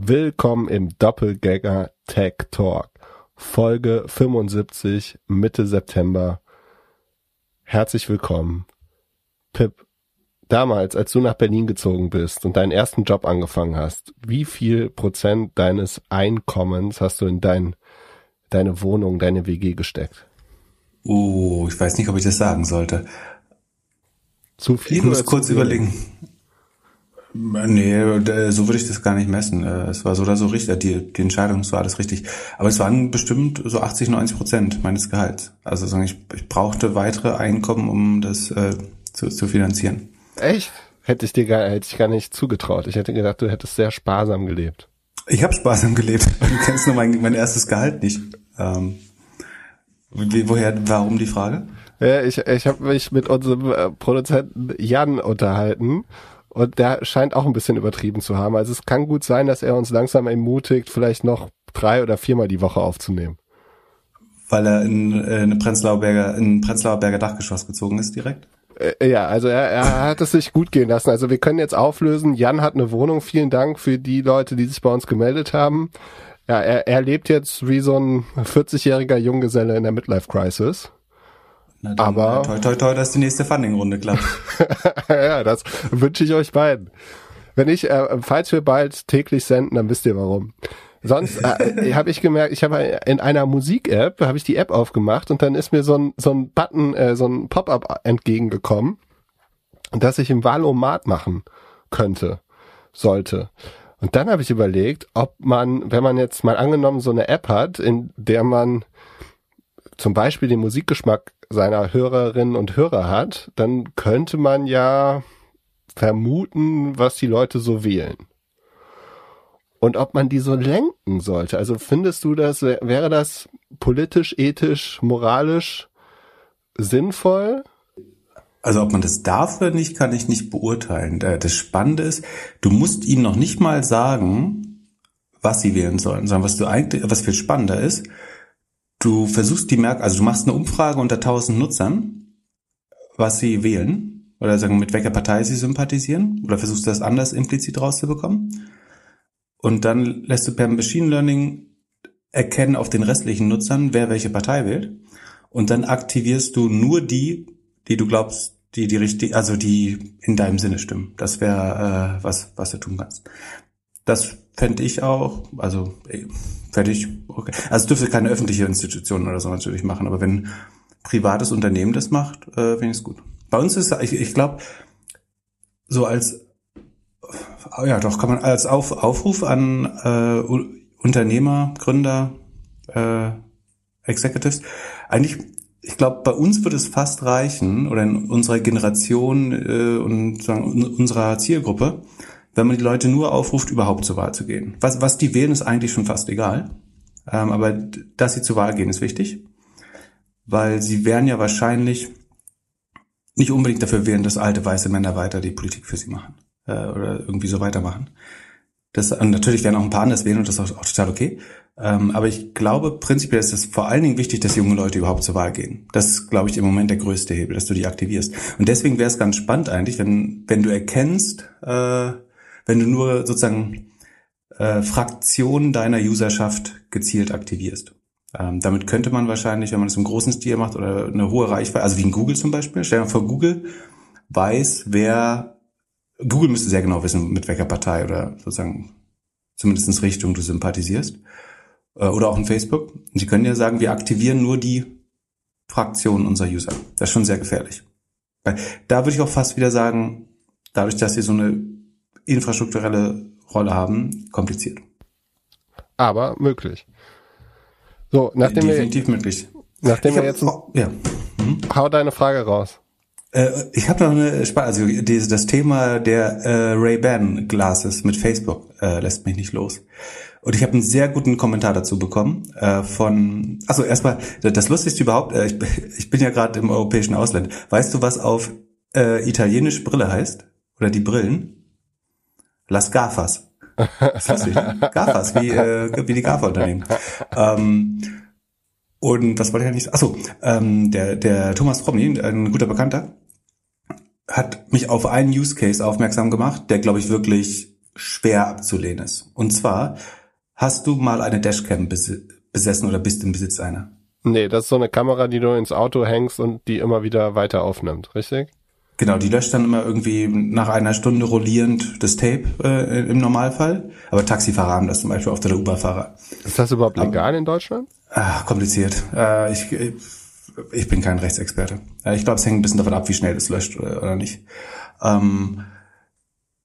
Willkommen im Doppelgänger Tech Talk. Folge 75, Mitte September. Herzlich willkommen. Pip, damals, als du nach Berlin gezogen bist und deinen ersten Job angefangen hast, wie viel Prozent deines Einkommens hast du in dein, deine Wohnung, deine WG gesteckt? Oh, ich weiß nicht, ob ich das sagen sollte. Zu viel? Ich muss kurz überlegen. Nee, so würde ich das gar nicht messen. Äh, Es war so oder so richtig, die, die Entscheidung, es war alles richtig. Aber es waren bestimmt so 80, 90 Prozent meines Gehalts. Also ich, ich brauchte weitere Einkommen, um das äh, zu, zu finanzieren. Echt? Hätte ich dir gar, hätte ich gar nicht zugetraut. Ich hätte gedacht, du hättest sehr sparsam gelebt. Ich habe sparsam gelebt. Du kennst nur mein, mein erstes Gehalt nicht. Ähm, woher, warum die Frage? Ja, ich, ich habe mich mit unserem äh, Produzenten Jan unterhalten und der scheint auch ein bisschen übertrieben zu haben. Also es kann gut sein, dass er uns langsam ermutigt, vielleicht noch drei oder viermal die Woche aufzunehmen. Weil er in, äh, eine Prenzlauer Berger, in Prenzlauer Berger Dachgeschoss gezogen ist direkt? Äh, Ja, also er, er hat es sich gut gehen lassen. Also wir können jetzt auflösen. Jan hat eine Wohnung. Vielen Dank für die Leute, die sich bei uns gemeldet haben. Ja, er, er lebt jetzt wie so ein 40-jähriger Junggeselle in der Midlife Crisis. Na dann, Aber- äh, Toi, toi, toi, dass die nächste Funding-Runde klappt. ja, das wünsche ich euch beiden. Wenn ich, äh, falls wir bald täglich senden, dann wisst ihr warum. Sonst äh, habe ich gemerkt, ich habe in einer Musik-App, habe ich die App aufgemacht und dann ist mir so ein, so ein Button, äh, so ein Pop-up entgegengekommen, dass ich im Wahlomat machen könnte, sollte. Und dann habe ich überlegt, ob man, wenn man jetzt mal angenommen so eine App hat, in der man zum Beispiel den Musikgeschmack seiner Hörerinnen und Hörer hat, dann könnte man ja vermuten, was die Leute so wählen. Und ob man die so lenken sollte. Also findest du das, wäre das politisch, ethisch, moralisch sinnvoll? Also ob man das darf oder nicht, kann ich nicht beurteilen. Äh, Das Spannende ist, du musst ihnen noch nicht mal sagen, was sie wählen sollen, sondern was du eigentlich, was viel spannender ist, du versuchst die Merk, also du machst eine Umfrage unter 1000 Nutzern, was sie wählen oder sagen mit welcher Partei sie sympathisieren oder versuchst das anders implizit rauszubekommen und dann lässt du per Machine Learning erkennen auf den restlichen Nutzern, wer welche Partei wählt und dann aktivierst du nur die, die du glaubst, die die richtig, also die in deinem Sinne stimmen. Das wäre äh, was, was du tun kannst. Das fände ich auch, also fände ich okay. Also es dürfte keine öffentliche Institution oder so natürlich machen, aber wenn privates Unternehmen das macht, äh, finde ich es gut. Bei uns ist, ich, ich glaube, so als ja doch kann man als Auf, Aufruf an äh, Unternehmer, Gründer, äh, Executives eigentlich ich glaube, bei uns würde es fast reichen, oder in unserer Generation äh, und sagen, in unserer Zielgruppe, wenn man die Leute nur aufruft, überhaupt zur Wahl zu gehen. Was, was die wählen, ist eigentlich schon fast egal. Ähm, aber dass sie zur Wahl gehen, ist wichtig. Weil sie werden ja wahrscheinlich nicht unbedingt dafür wählen, dass alte weiße Männer weiter die Politik für sie machen. Äh, oder irgendwie so weitermachen. Das, und natürlich werden auch ein paar anders wählen und das ist auch, auch total okay. Ähm, aber ich glaube, prinzipiell ist es vor allen Dingen wichtig, dass junge Leute überhaupt zur Wahl gehen. Das ist, glaube ich, im Moment der größte Hebel, dass du die aktivierst. Und deswegen wäre es ganz spannend eigentlich, wenn, wenn du erkennst, äh, wenn du nur sozusagen äh, Fraktionen deiner Userschaft gezielt aktivierst. Ähm, damit könnte man wahrscheinlich, wenn man es im großen Stil macht oder eine hohe Reichweite, also wie in Google zum Beispiel, stell dir vor, Google weiß, wer Google müsste sehr genau wissen, mit welcher Partei oder sozusagen zumindestens Richtung du sympathisierst. Äh, Oder auch in Facebook. Und sie können ja sagen, wir aktivieren nur die Fraktionen unserer User. Das ist schon sehr gefährlich. Weil da würde ich auch fast wieder sagen, dadurch, dass sie so eine infrastrukturelle Rolle haben, kompliziert. Aber möglich. So, nachdem wir, Definitiv möglich. nachdem Ich wir hab- jetzt, oh, ja. hau deine Frage raus. Äh, ich habe noch eine Spa also dieses, das Thema der äh, Ray-Ban Glasses mit Facebook äh, lässt mich nicht los. Und ich habe einen sehr guten Kommentar dazu bekommen äh, von also erstmal das lustigste überhaupt, äh, ich, ich bin ja gerade im europäischen Ausland. Weißt du, was auf äh, italienisch Brille heißt oder die Brillen? Las Gafas. Gafas, wie, äh, wie die Gafa-Unternehmen. Ähm, und was wollte ich eigentlich? Achso, ähm, der, der Thomas Promny, ein guter Bekannter, hat mich auf einen Use Case aufmerksam gemacht, der, glaube ich, wirklich schwer abzulehnen ist. Und zwar, hast du mal eine Dashcam besessen oder bist im Besitz einer? Nee, das ist so eine Kamera, die du ins Auto hängst und die immer wieder weiter aufnimmt, richtig? Genau, die löscht dann immer irgendwie nach einer Stunde rollierend das Tape äh, im Normalfall. Aber Taxifahrer haben das zum Beispiel oft oder Uber-Fahrer. Ist das überhaupt legal in Deutschland? Ah, kompliziert. Äh, ich, ich bin kein Rechtsexperte. Ich glaube, es hängt ein bisschen davon ab, wie schnell es löscht oder, oder nicht. Ähm,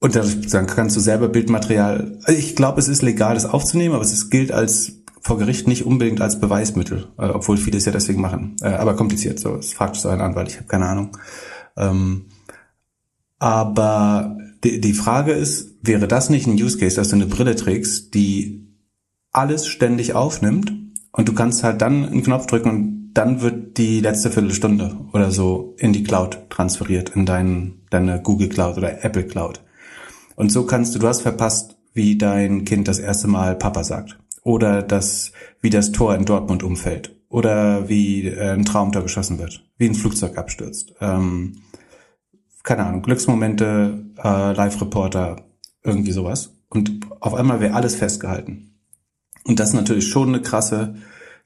und dann kannst du selber Bildmaterial. Also ich glaube, es ist legal, das aufzunehmen, aber es gilt als vor Gericht nicht unbedingt als Beweismittel, äh, obwohl viele es ja deswegen machen. Äh, aber kompliziert, so. Es fragt so einen Anwalt, ich habe keine Ahnung. Ähm, aber die, die Frage ist, wäre das nicht ein Use Case, dass du eine Brille trägst, die alles ständig aufnimmt und du kannst halt dann einen Knopf drücken und dann wird die letzte Viertelstunde oder so in die Cloud transferiert, in dein, deine Google Cloud oder Apple Cloud. Und so kannst du, du hast verpasst, wie dein Kind das erste Mal Papa sagt oder das, wie das Tor in Dortmund umfällt oder wie äh, ein Traumtor geschossen wird, wie ein Flugzeug abstürzt. Ähm, keine Ahnung, Glücksmomente, äh, Live-Reporter, irgendwie sowas. Und auf einmal wäre alles festgehalten. Und das ist natürlich schon eine krasse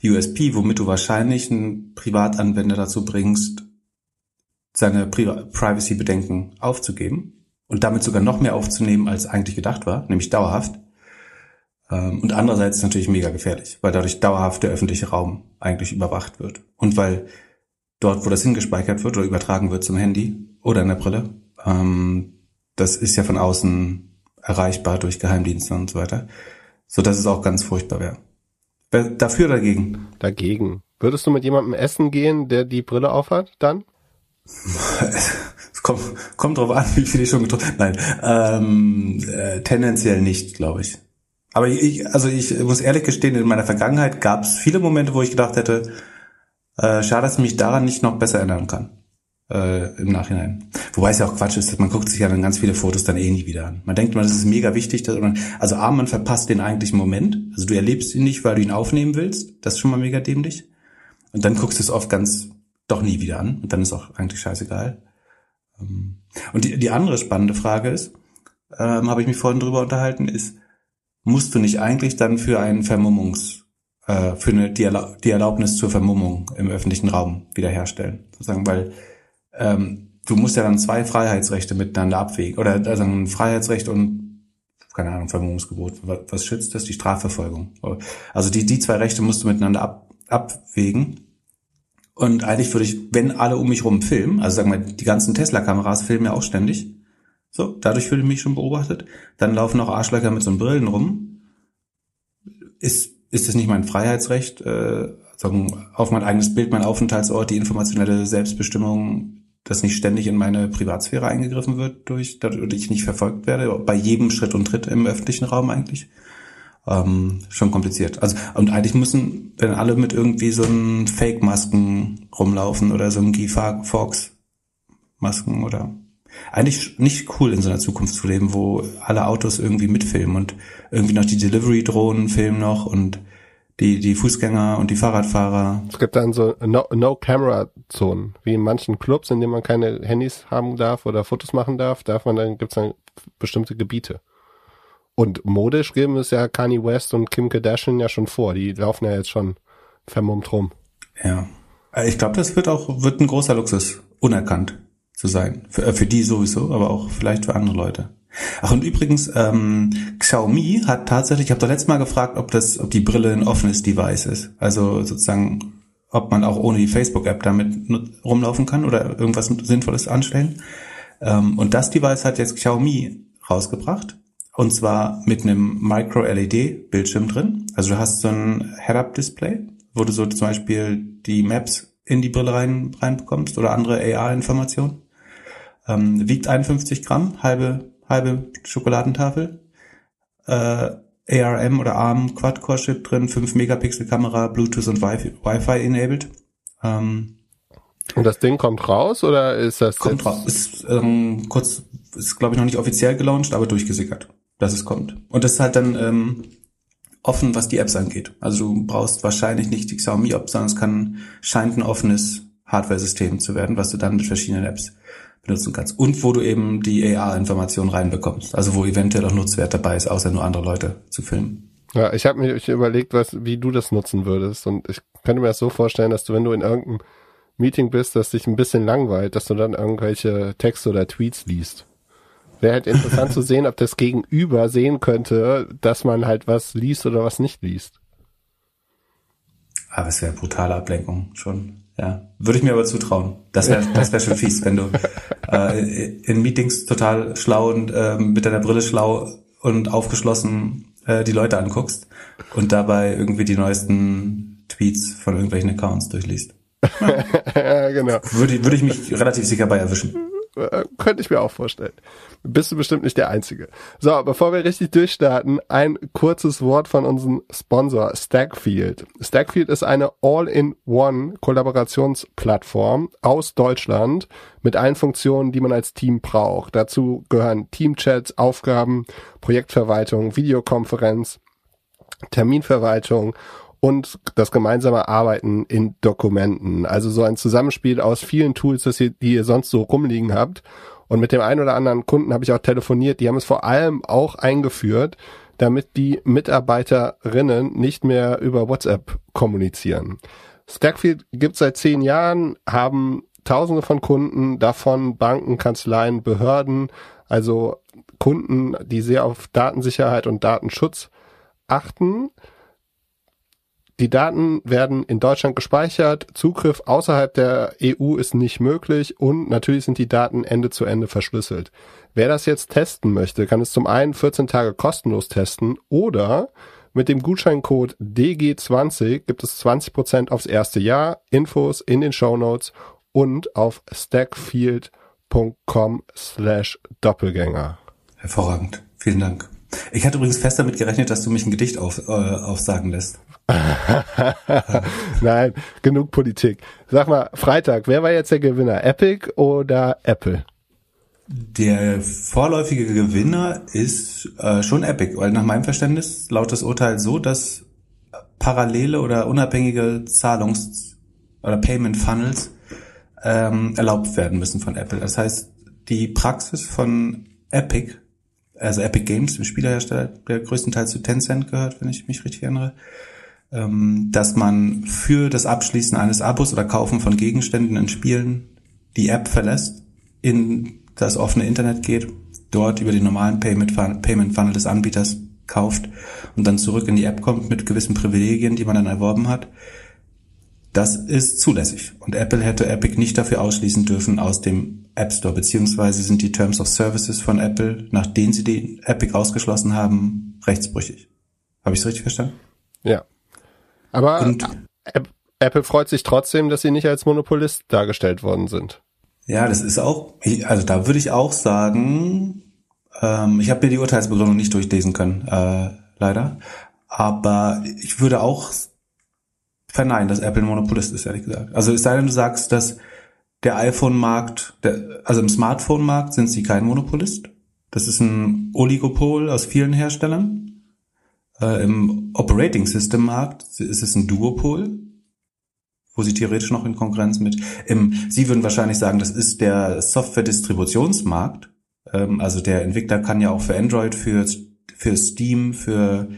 USP, womit du wahrscheinlich einen Privatanwender dazu bringst, seine Pri Privacy-Bedenken aufzugeben und damit sogar noch mehr aufzunehmen, als eigentlich gedacht war, nämlich dauerhaft. Ähm, und andererseits natürlich mega gefährlich, weil dadurch dauerhaft der öffentliche Raum eigentlich überwacht wird. Und weil dort, wo das hingespeichert wird oder übertragen wird zum Handy oder in der Brille, ähm, das ist ja von außen erreichbar durch Geheimdienste und so weiter, so dass es auch ganz furchtbar wäre. Dafür oder dagegen? Dagegen. Würdest du mit jemandem essen gehen, der die Brille aufhat, dann? Es kommt, kommt drauf an, wie viel ich schon getrunken Nein, ähm, äh, tendenziell nicht, glaube ich. Aber ich, also ich muss ehrlich gestehen, in meiner Vergangenheit gab es viele Momente, wo ich gedacht hätte, äh, schade, dass ich mich daran nicht noch besser erinnern kann. Äh, im Nachhinein. Wobei es ja auch Quatsch ist, man guckt sich ja dann ganz viele Fotos dann eh nie wieder an. Man denkt mal, das ist mega wichtig, dass man, also A, man verpasst den eigentlichen Moment. Also du erlebst ihn nicht, weil du ihn aufnehmen willst. Das ist schon mal mega dämlich. Und dann guckst du es oft ganz doch nie wieder an. Und dann ist auch eigentlich scheißegal. Ähm, und die, die andere spannende Frage ist, ähm, habe ich mich vorhin drüber unterhalten, ist, musst du nicht eigentlich dann für einen Vermummungs, äh, für eine, die, Erla die Erlaubnis zur Vermummung im öffentlichen Raum wiederherstellen? Sozusagen, weil ähm, du musst ja dann zwei Freiheitsrechte miteinander abwägen. Oder also ein Freiheitsrecht und keine Ahnung, Vermummungsgebot. Was, was schützt das? Die Strafverfolgung. Also die, die zwei Rechte musst du miteinander ab, abwägen. Und eigentlich würde ich, wenn alle um mich rum filmen, also sagen wir, die ganzen Tesla-Kameras filmen ja auch ständig, so, dadurch fühle ich mich schon beobachtet. Dann laufen auch Arschlöcher mit so Brillen rum. Ist, ist das nicht mein Freiheitsrecht, äh, sagen, auf mein eigenes Bild, mein Aufenthaltsort, die informationelle Selbstbestimmung, dass nicht ständig in meine Privatsphäre eingegriffen wird, durch, dadurch ich nicht verfolgt werde, bei jedem Schritt und Tritt im öffentlichen Raum eigentlich. Ähm, schon kompliziert. Also, und eigentlich müssen, wenn alle mit irgendwie so einen Fake-Masken rumlaufen oder so einem Guy Fawkes-Masken oder eigentlich nicht cool in so einer Zukunft zu leben, wo alle Autos irgendwie mitfilmen und irgendwie noch die Delivery-Drohnen filmen noch und die, die Fußgänger und die Fahrradfahrer. Es gibt dann so No-Camera-Zonen, wie in manchen Clubs, in denen man keine Handys haben darf oder Fotos machen darf, darf man dann, gibt's dann bestimmte Gebiete. Und modisch geben es ja Kanye West und Kim Kardashian ja schon vor. Die laufen ja jetzt schon vermummt rum. Ja. Ich glaube, das wird auch, wird ein großer Luxus. Unerkannt zu sein. Für, äh, für die sowieso, aber auch vielleicht für andere Leute. Ach und übrigens, ähm, Xiaomi hat tatsächlich, ich habe doch letztes Mal gefragt, ob das, ob die Brille ein offenes Device ist. Also sozusagen, ob man auch ohne die Facebook-App damit rumlaufen kann oder irgendwas Sinnvolles anstellen. Ähm, und das Device hat jetzt Xiaomi rausgebracht. Und zwar mit einem Micro-LED-Bildschirm drin. Also du hast so ein Head-Up-Display, wo du so zum Beispiel die Maps in die Brille rein, reinbekommst oder andere AR-Informationen. Ähm, wiegt 51 Gramm, halbe, halbe Schokoladentafel. Äh, ARM oder ARM Quad-Core-Chip drin, 5 Megapixel Kamera, Bluetooth und Wi-Fi enabled. Ähm, und das Ding kommt raus oder ist das kommt raus? Ist ähm, kurz, ist glaube ich noch nicht offiziell gelauncht, aber durchgesickert, dass es kommt. Und das ist halt dann ähm, offen, was die Apps angeht. Also du brauchst wahrscheinlich nicht die Xiaomi App, sondern es kann scheint ein offenes Hardware-System zu werden, was du dann mit verschiedenen Apps benutzen kannst. Und wo du eben die AR-Informationen reinbekommst. Also wo eventuell auch Nutzwert dabei ist, außer nur andere Leute zu filmen. Ja, ich habe mir überlegt, was, wie du das nutzen würdest. Und ich könnte mir das so vorstellen, dass du, wenn du in irgendeinem Meeting bist, das dich ein bisschen langweilt, dass du dann irgendwelche Texte oder Tweets liest. Wäre halt interessant zu sehen, ob das Gegenüber sehen könnte, dass man halt was liest oder was nicht liest. Aber es wäre brutale Ablenkung schon. Ja, würde ich mir aber zutrauen. Das wäre das wär schon fies, wenn du äh, in Meetings total schlau und äh, mit deiner Brille schlau und aufgeschlossen äh, die Leute anguckst und dabei irgendwie die neuesten Tweets von irgendwelchen Accounts durchliest. Ja, genau. Würde, würde ich mich relativ sicher bei erwischen. Äh, könnte ich mir auch vorstellen. Bist du bestimmt nicht der Einzige. So, bevor wir richtig durchstarten, ein kurzes Wort von unserem Sponsor Stackfield. Stackfield ist eine All-in-One Kollaborationsplattform aus Deutschland mit allen Funktionen, die man als Team braucht. Dazu gehören Teamchats, Aufgaben, Projektverwaltung, Videokonferenz, Terminverwaltung und das gemeinsame Arbeiten in Dokumenten. Also so ein Zusammenspiel aus vielen Tools, das ihr, die ihr sonst so rumliegen habt. Und mit dem einen oder anderen Kunden habe ich auch telefoniert. Die haben es vor allem auch eingeführt, damit die Mitarbeiterinnen nicht mehr über WhatsApp kommunizieren. Stackfield gibt seit zehn Jahren, haben Tausende von Kunden, davon Banken, Kanzleien, Behörden, also Kunden, die sehr auf Datensicherheit und Datenschutz achten. Die Daten werden in Deutschland gespeichert, Zugriff außerhalb der EU ist nicht möglich und natürlich sind die Daten Ende zu Ende verschlüsselt. Wer das jetzt testen möchte, kann es zum einen 14 Tage kostenlos testen oder mit dem Gutscheincode DG20 gibt es 20% aufs erste Jahr, Infos in den Show Notes und auf stackfield.com slash Doppelgänger. Hervorragend. Vielen Dank. Ich hatte übrigens fest damit gerechnet, dass du mich ein Gedicht auf, äh, aufsagen lässt. Nein, genug Politik. Sag mal, Freitag, wer war jetzt der Gewinner? Epic oder Apple? Der vorläufige Gewinner ist äh, schon Epic, weil nach meinem Verständnis laut das Urteil so, dass parallele oder unabhängige Zahlungs- oder Payment Funnels ähm, erlaubt werden müssen von Apple. Das heißt, die Praxis von Epic, also Epic Games, dem Spielerhersteller, der größtenteils zu Tencent gehört, wenn ich mich richtig erinnere, dass man für das Abschließen eines Abos oder Kaufen von Gegenständen in Spielen die App verlässt, in das offene Internet geht, dort über den normalen Payment Funnel des Anbieters kauft und dann zurück in die App kommt mit gewissen Privilegien, die man dann erworben hat. Das ist zulässig. Und Apple hätte Epic nicht dafür ausschließen dürfen aus dem App Store, beziehungsweise sind die Terms of Services von Apple, nachdem sie die Epic ausgeschlossen haben, rechtsbrüchig. Habe ich es richtig verstanden? Ja, aber und, Apple freut sich trotzdem, dass sie nicht als Monopolist dargestellt worden sind. Ja, das ist auch, also da würde ich auch sagen, ähm, ich habe mir die Urteilsbegründung nicht durchlesen können, äh, leider. Aber ich würde auch verneinen, dass Apple ein Monopolist ist, ehrlich gesagt. Also es sei denn, du sagst, dass der iPhone-Markt, also im Smartphone-Markt sind sie kein Monopolist. Das ist ein Oligopol aus vielen Herstellern. Äh, Im Operating System Markt ist es ein Duopol, wo sie theoretisch noch in Konkurrenz mit. Im, sie würden wahrscheinlich sagen, das ist der Software-Distributionsmarkt. Ähm, also der Entwickler kann ja auch für Android, für, für Steam, für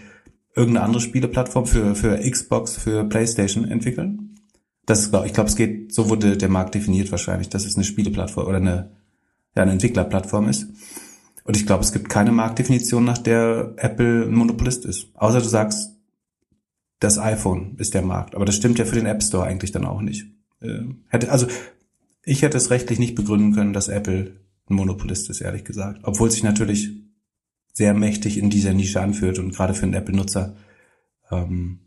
irgendeine andere Spieleplattform, für, für Xbox, für PlayStation entwickeln. Das ist, ich glaube, es geht, so wurde der Markt definiert wahrscheinlich, dass es eine Spieleplattform oder eine, ja, eine Entwicklerplattform ist. Und ich glaube, es gibt keine Marktdefinition, nach der Apple ein Monopolist ist. Außer du sagst, das iPhone ist der Markt. Aber das stimmt ja für den App Store eigentlich dann auch nicht. Äh, hätte, also ich hätte es rechtlich nicht begründen können, dass Apple ein Monopolist ist, ehrlich gesagt. Obwohl sich natürlich sehr mächtig in dieser Nische anfühlt und gerade für einen Apple-Nutzer ähm,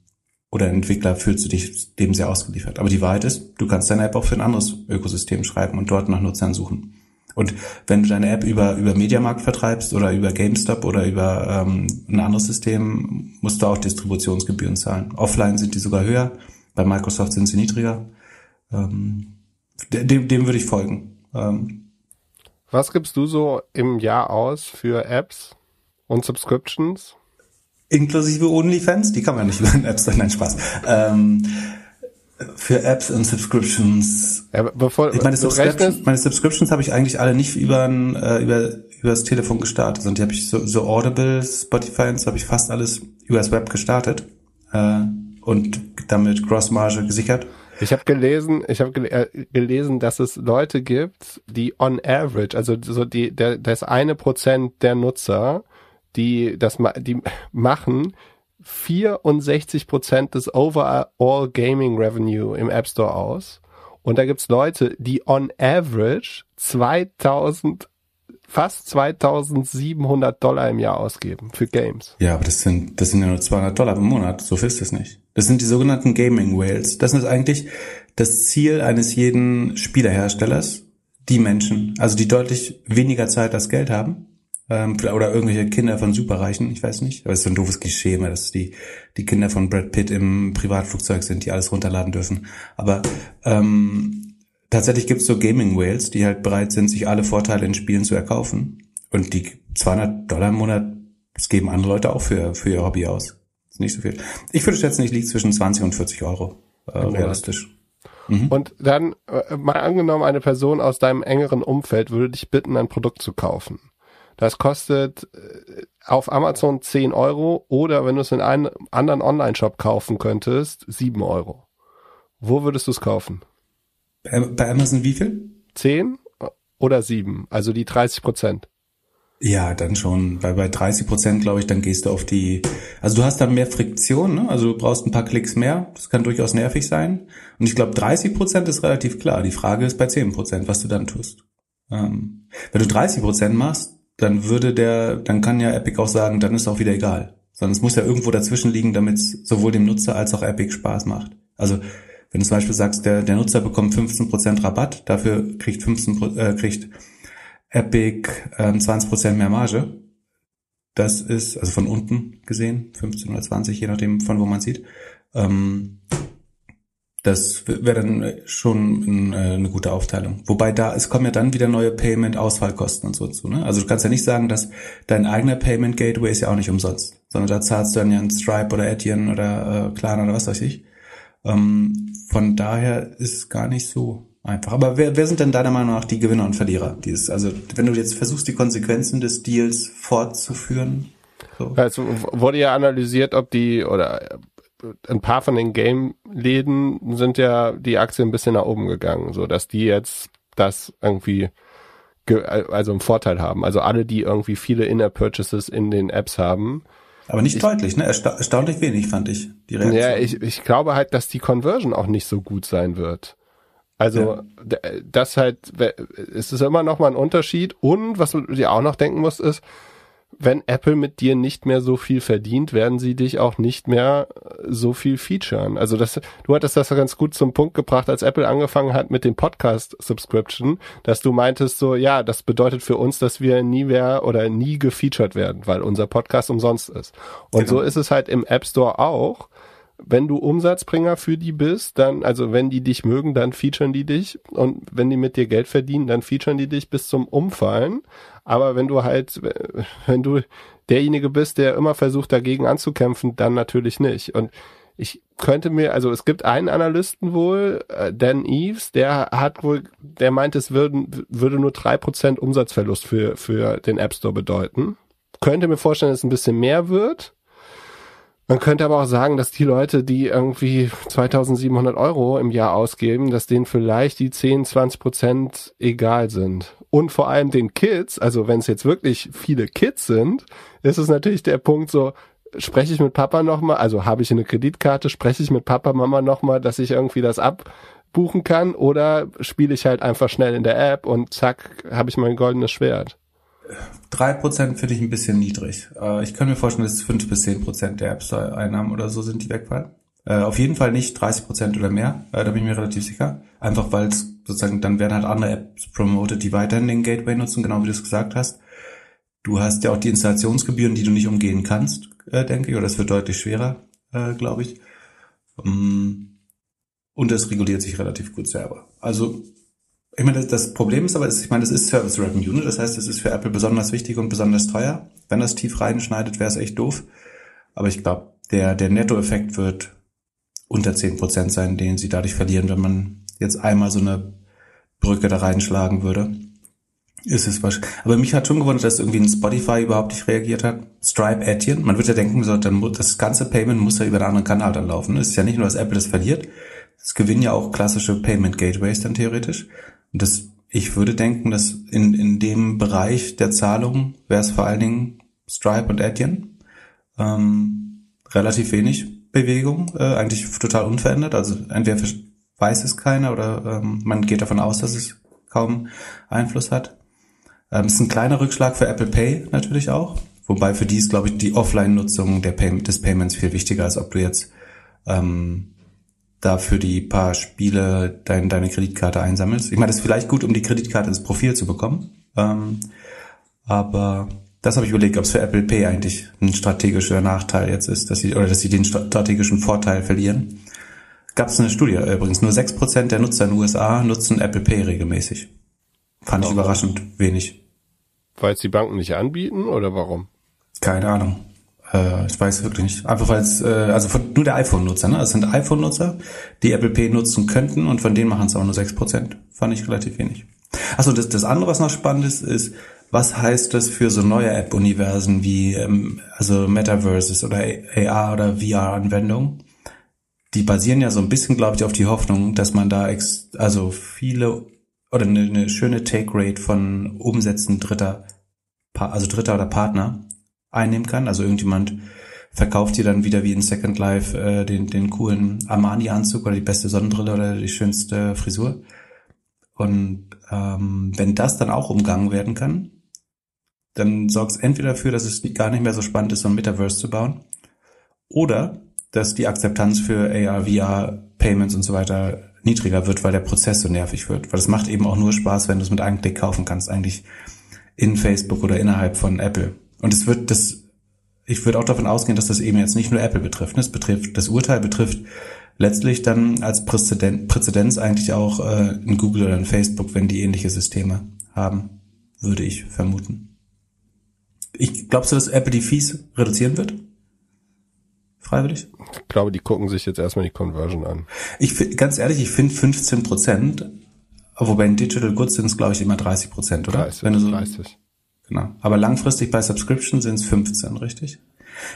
oder Entwickler fühlst du dich dem sehr ausgeliefert. Aber die Wahrheit ist, du kannst deine App auch für ein anderes Ökosystem schreiben und dort nach Nutzern suchen. Und wenn du deine App über, über Mediamarkt vertreibst oder über GameStop oder über ähm, ein anderes System, musst du auch Distributionsgebühren zahlen. Offline sind die sogar höher, bei Microsoft sind sie niedriger. Ähm, dem, dem würde ich folgen. Ähm, Was gibst du so im Jahr aus für Apps und Subscriptions? Inklusive OnlyFans, die kann man nicht über den App Store, nein, Spaß. Ähm, Für Apps und Subscriptions. Ja, bevor ich meine, rechnest, meine Subscriptions habe ich eigentlich alle nicht über, ein, äh, über, über das Telefon gestartet, sondern die habe ich so, so Audible, Spotify und so habe ich fast alles über das Web gestartet äh, und damit Grossmarge gesichert. Ich habe gelesen, ich habe gel äh, gelesen, dass es Leute gibt, die on average, also so die der, das eine Prozent der Nutzer, die das ma die machen 64 Prozent des overall Gaming Revenue im App Store aus. Und da gibt's Leute, die on average 2000 fast 2700 Dollar im Jahr ausgeben für Games. Ja, aber das sind, das sind ja nur 200 Dollar im Monat. So viel ist das nicht. Das sind die sogenannten Gaming Whales. Das ist eigentlich das Ziel eines jeden Spielerherstellers. Die Menschen, also die deutlich weniger Zeit als Geld haben. Ähm, oder irgendwelche Kinder von Superreichen, ich weiß nicht. Aber es ist so ein doofes Klischee, immer, dass die, die Kinder von Brad Pitt im Privatflugzeug sind, die alles runterladen dürfen. Aber ähm, tatsächlich gibt es so Gaming Whales, die halt bereit sind, sich alle Vorteile in Spielen zu erkaufen. Und die 200 Dollar im Monat, das geben andere Leute auch für, für ihr Hobby aus. Das ist nicht so viel. Ich würde schätzen, ich liege zwischen 20 und 40 Euro äh, realistisch. Mhm. Und dann äh, mal angenommen, eine Person aus deinem engeren Umfeld würde dich bitten, ein Produkt zu kaufen. Das kostet äh, auf Amazon 10 Euro oder wenn du es in einem anderen Online-Shop kaufen könntest, 7 Euro. Wo würdest du es kaufen? Bei, bei Amazon wie viel? 10 oder 7, also die 30 Prozent. Ja, dann schon. Weil bei 30 Prozent, glaube ich, dann gehst du auf die, also du hast dann mehr Friktion, ne? also du brauchst ein paar Klicks mehr. Das kann durchaus nervig sein. Und ich glaube, 30 Prozent ist relativ klar. Die Frage ist bei 10 Prozent, was du dann tust. Ähm, wenn du 30 Prozent machst, dann würde der, dann kann ja Epic auch sagen, dann ist auch wieder egal. Sondern es muss ja irgendwo dazwischen liegen, damit es sowohl dem Nutzer als auch Epic Spaß macht. Also wenn du zum Beispiel sagst, der, der Nutzer bekommt 15% Rabatt, dafür kriegt 15 äh, kriegt Epic ähm, 20% mehr Marge. Das ist, also von unten gesehen, 15 oder 20, je nachdem von wo man sieht. Ähm, das wäre dann schon äh, eine gute Aufteilung. Wobei da, es kommen ja dann wieder neue Payment-Ausfallkosten und so zu. Ne? Also du kannst ja nicht sagen, dass dein eigener Payment-Gateway ist ja auch nicht umsonst, sondern da zahlst du dann ja ein Stripe oder Etienne oder äh, Klarna oder was weiß ich. Ähm, von daher ist es gar nicht so einfach. Aber wer, wer sind denn deiner Meinung nach die Gewinner und Verlierer? Dieses, also wenn du jetzt versuchst, die Konsequenzen des Deals fortzuführen. So. Also wurde ja analysiert, ob die oder ein paar von den Game-Läden sind ja die Aktien ein bisschen nach oben gegangen, so dass die jetzt das irgendwie also einen Vorteil haben. Also alle, die irgendwie viele Inner-Purchases in den Apps haben. Aber nicht ich, deutlich, ne? Ersta erstaunlich wenig, fand ich, die Reaktion. Ja, ich, ich glaube halt, dass die Conversion auch nicht so gut sein wird. Also ja. das halt, es ist immer noch mal ein Unterschied. Und was du dir auch noch denken musst, ist, wenn Apple mit dir nicht mehr so viel verdient, werden sie dich auch nicht mehr so viel featuren. Also das, du hattest das ganz gut zum Punkt gebracht, als Apple angefangen hat mit dem Podcast Subscription, dass du meintest so, ja, das bedeutet für uns, dass wir nie mehr oder nie gefeatured werden, weil unser Podcast umsonst ist. Und genau. so ist es halt im App Store auch wenn du Umsatzbringer für die bist, dann, also wenn die dich mögen, dann featuren die dich und wenn die mit dir Geld verdienen, dann featuren die dich bis zum Umfallen. Aber wenn du halt, wenn du derjenige bist, der immer versucht, dagegen anzukämpfen, dann natürlich nicht. Und ich könnte mir, also es gibt einen Analysten wohl, äh, Dan Eves, der hat wohl, der meint, es würden, würde nur drei Prozent Umsatzverlust für, für den App Store bedeuten. Könnte mir vorstellen, dass es ein bisschen mehr wird. Man könnte aber auch sagen, dass die Leute, die irgendwie 2700 Euro im Jahr ausgeben, dass denen vielleicht die 10, 20 Prozent egal sind. Und vor allem den Kids, also wenn es jetzt wirklich viele Kids sind, ist es natürlich der Punkt so, spreche ich mit Papa nochmal, also habe ich eine Kreditkarte, spreche ich mit Papa, Mama nochmal, dass ich irgendwie das abbuchen kann oder spiele ich halt einfach schnell in der App und zack, habe ich mein goldenes Schwert. Drei Prozent finde ich ein bisschen niedrig. Äh, ich kann mir vorstellen, dass es fünf bis zehn Prozent der App Store Einnahmen oder so sind, die wegfallen. Äh, auf jeden Fall nicht 30 Prozent oder mehr, äh, da bin ich mir relativ sicher. Einfach weil es sozusagen, dann werden halt andere Apps promoted, die weiterhin den Gateway nutzen, genau wie du es gesagt hast. Du hast ja auch die Installationsgebühren, die du nicht umgehen kannst, denke ich, oder es wird deutlich schwerer, glaube ich. Ähm, und es reguliert sich relativ gut selber. Also ich meine, das Problem ist aber, ich meine, das ist Service Revenue, ne? das heißt, es ist für Apple besonders wichtig und besonders teuer. Wenn das tief reinschneidet, wäre es echt doof. Aber ich glaube, der, der Nettoeffekt wird unter zehn Prozent sein, den sie dadurch verlieren, wenn man jetzt einmal so eine Brücke da reinschlagen würde. Ist es wahrscheinlich. Aber mich hat schon gewundert, dass irgendwie ein Spotify überhaupt nicht reagiert hat. Stripe Etienne. Man würde ja denken, so, dann muss, das ganze Payment muss ja über einen anderen Kanal dann laufen. Es ist ja nicht nur, dass Apple das verliert. Es gewinnen ja auch klassische Payment Gateways dann theoretisch. Das, ich würde denken, dass in, in dem Bereich der Zahlung wäre es vor allen Dingen Stripe und Etienne. Ähm, relativ wenig Bewegung, äh, eigentlich total unverändert. Also entweder weiß es keiner oder ähm, man geht davon aus, dass es kaum Einfluss hat. Ähm, ist ein kleiner Rückschlag für Apple Pay natürlich auch. Wobei für die ist, glaube ich, die Offline-Nutzung Pay des Payments viel wichtiger, als ob du jetzt ähm, da für die paar Spiele dein, deine Kreditkarte einsammelst. Ich meine, das ist vielleicht gut, um die Kreditkarte ins Profil zu bekommen. Ähm, aber das habe ich überlegt, ob es für Apple Pay eigentlich ein strategischer Nachteil jetzt ist, dass sie oder dass sie den strategischen Vorteil verlieren. Gab es eine Studie übrigens, nur 6% der Nutzer in den USA nutzen Apple Pay regelmäßig. Fand ich überraschend wenig. Weil es die Banken nicht anbieten oder warum? Keine Ahnung. Äh, ich weiß wirklich nicht. Einfach weil es, äh, also von, nur der iPhone-Nutzer, ne? Es sind iPhone-Nutzer, die Apple Pay nutzen könnten und von denen machen es auch nur 6%. Fand ich relativ wenig. Achso, das, das andere, was noch spannend ist, ist, was heißt das für so neue App-Universen wie ähm, also Metaverses oder AR oder VR-Anwendungen? Die basieren ja so ein bisschen, glaube ich, auf die Hoffnung, dass man da ex also viele oder eine, eine schöne Take-Rate von Umsätzen dritter, also dritter oder Partner einnehmen kann. Also irgendjemand verkauft dir dann wieder wie in Second Life äh, den, den coolen Armani-Anzug oder die beste Sonnenbrille oder die schönste Frisur. Und ähm, wenn das dann auch umgangen werden kann, dann sorgt es entweder dafür, dass es gar nicht mehr so spannend ist, so ein Metaverse zu bauen, oder dass die Akzeptanz für AR, VR, Payments und so weiter niedriger wird, weil der Prozess so nervig wird. Weil es macht eben auch nur Spaß, wenn du es mit einem Klick kaufen kannst, eigentlich in Facebook oder innerhalb von Apple. Und es wird das, ich würde auch davon ausgehen, dass das eben jetzt nicht nur Apple betrifft. Es betrifft, das Urteil betrifft letztlich dann als Präzedent, Präzedenz eigentlich auch äh, in Google oder in Facebook, wenn die ähnliche Systeme haben, würde ich vermuten. Ich glaubst du, dass Apple die Fees reduzieren wird? Freiwillig? Ich glaube, die gucken sich jetzt erstmal die Conversion an. Ich ganz ehrlich, ich finde 15 Prozent, wobei in Digital Goods sind es, glaube ich, immer 30 Prozent, oder? 30, Wenn du so, 30. Genau. Aber langfristig bei Subscription sind es 15, richtig?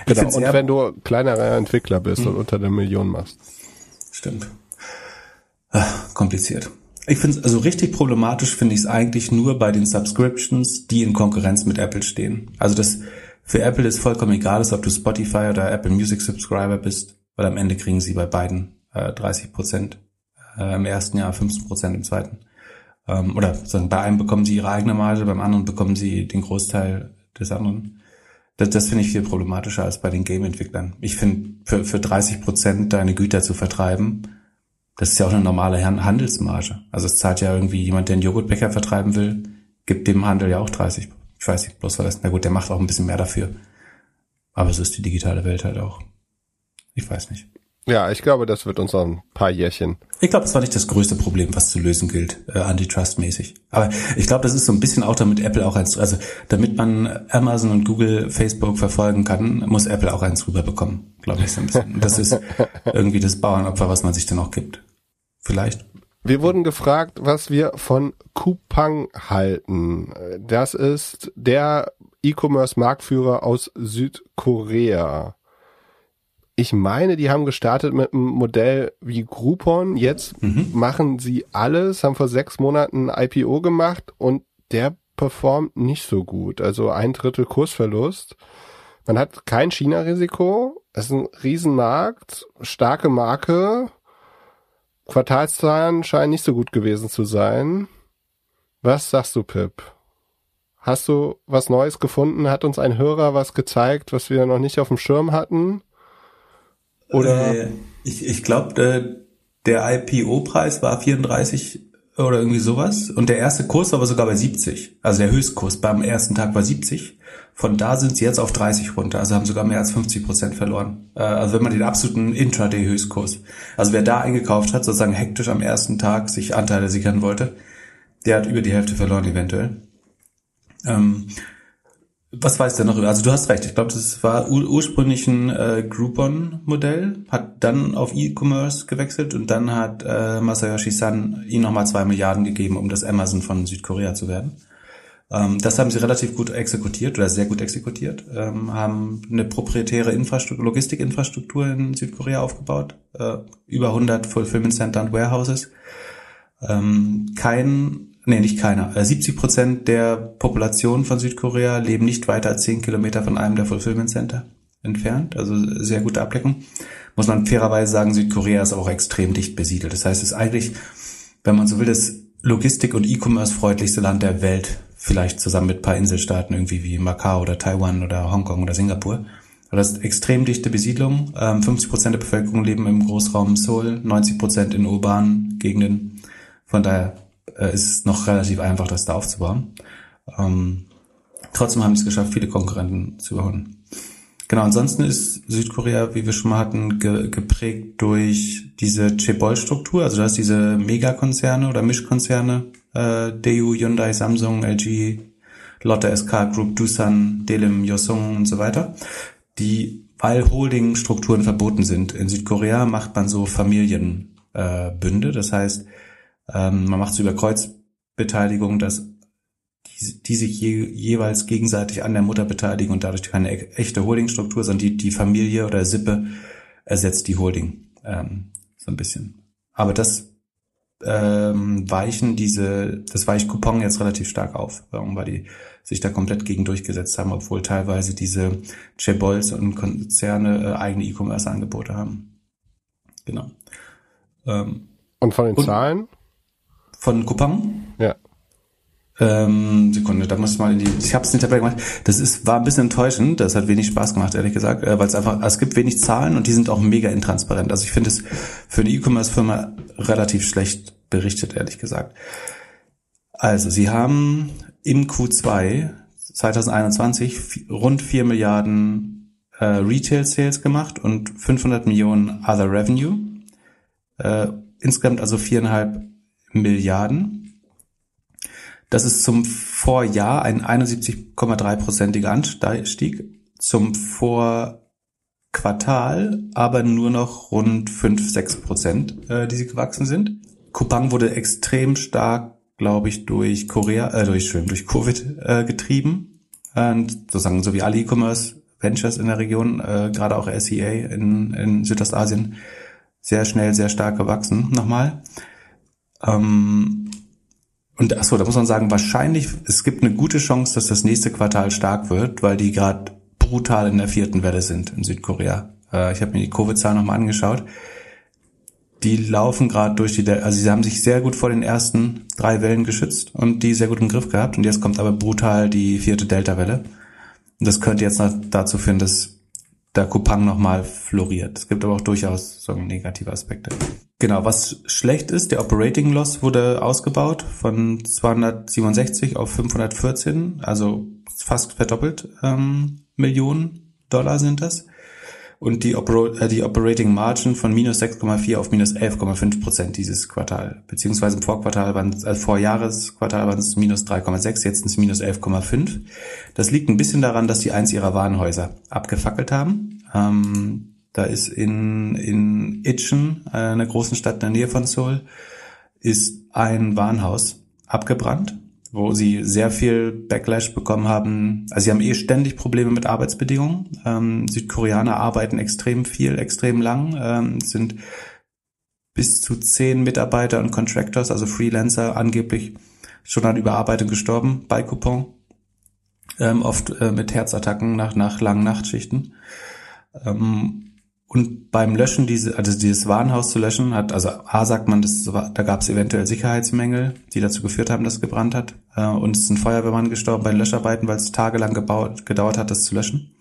Genau. Und wenn du kleinerer Entwickler bist hm. und unter der Million machst. Stimmt. Ach, kompliziert. Ich finde es also richtig problematisch finde ich es eigentlich nur bei den Subscriptions, die in Konkurrenz mit Apple stehen. Also das für Apple ist vollkommen egal, ist, ob du Spotify oder Apple Music Subscriber bist, weil am Ende kriegen sie bei beiden äh, 30 Prozent äh, im ersten Jahr, 15 Prozent im zweiten. Ähm, oder sagen, bei einem bekommen sie ihre eigene Marge, beim anderen bekommen sie den Großteil des anderen. Das, das finde ich viel problematischer als bei den Game-Entwicklern. Ich finde, für, für 30 Prozent deine Güter zu vertreiben, das ist ja auch eine normale Handelsmarge. Also es zahlt ja irgendwie jemand, der einen Joghurtbecher vertreiben will, gibt dem Handel ja auch 30. Ich weiß nicht, bloß weil das, na gut, der macht auch ein bisschen mehr dafür. Aber so ist die digitale Welt halt auch. Ich weiß nicht. Ja, ich glaube, das wird uns noch ein paar Jährchen. Ich glaube, das war nicht das größte Problem, was zu lösen gilt, äh, Antitrust-mäßig. Aber ich glaube, das ist so ein bisschen auch damit Apple auch eins, also damit man Amazon und Google, Facebook verfolgen kann, muss Apple auch eins rüberbekommen, glaube ich so ein bisschen. Das ist irgendwie das Bauernopfer, was man sich dann auch gibt. Vielleicht. Wir wurden gefragt, was wir von Coupang halten. Das ist der E-Commerce-Marktführer aus Südkorea. Ich meine, die haben gestartet mit einem Modell wie Groupon. Jetzt mhm. machen sie alles, haben vor sechs Monaten ein IPO gemacht und der performt nicht so gut. Also ein Drittel Kursverlust. Man hat kein China-Risiko. Es ist ein Riesenmarkt, starke Marke, Quartalszahlen scheinen nicht so gut gewesen zu sein. Was sagst du, Pip? Hast du was Neues gefunden? Hat uns ein Hörer was gezeigt, was wir noch nicht auf dem Schirm hatten? Oder? Äh, ich ich glaube, äh, der IPO-Preis war 34 oder irgendwie sowas. Und der erste Kurs war aber sogar bei 70. Also der Höchstkurs beim ersten Tag war 70. Von da sind sie jetzt auf 30 runter. Also haben sogar mehr als 50 Prozent verloren. Äh, also wenn man den absoluten Intraday-Höchstkurs. Also wer da eingekauft hat, sozusagen hektisch am ersten Tag sich Anteile sichern wollte, der hat über die Hälfte verloren eventuell. Ähm, Was weißt du noch? Also du hast recht. Ich glaube, das war ur ursprünglich ein äh, Groupon-Modell, hat dann auf E-Commerce gewechselt und dann hat äh, Masayoshi Son ihm nochmal zwei Milliarden gegeben, um das Amazon von Südkorea zu werden. Ähm, das haben sie relativ gut exekutiert oder sehr gut exekutiert, ähm, haben eine proprietäre Infrastruktur, Logistikinfrastruktur in Südkorea aufgebaut, äh, über 100 Fulfillment Center und Warehouses. Ähm, kein nee, nicht keiner, 70 äh, Prozent der Population von Südkorea leben nicht weiter als 10 Kilometer von einem der Fulfillment Center entfernt, also sehr gute Abdeckung. Muss man fairerweise sagen, Südkorea ist auch extrem dicht besiedelt. Das heißt, es ist eigentlich, wenn man so will, das Logistik- und E-Commerce freundlichste Land der Welt, vielleicht zusammen mit paar Inselstaaten irgendwie wie Macau oder Taiwan oder Hongkong oder Singapur. Aber das ist extrem dichte Besiedlung. 50 ähm, Prozent der Bevölkerung leben im Großraum Seoul, 90 Prozent in urbanen Gegenden. Von daher äh, ist noch relativ einfach, das da aufzubauen. Ähm, trotzdem haben sie es geschafft, viele Konkurrenten zu überholen. Genau, ansonsten ist Südkorea, wie wir schon mal hatten, ge geprägt durch diese Chaebol-Struktur. Also du hast diese Megakonzerne oder Mischkonzerne, äh, Daewoo, Hyundai, Samsung, LG, Lotte SK Group, Doosan, Delim, Yosung und so weiter, die, weil Holding-Strukturen verboten sind. In Südkorea macht man so Familienbünde, äh, das heißt, ähm, man macht es über Kreuzbeteiligung, dass die, die sich je, jeweils gegenseitig an der Mutter beteiligen und dadurch keine e-, echte Holdingstruktur, sondern die, die Familie oder Sippe ersetzt die Holding ähm, so ein bisschen. Aber das ähm, weichen diese, das weicht Coupon jetzt relativ stark auf, weil die sich da komplett gegen durchgesetzt haben, obwohl teilweise diese Chebols und Konzerne äh, eigene E-Commerce-Angebote haben. Genau. Ähm, und von den und, Zahlen? Von Coupang. Ja. Ähm, Sekunde, da muss ich mal in die. Ich habe es nicht dabei gemacht. Das ist war ein bisschen enttäuschend. Das hat wenig Spaß gemacht, ehrlich gesagt, äh, weil es einfach es gibt wenig Zahlen und die sind auch mega intransparent. Also ich finde es für eine E-Commerce-Firma relativ schlecht berichtet, ehrlich gesagt. Also sie haben im Q2 2021 rund 4 Milliarden äh, Retail-Sales gemacht und 500 Millionen Other Revenue. Äh, insgesamt also viereinhalb Milliarden. Das ist zum Vorjahr ein 71,3-prozentiger Anstieg, zum Vorquartal aber nur noch rund 5, 6 Prozent, äh, die sie gewachsen sind. Kupang wurde extrem stark, glaube ich, durch Korea, äh, durch, durch Covid äh, getrieben. Und sozusagen so wie alle E-Commerce Ventures in der Region, äh, gerade auch SEA in, in Südostasien, sehr schnell, sehr stark gewachsen nochmal. Ähm, und achso, da muss man sagen, wahrscheinlich, es gibt eine gute Chance, dass das nächste Quartal stark wird, weil die gerade brutal in der vierten Welle sind in Südkorea. Äh, ich habe mir die Covid-Zahlen nochmal angeschaut. Die laufen gerade durch die, also sie haben sich sehr gut vor den ersten drei Wellen geschützt und die sehr gut im Griff gehabt. Und jetzt kommt aber brutal die vierte Delta-Welle. Und das könnte jetzt dazu führen, dass der Coupang nochmal floriert. Es gibt aber auch durchaus so negative Aspekte. Genau, was schlecht ist, der Operating Loss wurde ausgebaut von 267 auf 514, also fast verdoppelt ähm, Millionen Dollar sind das. Und die, Oper äh, die Operating Margin von minus 6,4 auf minus 11,5 Prozent dieses Quartal. Beziehungsweise im Vorquartal waren es, also Vorjahresquartal waren es minus 3,6, jetzt sind es minus 11,5. Das liegt ein bisschen daran, dass die eins ihrer Warenhäuser abgefackelt haben. Ähm, da ist in, in Itchen, äh, einer großen Stadt in der Nähe von Seoul, ist ein Warenhaus abgebrannt, wo sie sehr viel Backlash bekommen haben. Also sie haben eh ständig Probleme mit Arbeitsbedingungen. Ähm, Südkoreaner arbeiten extrem viel, extrem lang, ähm, sind bis zu zehn Mitarbeiter und Contractors, also Freelancer, angeblich schon an Überarbeitung gestorben bei Coupon. Ähm, oft äh, mit Herzattacken nach, nach langen Nachtschichten. Ähm, und beim Löschen diese, also dieses Warenhaus zu löschen, hat, also A sagt man, das, da gab es eventuell Sicherheitsmängel, die dazu geführt haben, dass es gebrannt hat. Äh, und es ist ein Feuerwehrmann gestorben bei den Löscharbeiten, weil es tagelang gebaut, gedauert hat, das zu löschen.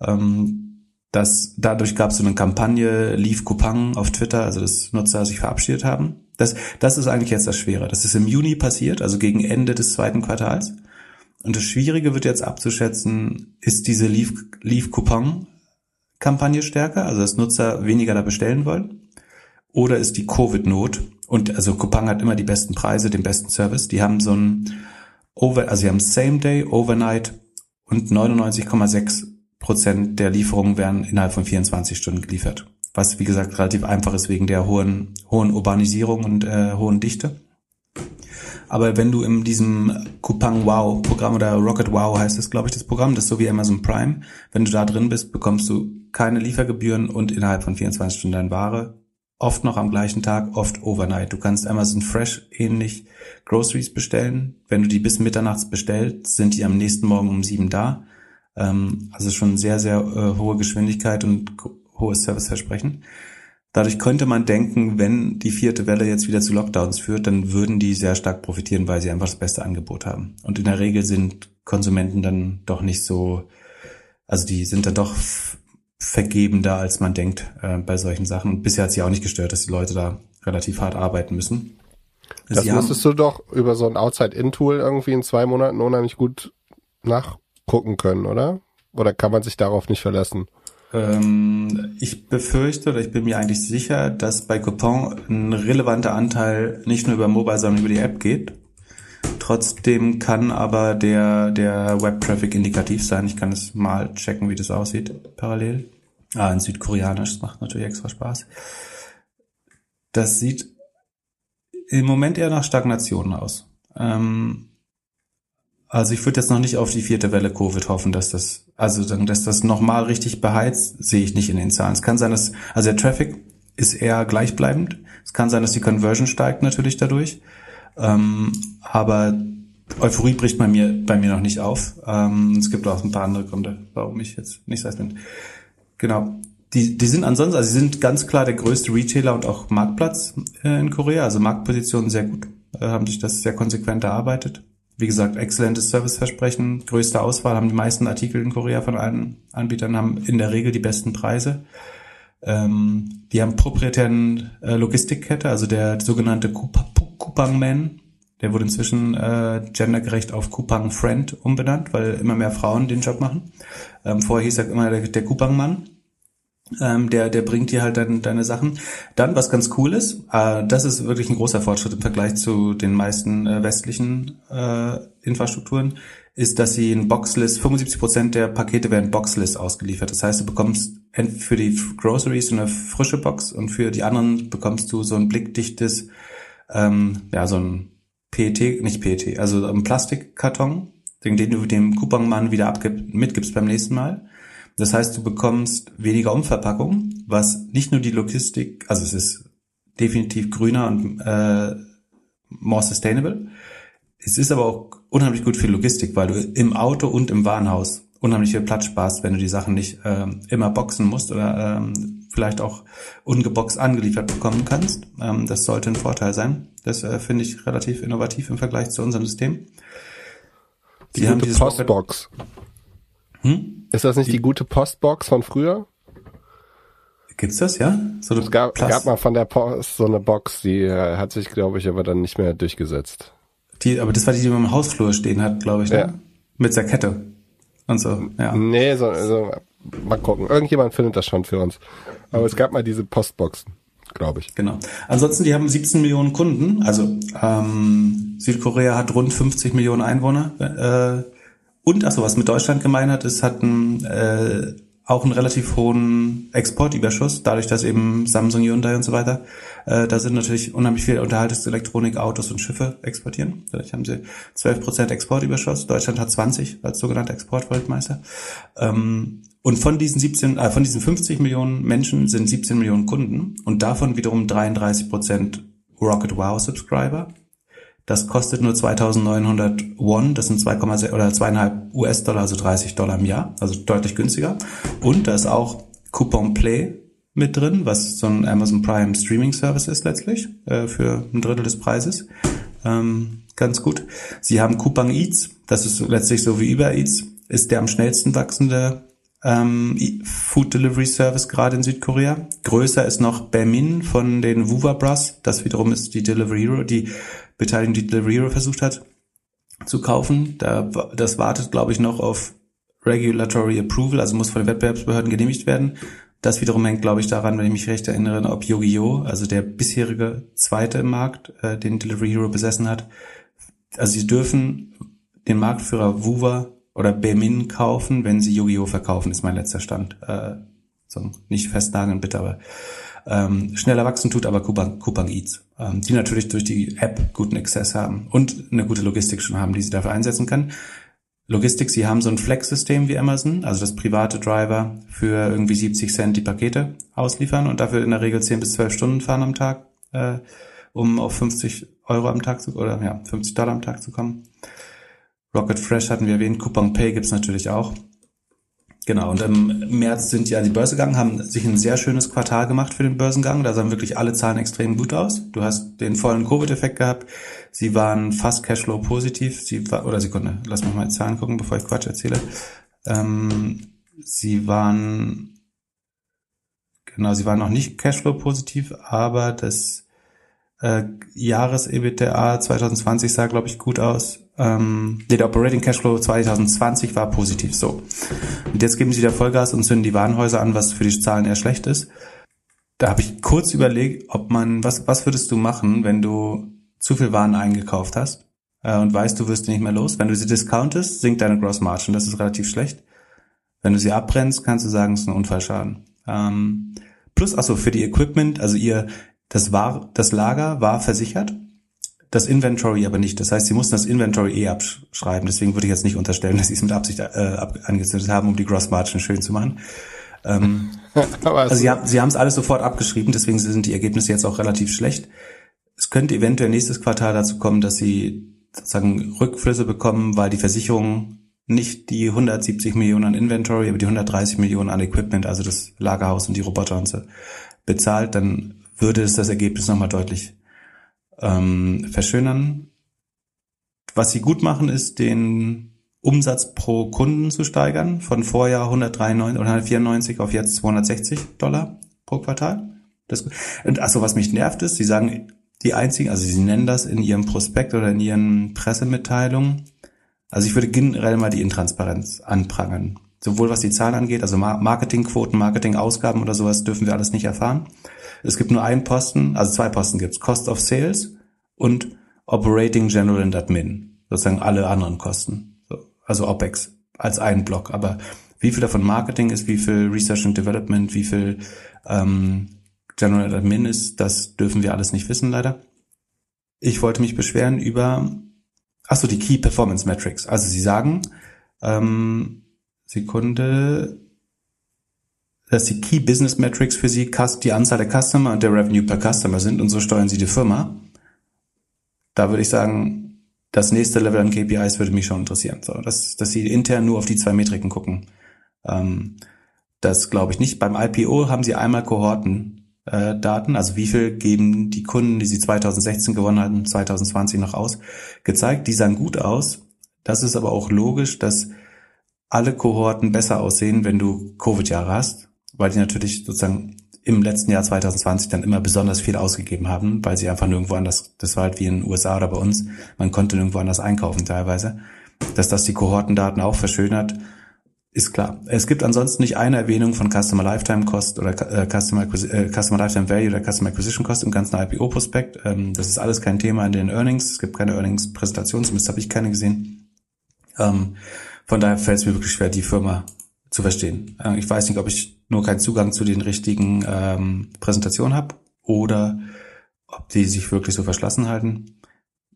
Ähm, das, dadurch gab es so eine Kampagne Leave Kupang auf Twitter, also dass Nutzer sich verabschiedet haben. Das, das ist eigentlich jetzt das Schwere. Das ist im Juni passiert, also gegen Ende des zweiten Quartals. Und das Schwierige wird jetzt abzuschätzen, ist diese Leave, Leave Coupon Kampagne stärker, also dass Nutzer weniger da bestellen wollen? Oder ist die Covid-Not und also Coupang hat immer die besten Preise, den besten Service. Die haben so ein Over, also sie haben Same Day, Overnight und 99,6 Prozent der Lieferungen werden innerhalb von 24 Stunden geliefert. Was, wie gesagt, relativ einfach ist wegen der hohen, hohen Urbanisierung und äh, hohen Dichte. Aber wenn du in diesem Coupang Wow Programm oder Rocket Wow heißt es, glaube ich, das Programm, das ist so wie Amazon Prime, wenn du da drin bist, bekommst du keine Liefergebühren und innerhalb von 24 Stunden deine Ware. Oft noch am gleichen Tag, oft overnight. Du kannst Amazon Fresh ähnlich Groceries bestellen. Wenn du die bis mitternachts bestellst, sind die am nächsten Morgen um sieben da. Ähm, also schon sehr, sehr äh, hohe Geschwindigkeit und hohes Serviceversprechen. Dadurch könnte man denken, wenn die vierte Welle jetzt wieder zu Lockdowns führt, dann würden die sehr stark profitieren, weil sie einfach das beste Angebot haben. Und in der Regel sind Konsumenten dann doch nicht so, also die sind dann doch vergebender, als man denkt äh, bei solchen Sachen. Und bisher hat sie auch nicht gestört, dass die Leute da relativ hart arbeiten müssen. Das sie müsstest du doch über so ein Outside-In-Tool irgendwie in zwei Monaten unheimlich gut nachgucken können, oder? Oder kann man sich darauf nicht verlassen? Ähm, ich befürchte oder ich bin mir eigentlich sicher, dass bei Coupon ein relevanter Anteil nicht nur über Mobile, sondern über die App geht. Trotzdem kann aber der, der Web-Traffic indikativ sein. Ich kann es mal checken, wie das aussieht, parallel. Ah, in Südkoreanisch, das macht natürlich extra Spaß. Das sieht im Moment eher nach Stagnation aus. Ähm, also ich würde jetzt noch nicht auf die vierte Welle Covid hoffen, dass das, also dann, dass das nochmal richtig beheizt, sehe ich nicht in den Zahlen. Es kann sein, dass, also der Traffic ist eher gleichbleibend. Es kann sein, dass die Conversion steigt natürlich dadurch. Ähm, aber Euphorie bricht bei mir, bei mir noch nicht auf. Ähm, es gibt auch ein paar andere Gründe, warum ich jetzt nicht heiß bin. Genau. Die, die sind ansonsten, also sie sind ganz klar der größte Retailer und auch Marktplatz äh, in Korea, also Marktposition sehr gut, äh, haben sich das sehr konsequent erarbeitet wie gesagt, exzellentes Serviceversprechen, größte Auswahl, haben die meisten Artikel in Korea von allen Anbietern, haben in der Regel die besten Preise. Ähm, die haben proprietären äh, Logistikkette, also der sogenannte Kupang Man, der wurde inzwischen äh, gendergerecht auf Kupang Friend umbenannt, weil immer mehr Frauen den Job machen. Ähm, vorher hieß er immer der, der Kupang Mann. Ähm, der, der bringt dir halt dann deine Sachen. Dann, was ganz cool ist, äh, das ist wirklich ein großer Fortschritt im Vergleich zu den meisten äh, westlichen äh, Infrastrukturen, ist, dass sie in Boxlist, 75 Prozent der Pakete werden Boxlist ausgeliefert. Das heißt, du bekommst für die Groceries eine frische Box und für die anderen bekommst du so ein blickdichtes, ähm, ja, so ein PET, nicht PET, also ein Plastikkarton, den, den du dem Couponmann wieder abgib, mitgibst beim nächsten Mal. Das heißt, du bekommst weniger Umverpackung, was nicht nur die Logistik, also es ist definitiv grüner und äh, more sustainable. Es ist aber auch unheimlich gut für Logistik, weil du im Auto und im Warenhaus unheimlich viel Platz sparst, wenn du die Sachen nicht ähm, immer boxen musst oder ähm, vielleicht auch ungeboxt angeliefert bekommen kannst. Ähm, das sollte ein Vorteil sein. Das äh, finde ich relativ innovativ im Vergleich zu unserem System. Die, haben diese Postbox. Hm? Ist das nicht die, die gute Postbox von früher? Gibt's das, ja? So es gab, gab mal von der Post so eine Box, die äh, hat sich, glaube ich, aber dann nicht mehr durchgesetzt. Die, aber das war die, die man im Hausflur stehen hat, glaube ich, ne? Ja. Mit der Kette und so, ja. Nee, so, so, mal gucken. Irgendjemand findet das schon für uns. Aber es gab mal diese Postboxen, glaube ich. Genau. Ansonsten, die haben 17 Millionen Kunden. Also ähm, Südkorea hat rund 50 Millionen Einwohner. Äh, und, also was mit Deutschland gemein hat, ist, hatten äh, auch einen relativ hohen Exportüberschuss, dadurch, dass eben Samsung, Hyundai und so weiter, äh, da sind natürlich unheimlich viel Unterhaltungselektronik, Autos und Schiffe exportieren. Dadurch haben sie 12% Exportüberschuss. Deutschland hat 20 als sogenannter Exportweltmeister. Ähm, und von diesen 17, äh, von diesen 50 Millionen Menschen sind 17 Millionen Kunden und davon wiederum 33% Rocket Wow Subscriber das kostet nur 2.900 Won, das sind 2,6 oder 2,5 US-Dollar, also 30 Dollar im Jahr, also deutlich günstiger. Und da ist auch Coupon Play mit drin, was so ein Amazon Prime Streaming Service ist letztlich, äh, für ein Drittel des Preises. Ähm, ganz gut. Sie haben Coupon Eats, das ist letztlich so wie Uber Eats, ist der am schnellsten wachsende ähm, Food Delivery Service gerade in Südkorea. Größer ist noch Baemin von den Wuva Bros. Das wiederum ist die Delivery Hero, die Beteiligung, die Delivery Hero versucht hat zu kaufen. Da, das wartet, glaube ich, noch auf Regulatory Approval, also muss von den Wettbewerbsbehörden genehmigt werden. Das wiederum hängt, glaube ich, daran, wenn ich mich recht erinnere, ob Yu-Gi-Oh!, also der bisherige Zweite im Markt, äh, den Delivery Hero besessen hat. Also sie dürfen den Marktführer Wuva oder Bemin kaufen, wenn sie Yu-Gi-Oh! verkaufen, ist mein letzter Stand. Äh, so, nicht festnageln bitte, aber ähm, schneller wachsen tut aber Coupang, Coupang Eats, ähm, die natürlich durch die App guten Access haben und eine gute Logistik schon haben, die sie dafür einsetzen können. Logistik, sie haben so ein Flex-System wie Amazon, also das private Driver für irgendwie 70 Cent die Pakete ausliefern und dafür in der Regel 10 bis 12 Stunden fahren am Tag, äh, um auf 50 Euro am Tag zu, oder ja, 50 Dollar am Tag zu kommen. Rocket Fresh hatten wir erwähnt, Coupon Pay gibt's natürlich auch. Genau, und im März sind die an die Börse gegangen, haben sich ein sehr schönes Quartal gemacht für den Börsengang. Da sahen wirklich alle Zahlen extrem gut aus. Du hast den vollen Covid-Effekt gehabt. Sie waren fast Cashflow positiv. Sie war, oder Sekunde, lass mich mal die Zahlen gucken, bevor ich Quatsch erzähle. Ähm, sie waren, genau, sie waren noch nicht Cashflow positiv, aber das äh, Jahres-EBITDA 2020 sah, glaube ich, gut aus. Ähm, der Operating Cashflow 2020 war positiv so. Und jetzt geben sie wieder Vollgas und zünden die Warenhäuser an, was für die Zahlen eher schlecht ist. Da habe ich kurz überlegt, ob man, was, was würdest du machen, wenn du zu viel Waren eingekauft hast äh, und weißt, du wirst nicht mehr los. Wenn du sie discountest, sinkt deine Gross Margin. Das ist relativ schlecht. Wenn du sie abbrennst, kannst du sagen, es ist ein Unfallschaden. Ähm, plus, achso, für die Equipment, also ihr, das war, das Lager war versichert das Inventory aber nicht. Das heißt, sie mussten das Inventory eh abschreiben. Deswegen würde ich jetzt nicht unterstellen, dass sie es mit Absicht äh, angezündet haben, um die Gross Margin schön zu machen. Ähm, also sie haben sie haben es alles sofort abgeschrieben, deswegen sind die Ergebnisse jetzt auch relativ schlecht. Es könnte eventuell nächstes Quartal dazu kommen, dass sie sozusagen Rückflüsse bekommen, weil die Versicherung nicht die 170 Millionen an Inventory, aber die 130 Millionen an Equipment, also das Lagerhaus und die Roboter und so, bezahlt, dann würde es das Ergebnis nochmal deutlich ähm, verschönern. Was sie gut machen, ist den Umsatz pro Kunden zu steigern, von Vorjahr 193 oder 194 auf jetzt 260 Dollar pro Quartal. Das, und achso, was mich nervt ist, sie sagen, die einzigen, also sie nennen das in ihrem Prospekt oder in ihren Pressemitteilungen, also ich würde generell mal die Intransparenz anprangern. Sowohl was die Zahlen angeht, also Marketingquoten, Marketingausgaben oder sowas dürfen wir alles nicht erfahren. Es gibt nur einen Posten, also zwei Posten gibt's. Cost of Sales und Operating General and Admin. Sozusagen alle anderen Kosten. Also OPEX als einen Block. Aber wie viel davon Marketing ist, wie viel Research and Development, wie viel ähm, General and Admin ist, das dürfen wir alles nicht wissen, leider. Ich wollte mich beschweren über, ach so, die Key Performance Metrics. Also Sie sagen, ähm, Sekunde, dass die Key Business Metrics für Sie die Anzahl der Customer und der Revenue per Customer sind und so steuern Sie die Firma. Da würde ich sagen, das nächste Level an KPIs würde mich schon interessieren. So, dass, dass Sie intern nur auf die zwei Metriken gucken. Ähm, das glaube ich nicht. Beim IPO haben Sie einmal Kohorten äh, also wie viel geben die Kunden, die sie 2016 gewonnen hatten, 2020 noch aus, gezeigt. Die sahen gut aus. Das ist aber auch logisch, dass alle Kohorten besser aussehen, wenn du Covid-Jahre hast weil die natürlich sozusagen im letzten Jahr 2020 dann immer besonders viel ausgegeben haben, weil sie einfach nirgendwo anders, das war halt wie in den USA oder bei uns, man konnte nirgendwo anders einkaufen teilweise. Dass das die Kohortendaten auch verschönert, ist klar. Es gibt ansonsten nicht eine Erwähnung von Customer Lifetime Cost oder äh, Customer, äh, Customer Lifetime Value oder Customer Acquisition Cost im ganzen IPO-Prospekt. Ähm, das ist alles kein Thema in den Earnings. Es gibt keine Earnings-Präsentation, zumindest habe ich keine gesehen. Ähm, von daher fällt es mir wirklich schwer, die Firma zu verstehen. Äh, ich weiß nicht, ob ich nur keinen Zugang zu den richtigen ähm, Präsentationen habe oder ob die sich wirklich so verschlossen halten.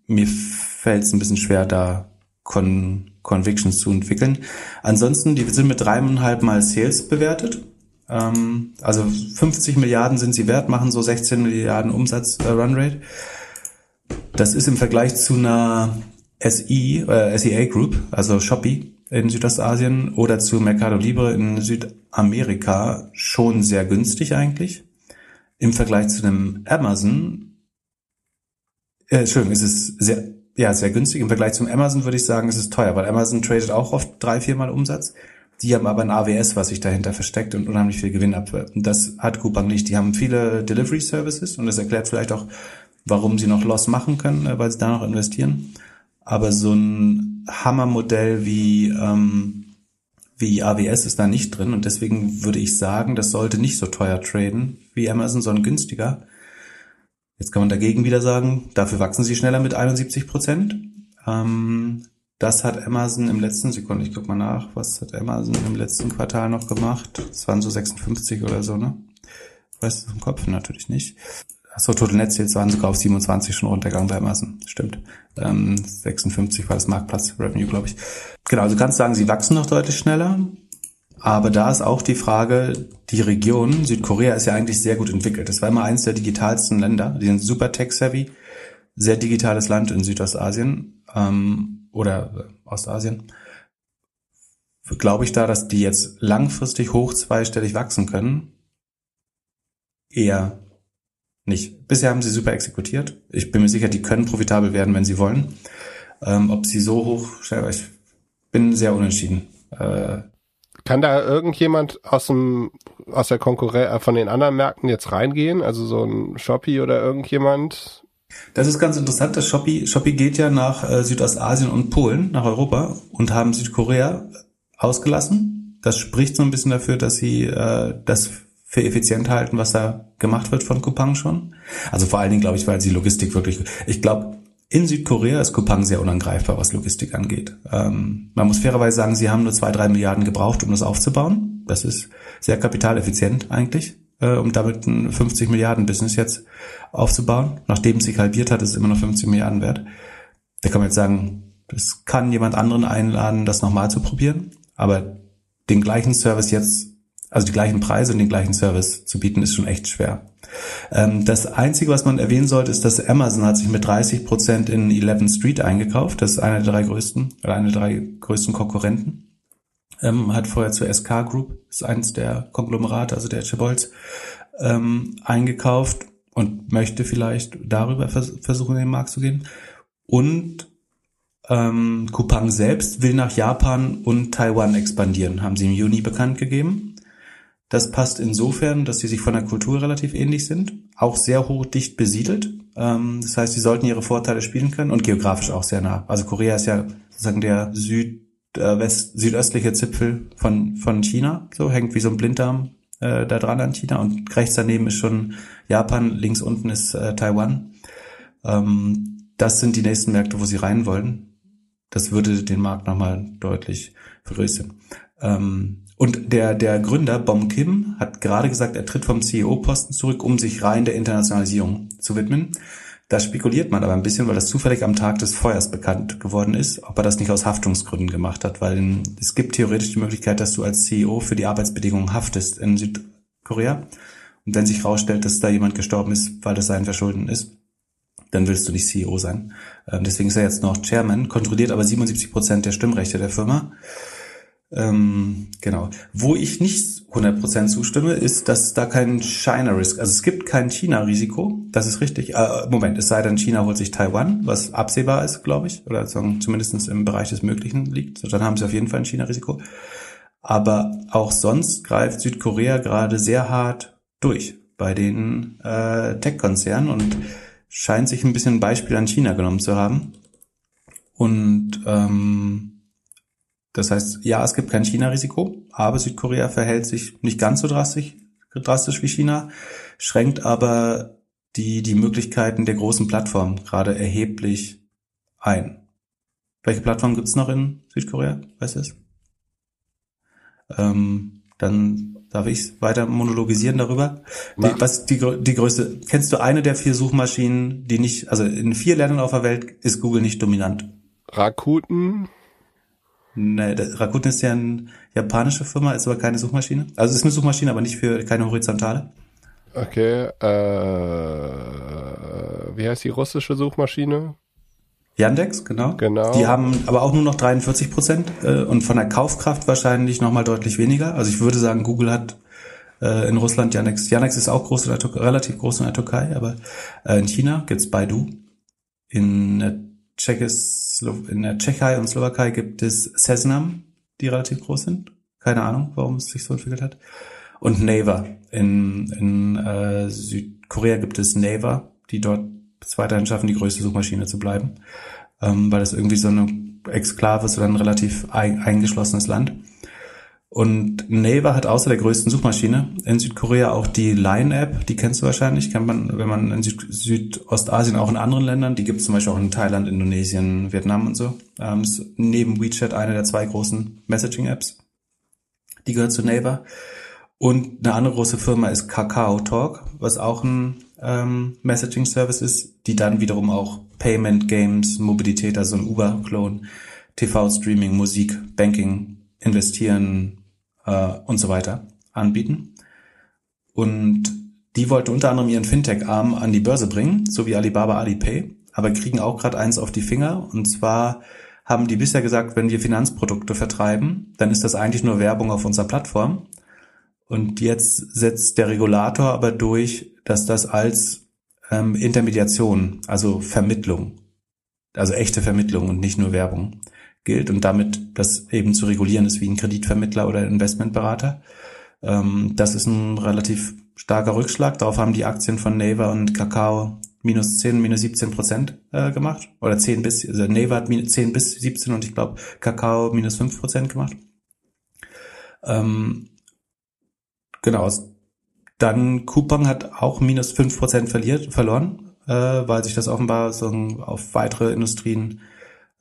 Mir fällt es ein bisschen schwer, da Con Convictions zu entwickeln. Ansonsten, die sind mit dreieinhalb Mal Sales bewertet. Ähm, also 50 Milliarden sind sie wert, machen so 16 Milliarden Umsatz äh, Runrate. Das ist im Vergleich zu einer SI, äh, SEA Group, also Shopee, in Südostasien oder zu Mercado Libre in Südamerika schon sehr günstig eigentlich. Im Vergleich zu einem Amazon, äh, Entschuldigung, ist es sehr, ja, sehr günstig. Im Vergleich zum Amazon würde ich sagen, ist es teuer, weil Amazon tradet auch oft drei, viermal Umsatz. Die haben aber ein AWS, was sich dahinter versteckt und unheimlich viel Gewinn abwirft. Und das hat Coupang nicht. Die haben viele Delivery Services und das erklärt vielleicht auch, warum sie noch Loss machen können, äh, weil sie da noch investieren. Aber so ein Hammermodell wie, ähm, wie AWS ist da nicht drin und deswegen würde ich sagen, das sollte nicht so teuer traden wie Amazon, sondern günstiger. Jetzt kann man dagegen wieder sagen, dafür wachsen sie schneller mit 71 Prozent. Ähm, Das hat Amazon im letzten Sekunde, ich guck mal nach, was hat Amazon im letzten Quartal noch gemacht? Das waren so 56 oder so, ne? Weißt du im Kopf natürlich nicht. Achso, Total Net Sales waren sogar auf 27 schon runtergegangen bei Amazon. Stimmt. Ähm, 56 war das Marktplatz Revenue, glaube ich. Genau, also kannst sagen, sie wachsen noch deutlich schneller. Aber da ist auch die Frage, die Region, Südkorea ist ja eigentlich sehr gut entwickelt. Das war immer eines der digitalsten Länder. Die sind super tech-savvy. Sehr digitales Land in Südostasien ähm, oder äh, Ostasien. Glaube ich da, dass die jetzt langfristig hoch zweistellig wachsen können? Eher nicht. Bisher haben sie super exekutiert. Ich bin mir sicher, die können profitabel werden, wenn sie wollen. Ähm, ob sie so hoch, ich bin sehr unentschieden. Äh, kann da irgendjemand aus dem aus der Konkurrenz äh, von den anderen Märkten jetzt reingehen? Also so ein Shopee oder irgendjemand? Das ist ganz interessant. Das Shopee, Shopee geht ja nach äh, Südostasien und Polen, nach Europa und haben Südkorea ausgelassen. Das spricht so ein bisschen dafür, dass sie äh, das für effizient halten, was da gemacht wird von Coupang schon. Also vor allen Dingen glaube ich, weil sie Logistik wirklich. Ich glaube, in Südkorea ist Coupang sehr unangreifbar, was Logistik angeht. Ähm, man muss fairerweise sagen, sie haben nur zwei, drei Milliarden gebraucht, um das aufzubauen. Das ist sehr kapitaleffizient eigentlich, äh, um damit ein 50 Milliarden Business jetzt aufzubauen. Nachdem es sich halbiert hat, ist es immer noch 50 Milliarden wert. Da kann man jetzt sagen, das kann jemand anderen einladen, das nochmal zu probieren. Aber den gleichen Service jetzt, also die gleichen Preise und den gleichen Service zu bieten, ist schon echt schwer. Ähm, das Einzige, was man erwähnen sollte, ist, dass Amazon hat sich mit 30 Prozent in 11th Street eingekauft. Das ist einer der drei größten, oder einer der drei größten Konkurrenten. Ähm, hat vorher zur SK Group, ist eines der Konglomerate, also der Chabolz, ähm, eingekauft und möchte vielleicht darüber vers versuchen, in den Markt zu gehen. Und ähm, Coupang selbst will nach Japan und Taiwan expandieren, haben sie im Juni bekannt gegeben. Das passt insofern, dass sie sich von der Kultur relativ ähnlich sind, auch sehr hoch dicht besiedelt. Ähm, das heißt, sie sollten ihre Vorteile spielen können und geografisch auch sehr nah. Also Korea ist ja sozusagen der Südwest, äh, südöstliche Zipfel von, von China, so hängt wie so ein Blinddarm äh, da dran an China und rechts daneben ist schon Japan, links unten ist äh, Taiwan. Ähm, das sind die nächsten Märkte, wo sie rein wollen. Das würde den Markt nochmal deutlich vergrößern. Ähm, und der, der Gründer, Bom Kim, hat gerade gesagt, er tritt vom CEO-Posten zurück, um sich rein der Internationalisierung zu widmen. Da spekuliert man aber ein bisschen, weil das zufällig am Tag des Feuers bekannt geworden ist, ob er das nicht aus Haftungsgründen gemacht hat, weil es gibt theoretisch die Möglichkeit, dass du als CEO für die Arbeitsbedingungen haftest in Südkorea. Und wenn sich herausstellt, dass da jemand gestorben ist, weil das sein Verschulden ist, dann willst du nicht CEO sein. Ähm, deswegen ist er jetzt noch Chairman, kontrolliert aber 77 Prozent der Stimmrechte der Firma. Ähm, genau. Wo ich nicht 100% zustimme, ist, dass da kein China-Risk, also es gibt kein China-Risiko, das ist richtig. Äh, Moment, es sei denn, China holt sich Taiwan, was absehbar ist, glaube ich, oder zumindest im Bereich des Möglichen liegt. So, dann haben sie auf jeden Fall ein China-Risiko. Aber auch sonst greift Südkorea gerade sehr hart durch bei den äh, Tech-Konzernen und scheint sich ein bisschen ein Beispiel an China genommen zu haben. Und ähm, das heißt, ja, es gibt kein China-Risiko, aber Südkorea verhält sich nicht ganz so drastisch, drastisch wie China, schränkt aber die, die Möglichkeiten der großen Plattformen gerade erheblich ein. Welche Plattform gibt's noch in Südkorea? Weißt du es? Ähm, dann darf ich weiter monologisieren darüber. Die, was die, die größte, kennst du eine der vier Suchmaschinen, die nicht, also in vier Ländern auf der Welt ist Google nicht dominant? Rakuten? Nee, Rakuten ist ja eine japanische Firma, ist aber keine Suchmaschine. Also ist eine Suchmaschine, aber nicht für keine horizontale. Okay, äh, wie heißt die russische Suchmaschine? Yandex, genau. Genau. Die haben aber auch nur noch 43 Prozent äh, und von der Kaufkraft wahrscheinlich nochmal deutlich weniger. Also ich würde sagen, Google hat äh, in Russland Yandex. Yandex ist auch groß in der Türkei, relativ groß in der Türkei, aber äh, in China gibt's Baidu. In der Tschechis, in der Tschechei und Slowakei gibt es Cessnam, die relativ groß sind. Keine Ahnung, warum es sich so entwickelt hat. Und Naver. In, in äh, Südkorea gibt es Naver, die dort es weiterhin schaffen, die größte Suchmaschine zu bleiben, ähm, weil das irgendwie so eine Exklave ist oder ein relativ ein, eingeschlossenes Land. Und Naver hat außer der größten Suchmaschine in Südkorea auch die Line-App, die kennst du wahrscheinlich, kennt man, wenn man in Süd Südostasien, auch in anderen Ländern, die gibt es zum Beispiel auch in Thailand, Indonesien, Vietnam und so. Ähm, ist neben WeChat eine der zwei großen Messaging-Apps. Die gehört zu Naver. Und eine andere große Firma ist Kakao Talk, was auch ein ähm, Messaging-Service ist, die dann wiederum auch Payment, Games, Mobilität, also ein Uber-Klon, TV-Streaming, Musik, Banking, Investieren äh, und so weiter anbieten. Und die wollte unter anderem ihren Fintech-Arm an die Börse bringen, so wie Alibaba Alipay, aber kriegen auch gerade eins auf die Finger. Und zwar haben die bisher gesagt, wenn wir Finanzprodukte vertreiben, dann ist das eigentlich nur Werbung auf unserer Plattform. Und jetzt setzt der Regulator aber durch, dass das als ähm, Intermediation, also Vermittlung, also echte Vermittlung und nicht nur Werbung gilt und damit das eben zu regulieren ist wie ein Kreditvermittler oder Investmentberater. Ähm, das ist ein relativ starker Rückschlag. Darauf haben die Aktien von Naver und Kakao minus 10, minus 17 Prozent äh, gemacht. Oder 10 bis, also Naver hat 10 bis 17 und ich glaube Kakao minus 5 Prozent gemacht. Ähm, genau. Dann Coupon hat auch minus 5 Prozent verloren, äh, weil sich das offenbar so auf weitere Industrien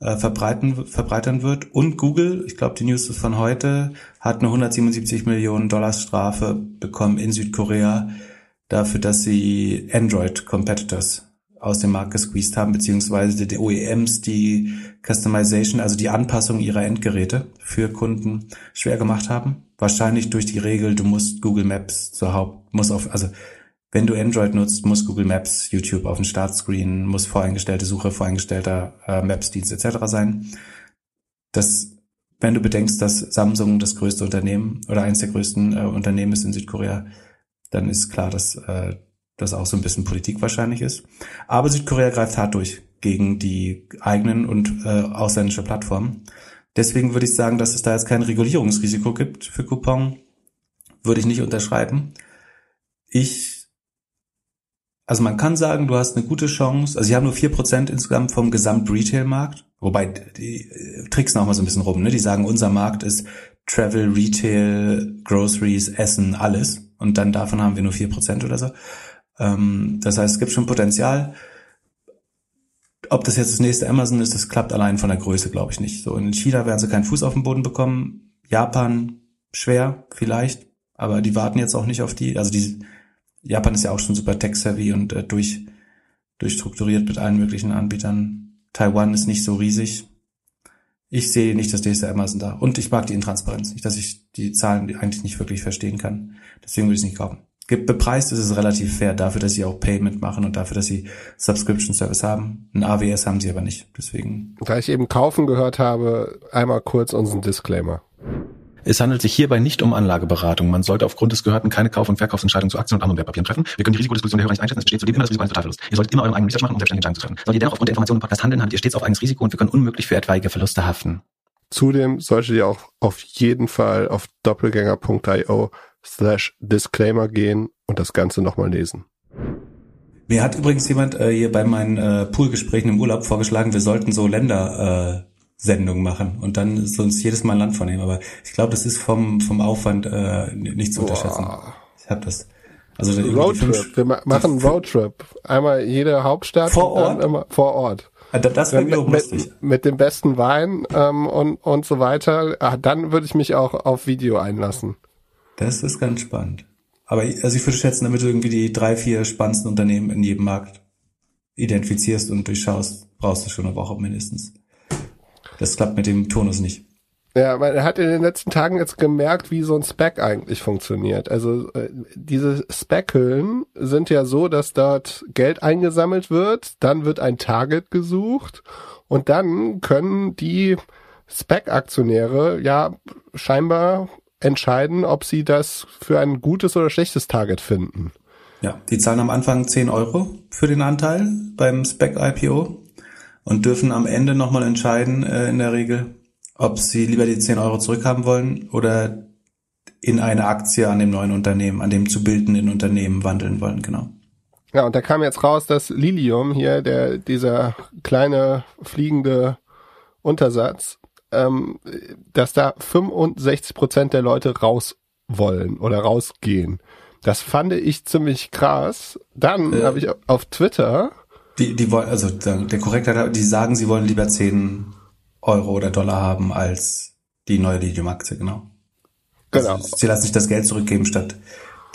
äh, verbreiten, verbreitern wird. Und Google, ich glaube, die News ist von heute, hat eine 177 Millionen Dollar Strafe bekommen in Südkorea dafür, dass sie Android-Competitors aus dem Markt gesqueezed haben, beziehungsweise die OEMs die Customization, also die Anpassung ihrer Endgeräte für Kunden schwer gemacht haben. Wahrscheinlich durch die Regel, du musst Google Maps zur Haupt, muss auf, also wenn du Android nutzt, muss Google Maps, YouTube auf dem Startscreen, muss voreingestellte Suche, voreingestellter äh, Maps-Dienst etc. sein. Das, wenn du bedenkst, dass Samsung das größte Unternehmen oder eines der größten äh, Unternehmen ist in Südkorea, dann ist klar, dass äh, das auch so ein bisschen Politik wahrscheinlich ist. Aber Südkorea greift hart durch gegen die eigenen und äh, ausländische Plattformen. Deswegen würde ich sagen, dass es da jetzt kein Regulierungsrisiko gibt für Coupon, würde ich nicht unterschreiben. Ich also man kann sagen, du hast eine gute Chance. Also sie haben nur vier Prozent insgesamt vom Gesamt-Retail-Markt. Wobei, die äh, tricksen auch mal so ein bisschen rum. Ne? Die sagen, unser Markt ist Travel, Retail, Groceries, Essen, alles. Und dann davon haben wir nur vier Prozent oder so. Ähm, das heißt, es gibt schon Potenzial. Ob das jetzt das nächste Amazon ist, das klappt allein von der Größe, glaube ich nicht. So in China werden sie keinen Fuß auf den Boden bekommen. Japan schwer, vielleicht. Aber die warten jetzt auch nicht auf die. Also die Japan ist ja auch schon super tech-savvy und äh, durch, durchstrukturiert mit allen möglichen Anbietern. Taiwan ist nicht so riesig. Ich sehe nicht das nächste Amazon da. Und ich mag die Intransparenz. Nicht, dass ich die Zahlen eigentlich nicht wirklich verstehen kann. Deswegen würde ich es nicht kaufen. Bepreist ist es relativ fair dafür, dass sie auch Payment machen und dafür, dass sie Subscription Service haben. Ein AWS haben sie aber nicht. Deswegen. Da ich eben kaufen gehört habe, einmal kurz unseren Disclaimer. Es handelt sich hierbei nicht um Anlageberatung. Man sollte aufgrund des Gehörten keine Kauf- und Verkaufsentscheidungen zu Aktien und anderen Wertpapieren treffen. Wir können die Risikodisposition der Hörer nicht einschätzen. Es besteht zudem immer das Risiko eines Totalverlusts. Ihr solltet immer euren eigenen Research machen, um selbstständige Entscheidungen zu treffen. Solltet ihr dennoch aufgrund der Informationen im Podcast handeln, handelt ihr stets auf eigenes Risiko und wir können unmöglich für etwaige Verluste haften. Zudem solltet ihr auch auf jeden Fall auf doppelgänger.io slash Disclaimer gehen und das Ganze nochmal lesen. Mir hat übrigens jemand äh, hier bei meinen äh, Poolgesprächen im Urlaub vorgeschlagen, wir sollten so Länder äh, Sendung machen und dann ist uns jedes Mal ein Land vornehmen. Aber ich glaube, das ist vom, vom Aufwand äh, nicht zu unterschätzen. Boah. Ich habe das. Also Roadtrip. Wir ma machen einen Roadtrip. Einmal jede Hauptstadt vor Ort. Immer, vor Ort. Ah, das wäre mir lustig. Mit, mit dem besten Wein ähm, und, und so weiter. Ach, dann würde ich mich auch auf Video einlassen. Das ist ganz spannend. Aber also ich würde schätzen, damit du irgendwie die drei, vier spannendsten Unternehmen in jedem Markt identifizierst und durchschaust, brauchst du schon eine Woche mindestens. Das klappt mit dem Tonus nicht. Ja, man hat in den letzten Tagen jetzt gemerkt, wie so ein Spec eigentlich funktioniert. Also äh, diese Speckeln sind ja so, dass dort Geld eingesammelt wird, dann wird ein Target gesucht und dann können die Spec-Aktionäre ja scheinbar entscheiden, ob sie das für ein gutes oder schlechtes Target finden. Ja, die zahlen am Anfang 10 Euro für den Anteil beim Spec-IPO und dürfen am Ende nochmal entscheiden, äh, in der Regel, ob sie lieber die 10 Euro zurückhaben wollen oder in eine Aktie an dem neuen Unternehmen, an dem zu bildenden Unternehmen wandeln wollen, genau. Ja, und da kam jetzt raus, dass Lilium hier, der, dieser kleine fliegende Untersatz, ähm, dass da 65 Prozent der Leute raus wollen oder rausgehen. Das fand ich ziemlich krass. Dann Äh. habe ich auf Twitter, Die, die wollen, also der der Korrekte, die sagen, sie wollen lieber 10 Euro oder Dollar haben als die neue Lilium-Aktie, genau. genau, Also, sie lassen sich das Geld zurückgeben statt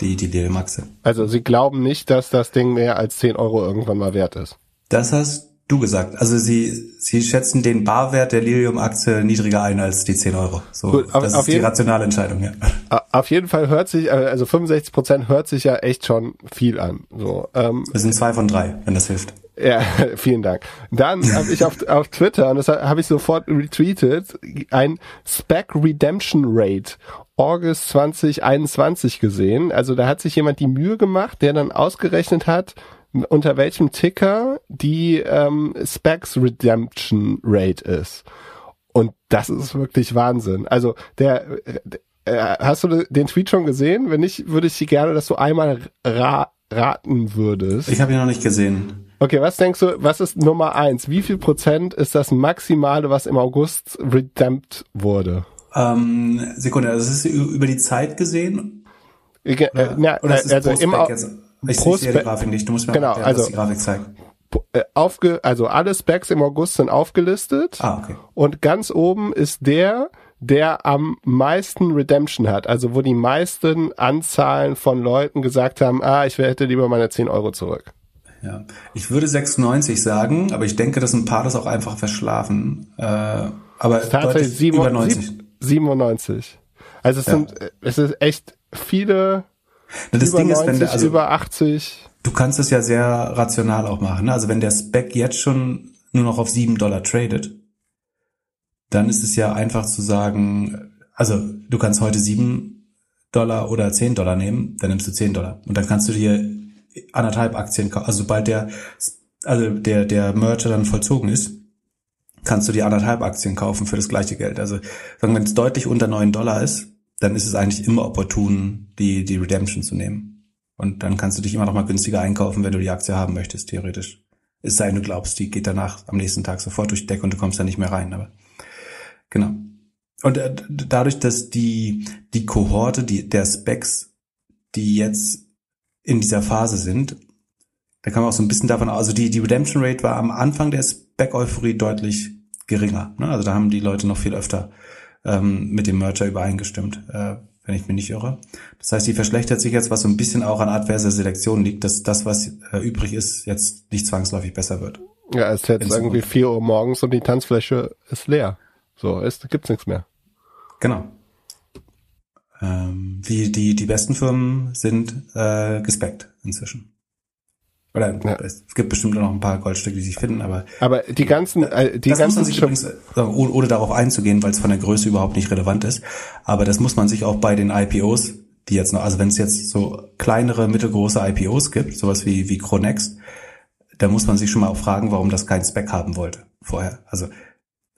die, die Lilium-Aktie. also sie glauben nicht, dass das Ding mehr als 10 Euro irgendwann mal wert ist. Das hast du gesagt. Also sie, sie schätzen den Barwert der Lilium-Aktie niedriger ein als die 10 Euro. So, Gut, auf- das ist die rationale Entscheidung, ja. Auf jeden Fall hört sich, äh, also 65 Prozent hört sich ja echt schon viel an. So, ähm, Das sind zwei von drei, wenn das hilft. Ja, vielen Dank. Dann habe ich auf, auf Twitter, und das habe ich sofort retweetet, ein Spec Redemption Rate August 2021 gesehen. Also da hat sich jemand die Mühe gemacht, der dann ausgerechnet hat, unter welchem Ticker die ähm, Specs Redemption Rate ist. Und das ist wirklich Wahnsinn. Also der, äh, hast du den Tweet schon gesehen? Wenn nicht, würde ich gerne, dass du einmal ra raten würdest. Ich habe ihn noch nicht gesehen. Okay, was denkst du, was ist Nummer eins? Wie viel Prozent ist das Maximale, was im August redempt wurde? Ähm, Sekunde, also das ist über die Zeit gesehen? Äh, Oder ist es also im? Ich, pro ich sehe die Grafik nicht. Du musst mir Genau, erklären, was also- die Grafik zeigt. äh, aufge, also alle Specs im August sind aufgelistet Ah, okay. und ganz oben ist der, der am meisten Redemption hat, also wo die meisten Anzahlen von Leuten gesagt haben, ah, ich hätte lieber meine 10 Euro zurück. Ja. Ich würde 96 sagen, aber ich denke, dass ein paar das auch einfach verschlafen. Äh, aber Tatsächlich deutlich sieben- über 90. sieb- 97. Also es Ja. sind, äh, es ist echt viele Na, das über Ding ist, 90, wenn der, also über 80. du kannst es ja sehr rational auch machen. Ne? Also wenn der Spec jetzt schon nur noch auf 7 Dollar tradet, dann ist es ja einfach zu sagen, also du kannst heute 7 Dollar oder 10 Dollar nehmen, dann nimmst du 10 Dollar. Und dann kannst du dir anderthalb Aktien kaufen. Also sobald der, also der, der Merger dann vollzogen ist, kannst du dir anderthalb Aktien kaufen für das gleiche Geld. Also sagen, wenn es deutlich unter 9 Dollar ist, dann ist es eigentlich immer opportun, die, die Redemption zu nehmen. Und dann kannst du dich immer noch mal günstiger einkaufen, wenn du die Aktie haben möchtest, theoretisch. Es sei denn, du glaubst, die geht danach am nächsten Tag sofort durch die Decke und du kommst da nicht mehr rein. Aber genau. Und äh, dadurch, dass die, die Kohorte, die, der Specs, die jetzt in dieser Phase sind, da kann man auch so ein bisschen davon aus, also die, die Redemption Rate war am Anfang der Spec-Euphorie deutlich geringer. Ne? Also da haben die Leute noch viel öfter ähm, mit dem Merger übereingestimmt, äh, wenn ich mich nicht irre. Das heißt, die verschlechtert sich jetzt, was so ein bisschen auch an adverser Selektion liegt, dass das, was äh, übrig ist, jetzt nicht zwangsläufig besser wird. Ja, es ist jetzt In irgendwie. 4 Uhr morgens und die Tanzfläche ist leer. So, es gibt's nichts mehr. Genau. Ähm, wie die, die besten Firmen sind äh, gespeckt inzwischen. Oder Ja. es gibt bestimmt noch ein paar Goldstücke, die sich finden, aber Aber die ganzen, äh, die das muss man ganzen sich übrigens, äh, ohne, darauf einzugehen, weil es von der Größe überhaupt nicht relevant ist, aber das muss man sich auch bei den IPOs, die jetzt noch, also wenn es jetzt so kleinere, mittelgroße IPOs gibt, sowas wie, wie Cronext, da muss man sich schon mal auch fragen, warum das kein Spec haben wollte vorher. Also,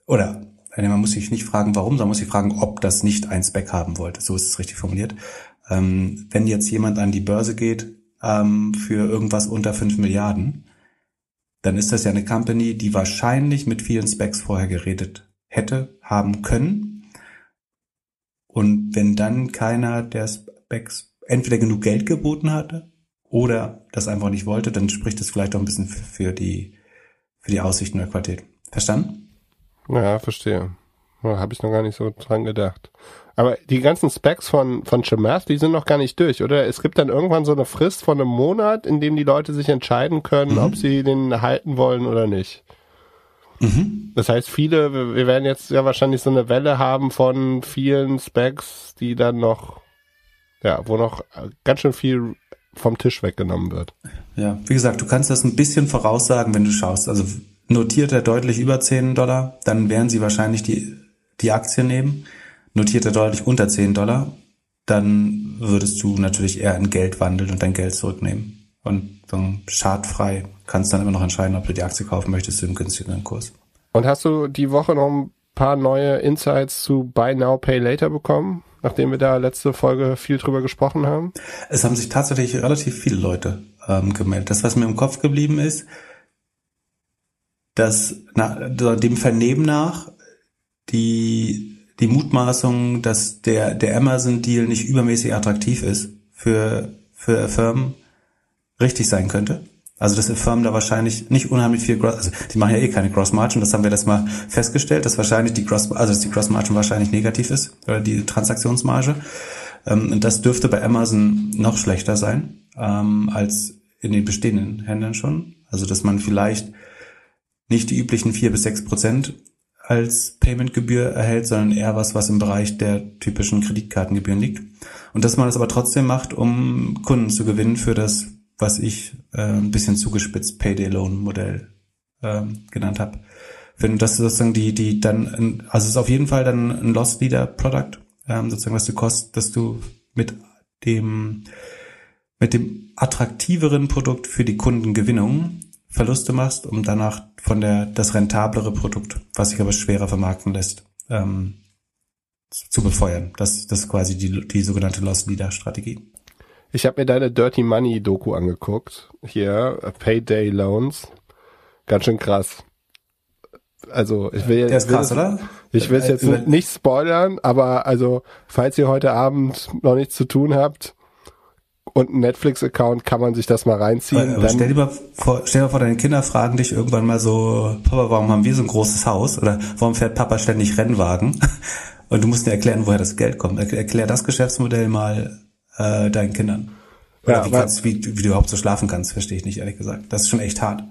oder nee, man muss sich nicht fragen, warum, sondern muss sich fragen, ob das nicht ein Spec haben wollte. So ist es richtig formuliert. Ähm, wenn jetzt jemand an die Börse geht ähm, für irgendwas unter 5 Milliarden, dann ist das ja eine Company, die wahrscheinlich mit vielen Specs vorher geredet hätte, haben können. Und wenn dann keiner der Specs entweder genug Geld geboten hatte oder das einfach nicht wollte, dann spricht das vielleicht auch ein bisschen für die, für die Aussichten der Qualität. Verstanden? Ja, verstehe. Ja, Habe ich noch gar nicht so dran gedacht. Aber die ganzen Specs von, von Chamath, die sind noch gar nicht durch, oder? Es gibt dann irgendwann so eine Frist von einem Monat, in dem die Leute sich entscheiden können, Mhm. ob sie den halten wollen oder nicht. Mhm. Das heißt, viele, wir werden jetzt ja wahrscheinlich so eine Welle haben von vielen Specs, die dann noch, ja, wo noch ganz schön viel vom Tisch weggenommen wird. Ja, wie gesagt, du kannst das ein bisschen voraussagen, wenn du schaust. Also notiert er deutlich über 10 Dollar, dann werden sie wahrscheinlich die, die Aktie nehmen. Notiert er deutlich unter 10 Dollar, dann würdest du natürlich eher in Geld wandeln und dein Geld zurücknehmen. Und dann schadfrei kannst dann immer noch entscheiden, ob du die Aktie kaufen möchtest zu einem günstigeren Kurs. Und hast du die Woche noch ein paar neue Insights zu Buy Now, Pay Later bekommen, nachdem wir da letzte Folge viel drüber gesprochen haben? Es haben sich tatsächlich relativ viele Leute ähm, gemeldet. Das, was mir im Kopf geblieben ist, dass na, dem Vernehmen nach die, die Mutmaßung, dass der, der Amazon-Deal nicht übermäßig attraktiv ist für, für Firmen, richtig sein könnte? Also dass Firmen da wahrscheinlich nicht unheimlich viel Gross, also die machen ja eh keine Gross Margin, das haben wir das mal festgestellt, dass wahrscheinlich die Gross, also dass die Gross Margin wahrscheinlich negativ ist, oder die Transaktionsmarge. Ähm, und das dürfte bei Amazon noch schlechter sein, ähm, als in den bestehenden Händlern schon. Also dass man vielleicht nicht die üblichen vier bis sechs Prozent als Paymentgebühr erhält, sondern eher was, was im Bereich der typischen Kreditkartengebühren liegt. Und dass man das aber trotzdem macht, um Kunden zu gewinnen für das was ich äh, ein bisschen zugespitzt Payday Loan Modell ähm, genannt habe. Wenn das sozusagen die, die dann, also es ist auf jeden Fall dann ein Loss Leader Product, ähm, sozusagen, was du kostet, dass du mit dem, mit dem attraktiveren Produkt für die Kundengewinnung Verluste machst, um danach von der, das rentablere Produkt, was sich aber schwerer vermarkten lässt, ähm, zu befeuern. Das, das ist quasi die, die sogenannte Loss Leader Strategie. Ich habe mir deine Dirty Money Doku angeguckt. Hier, Payday Loans. Ganz schön krass. Also ich will jetzt, krass, will, oder? Ich will es jetzt Über- nicht spoilern, aber also falls ihr heute Abend noch nichts zu tun habt und einen Netflix-Account, kann man sich das mal reinziehen. Aber stell dir mal vor, stell dir mal vor, deine Kinder fragen dich irgendwann mal so, Papa, warum haben wir so ein großes Haus? Oder warum fährt Papa ständig Rennwagen? Und du musst dir erklären, woher das Geld kommt. Er- Erklär das Geschäftsmodell mal äh, deinen Kindern. Oder Ja, wie, aber- kannst, wie, wie du überhaupt so schlafen kannst, verstehe ich nicht, ehrlich gesagt. Das ist schon echt hart.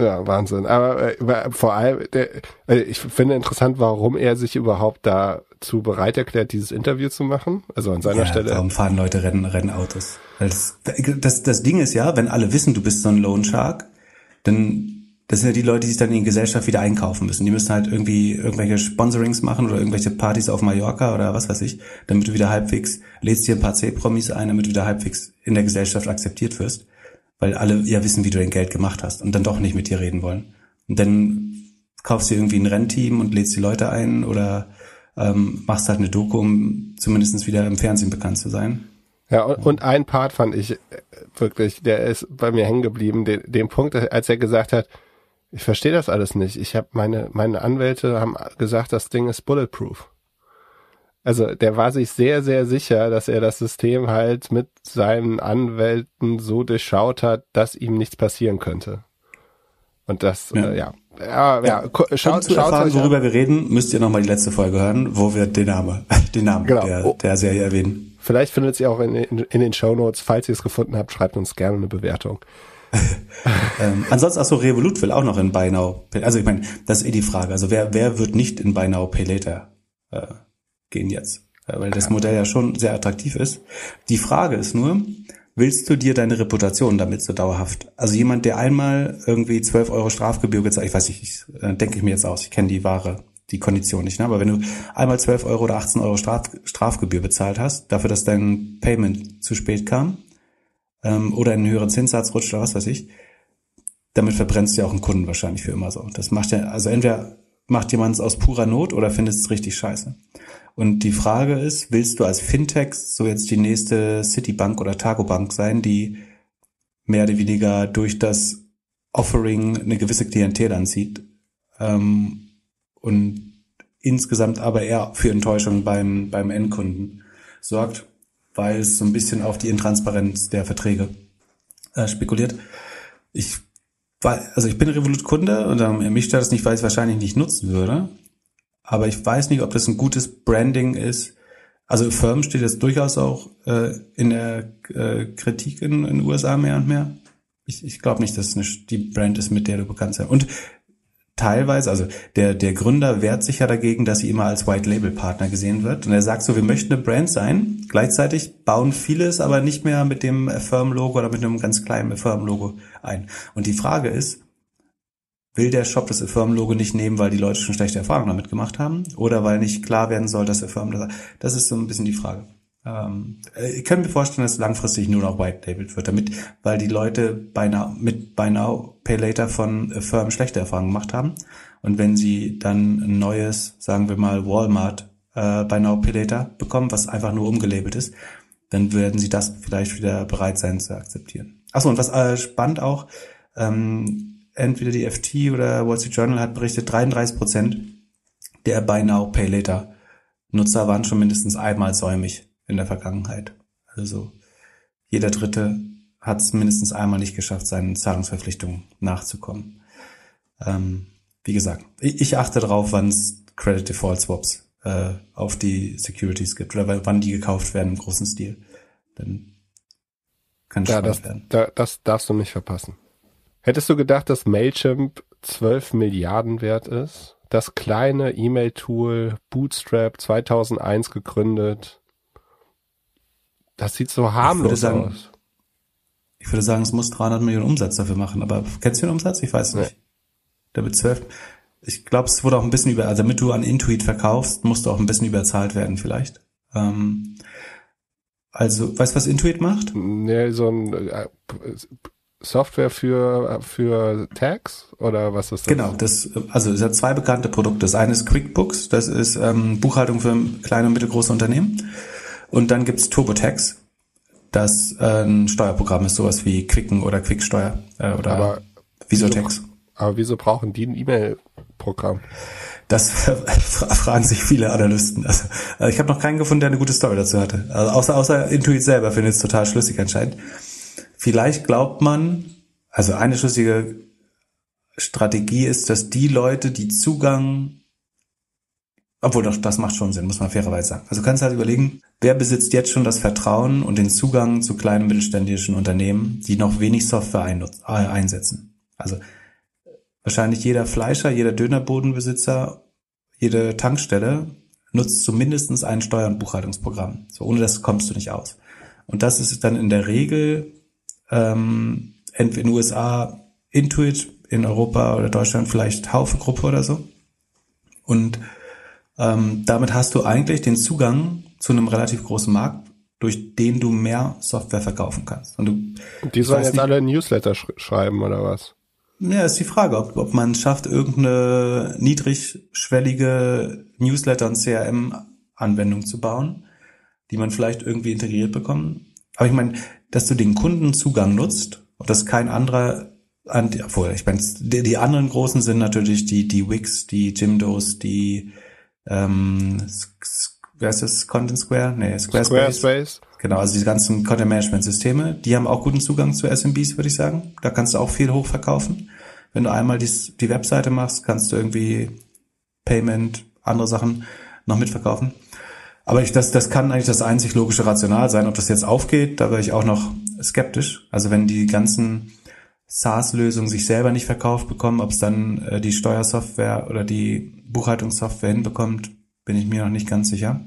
Ja, Wahnsinn. Aber äh, vor allem, der, äh, ich finde interessant, warum er sich überhaupt dazu bereit erklärt, dieses Interview zu machen. Also an seiner Ja, Stelle. Warum fahren Leute Rennen, Rennautos? Das, das, das Ding ist ja, wenn alle wissen, du bist so ein Loan Shark, dann das sind ja die Leute, die sich dann in die Gesellschaft wieder einkaufen müssen. Die müssen halt irgendwie irgendwelche Sponsorings machen oder irgendwelche Partys auf Mallorca oder was weiß ich, damit du wieder halbwegs, lädst dir ein paar C-Promis ein, damit du wieder halbwegs in der Gesellschaft akzeptiert wirst. Weil alle ja wissen, wie du dein Geld gemacht hast und dann doch nicht mit dir reden wollen. Und dann kaufst du irgendwie ein Rennteam und lädst die Leute ein oder ähm, machst halt eine Doku, um zumindest wieder im Fernsehen bekannt zu sein. Ja, und, und ein Part fand ich äh, wirklich, der ist bei mir hängen geblieben, den, den Punkt, als er gesagt hat, ich verstehe das alles nicht. Ich habe meine meine Anwälte haben gesagt, das Ding ist bulletproof. Also der war sich sehr sehr sicher, dass er das System halt mit seinen Anwälten so durchschaut hat, dass ihm nichts passieren könnte. Und das Ja. ja äh, ja ja, ja. Um schaut zu schaut erfahren, euch an. worüber wir reden, müsst ihr nochmal die letzte Folge hören, wo wir den Namen, den Namen Genau. der, der Serie erwähnen. Vielleicht findet ihr auch in, in, in den Show Notes. Falls ihr es gefunden habt, schreibt uns gerne eine Bewertung. Ähm, ansonsten, achso, Revolut will auch noch in Buy Now Pay, also ich meine, das ist eh die Frage. Also wer, wer wird nicht in Buy Now Pay Later äh, gehen jetzt? Weil das Modell ja schon sehr attraktiv ist. Die Frage ist nur, willst du dir deine Reputation damit so dauerhaft? Also jemand, der einmal irgendwie 12 Euro Strafgebühr gezahlt, ich weiß nicht, ich, äh, denke ich mir jetzt aus, ich kenne die wahre, die Kondition nicht, ne? aber wenn du einmal 12 Euro oder 18 Euro Straf, Strafgebühr bezahlt hast, dafür, dass dein Payment zu spät kam, ähm, oder in einen höheren Zinssatz rutscht oder was weiß ich, damit verbrennst du ja auch einen Kunden wahrscheinlich für immer so. Das macht ja, also entweder macht jemand es aus purer Not oder findest es richtig scheiße. Und die Frage ist, willst du als Fintech so jetzt die nächste Citibank oder Targo Bank sein, die mehr oder weniger durch das Offering eine gewisse Klientel anzieht ähm, und insgesamt aber eher für Enttäuschung beim, beim Endkunden sorgt, weil es so ein bisschen auf die Intransparenz der Verträge äh, spekuliert. Ich also ich bin Revolut-Kunde und ähm, mich stört das nicht, weil ich es wahrscheinlich nicht nutzen würde. Aber ich weiß nicht, ob das ein gutes Branding ist. Also Firmen steht jetzt durchaus auch äh, in der äh, Kritik in den USA mehr und mehr. Ich, ich glaube nicht, dass es eine, die Brand ist, mit der du bekannt sein. Und teilweise, also der, der Gründer wehrt sich ja dagegen, dass sie immer als White Label Partner gesehen wird. Und er sagt so, wir möchten eine Brand sein. Gleichzeitig bauen viele es aber nicht mehr mit dem Affirm-Logo oder mit einem ganz kleinen Affirm-Logo ein. Und die Frage ist, will der Shop das Affirm-Logo nicht nehmen, weil die Leute schon schlechte Erfahrungen damit gemacht haben? Oder weil nicht klar werden soll, dass Affirm das, das ist so ein bisschen die Frage. Ähm, ich kann mir vorstellen, dass langfristig nur noch White Labeled wird, damit, weil die Leute bei now, mit Buy Now, Pay Later von Firmen schlechte Erfahrungen gemacht haben. Und wenn sie dann ein neues, sagen wir mal, Walmart äh, Buy Now, Pay Later bekommen, was einfach nur umgelabelt ist, dann werden sie das vielleicht wieder bereit sein zu akzeptieren. Achso, und was äh, spannend auch, ähm, entweder die FT oder Wall Street Journal hat berichtet, 33 Prozent der Buy Now Pay Later Nutzer waren schon mindestens einmal säumig in der Vergangenheit. Also jeder Dritte hat es mindestens einmal nicht geschafft, seinen Zahlungsverpflichtungen nachzukommen. Ähm, wie gesagt, ich, ich achte darauf, wann es Credit Default Swaps äh, auf die Securities gibt oder wann die gekauft werden im großen Stil. Dann kann es ja, das, werden. Da, das darfst du nicht verpassen. Hättest du gedacht, dass Mailchimp 12 Milliarden wert ist? Das kleine E-Mail-Tool Bootstrap 2001 gegründet. Das sieht so harmlos sagen, aus. Ich würde sagen, es muss 300 Millionen Umsatz dafür machen. Aber kennst du den Umsatz? Ich weiß nicht. Nee. Damit 12. Ich glaube, es wurde auch ein bisschen über, also damit du an Intuit verkaufst, musst du auch ein bisschen überzahlt werden vielleicht. Ähm, also, weißt du, was Intuit macht? Nee, so ein äh, Software für, für Tags oder was ist das? Genau, das, also es hat zwei bekannte Produkte. Das eine ist QuickBooks, das ist ähm, Buchhaltung für kleine und mittelgroße Unternehmen. Und dann gibt's TurboTax, das äh, ein Steuerprogramm ist, sowas wie Quicken oder Quicksteuer äh, oder aber Visotex. Wieso, aber wieso brauchen die ein E-Mail-Programm? Das fragen sich viele Analysten. Also, also ich habe noch keinen gefunden, der eine gute Story dazu hatte. Also außer, außer Intuit selber findet es total schlüssig anscheinend. Vielleicht glaubt man, also eine schlüssige Strategie ist, dass die Leute, die Zugang, obwohl doch, das macht schon Sinn, muss man fairerweise sagen. Also du kannst halt überlegen, wer besitzt jetzt schon das Vertrauen und den Zugang zu kleinen mittelständischen Unternehmen, die noch wenig Software äh, einsetzen. Also wahrscheinlich jeder Fleischer, jeder Dönerbodenbesitzer, jede Tankstelle nutzt zumindest ein Steuer- und Buchhaltungsprogramm. So, ohne das kommst du nicht aus. Und das ist dann in der Regel ähm, entweder in den USA Intuit, in Europa oder Deutschland vielleicht Haufe-Gruppe oder so. Und ähm, damit hast du eigentlich den Zugang zu einem relativ großen Markt, durch den du mehr Software verkaufen kannst. Und du, die sollen jetzt nicht, alle Newsletter sch schreiben oder was? Ja, ist die Frage, ob, ob man schafft, irgendeine niedrigschwellige Newsletter- und CRM-Anwendung zu bauen, die man vielleicht irgendwie integriert bekommt. Aber ich meine, dass du den Kundenzugang nutzt und dass kein anderer obwohl, ich meine, die, die anderen großen sind natürlich die, die Wix, die Jimdos, die, ähm, wer ist das? Content Square? Nee, Squarespace. Squarespace. Genau, also die ganzen Content Management Systeme, die haben auch guten Zugang zu SMBs, würde ich sagen. Da kannst du auch viel hochverkaufen. Wenn du einmal die, die Webseite machst, kannst du irgendwie Payment, andere Sachen noch mitverkaufen. Aber ich, das, das kann eigentlich das einzig logische Rational sein. Ob das jetzt aufgeht, da wäre ich auch noch skeptisch. Also wenn die ganzen SaaS-Lösungen sich selber nicht verkauft bekommen, ob es dann äh, die Steuersoftware oder die Buchhaltungssoftware hinbekommt, bin ich mir noch nicht ganz sicher.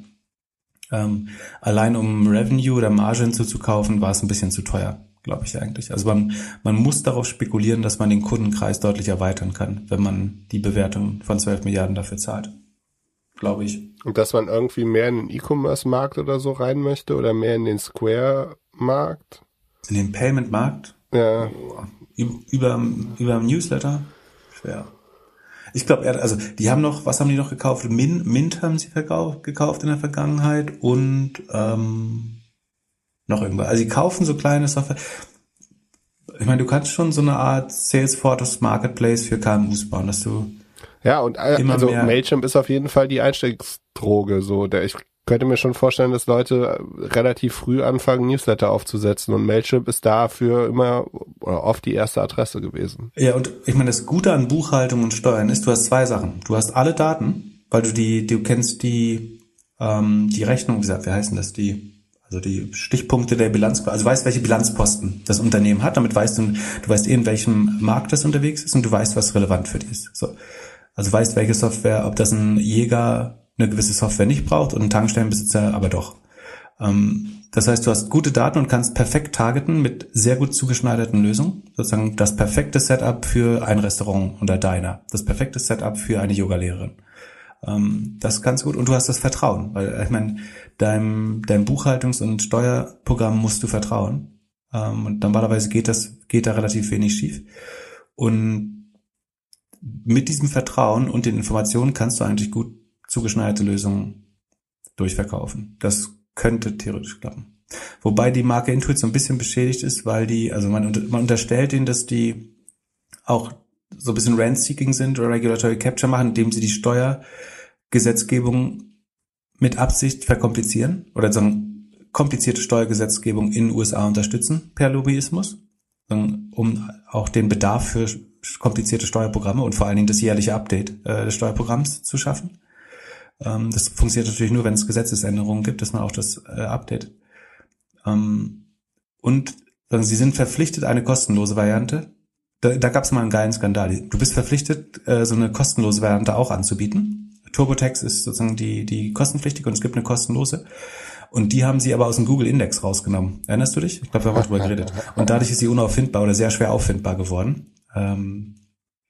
Ähm, allein um Revenue oder Marge hinzuzukaufen, war es ein bisschen zu teuer, glaube ich eigentlich. Also man, man muss darauf spekulieren, dass man den Kundenkreis deutlich erweitern kann, wenn man die Bewertung von 12 Milliarden dafür zahlt glaube ich. Und dass man irgendwie mehr in den E-Commerce-Markt oder so rein möchte oder mehr in den Square-Markt? In den Payment-Markt? Ja. Über, über Newsletter? Schwer. Ich glaube, also die haben noch, was haben die noch gekauft? Mint, Mint haben sie verkauft, gekauft in der Vergangenheit und ähm, noch irgendwas. Also sie kaufen so kleine Software. Ich meine, du kannst schon so eine Art Salesforce Marketplace für KMUs bauen, dass du ja, und äh, Immer also mehr. Mailchimp ist auf jeden Fall die Einstiegsdroge. So, der ich könnte mir schon vorstellen, dass Leute äh, relativ früh anfangen, Newsletter aufzusetzen und Mailchimp ist dafür immer oder oft die erste Adresse gewesen. Ja, und ich meine, das Gute an Buchhaltung und Steuern ist, du hast zwei Sachen. Du hast alle Daten, weil du die, du kennst die, ähm, die Rechnung, wie gesagt, wie heißen das, die also die Stichpunkte der Bilanz, also weißt, welche Bilanzposten das Unternehmen hat, damit weißt du, du weißt eh, in welchem Markt das unterwegs ist und du weißt, was relevant für dich ist. So. Also weißt, welche Software, ob das ein Jäger eine gewisse Software nicht braucht und ein Tankstellenbesitzer aber doch. Ähm, das heißt, du hast gute Daten und kannst perfekt targeten mit sehr gut zugeschneiderten Lösungen. Sozusagen das perfekte Setup für ein Restaurant oder Diner. Das perfekte Setup für eine Yogalehrerin. Ähm, das kannst du gut. Und du hast das Vertrauen. Weil, ich meine, deinem, deinem Buchhaltungs- und Steuerprogramm musst du vertrauen. Ähm, und normalerweise geht das, geht da relativ wenig schief. Und mit diesem Vertrauen und den Informationen kannst du eigentlich gut zugeschneiderte Lösungen durchverkaufen. Das könnte theoretisch klappen. Wobei die Marke Intuit so ein bisschen beschädigt ist, weil die, also man, man unterstellt ihnen, dass die auch so ein bisschen Rent-Seeking sind oder Regulatory Capture machen, indem sie die Steuer Gesetzgebung mit Absicht verkomplizieren oder sagen, komplizierte Steuergesetzgebung in den USA unterstützen per Lobbyismus, um auch den Bedarf für komplizierte Steuerprogramme und vor allen Dingen das jährliche Update äh, des Steuerprogramms zu schaffen. Ähm, das funktioniert natürlich nur, wenn es Gesetzesänderungen gibt, dass man auch das äh, updatet. Ähm, und sagen, sie sind verpflichtet, eine kostenlose Variante. Da, da gab es mal einen geilen Skandal. Du bist verpflichtet, äh, so eine kostenlose Variante auch anzubieten. TurboTax ist sozusagen die, die kostenpflichtige und es gibt eine kostenlose. Und die haben sie aber aus dem Google Index rausgenommen. Erinnerst du dich? Ich glaube, wir haben darüber geredet. Und dadurch ist sie unauffindbar oder sehr schwer auffindbar geworden. Ähm,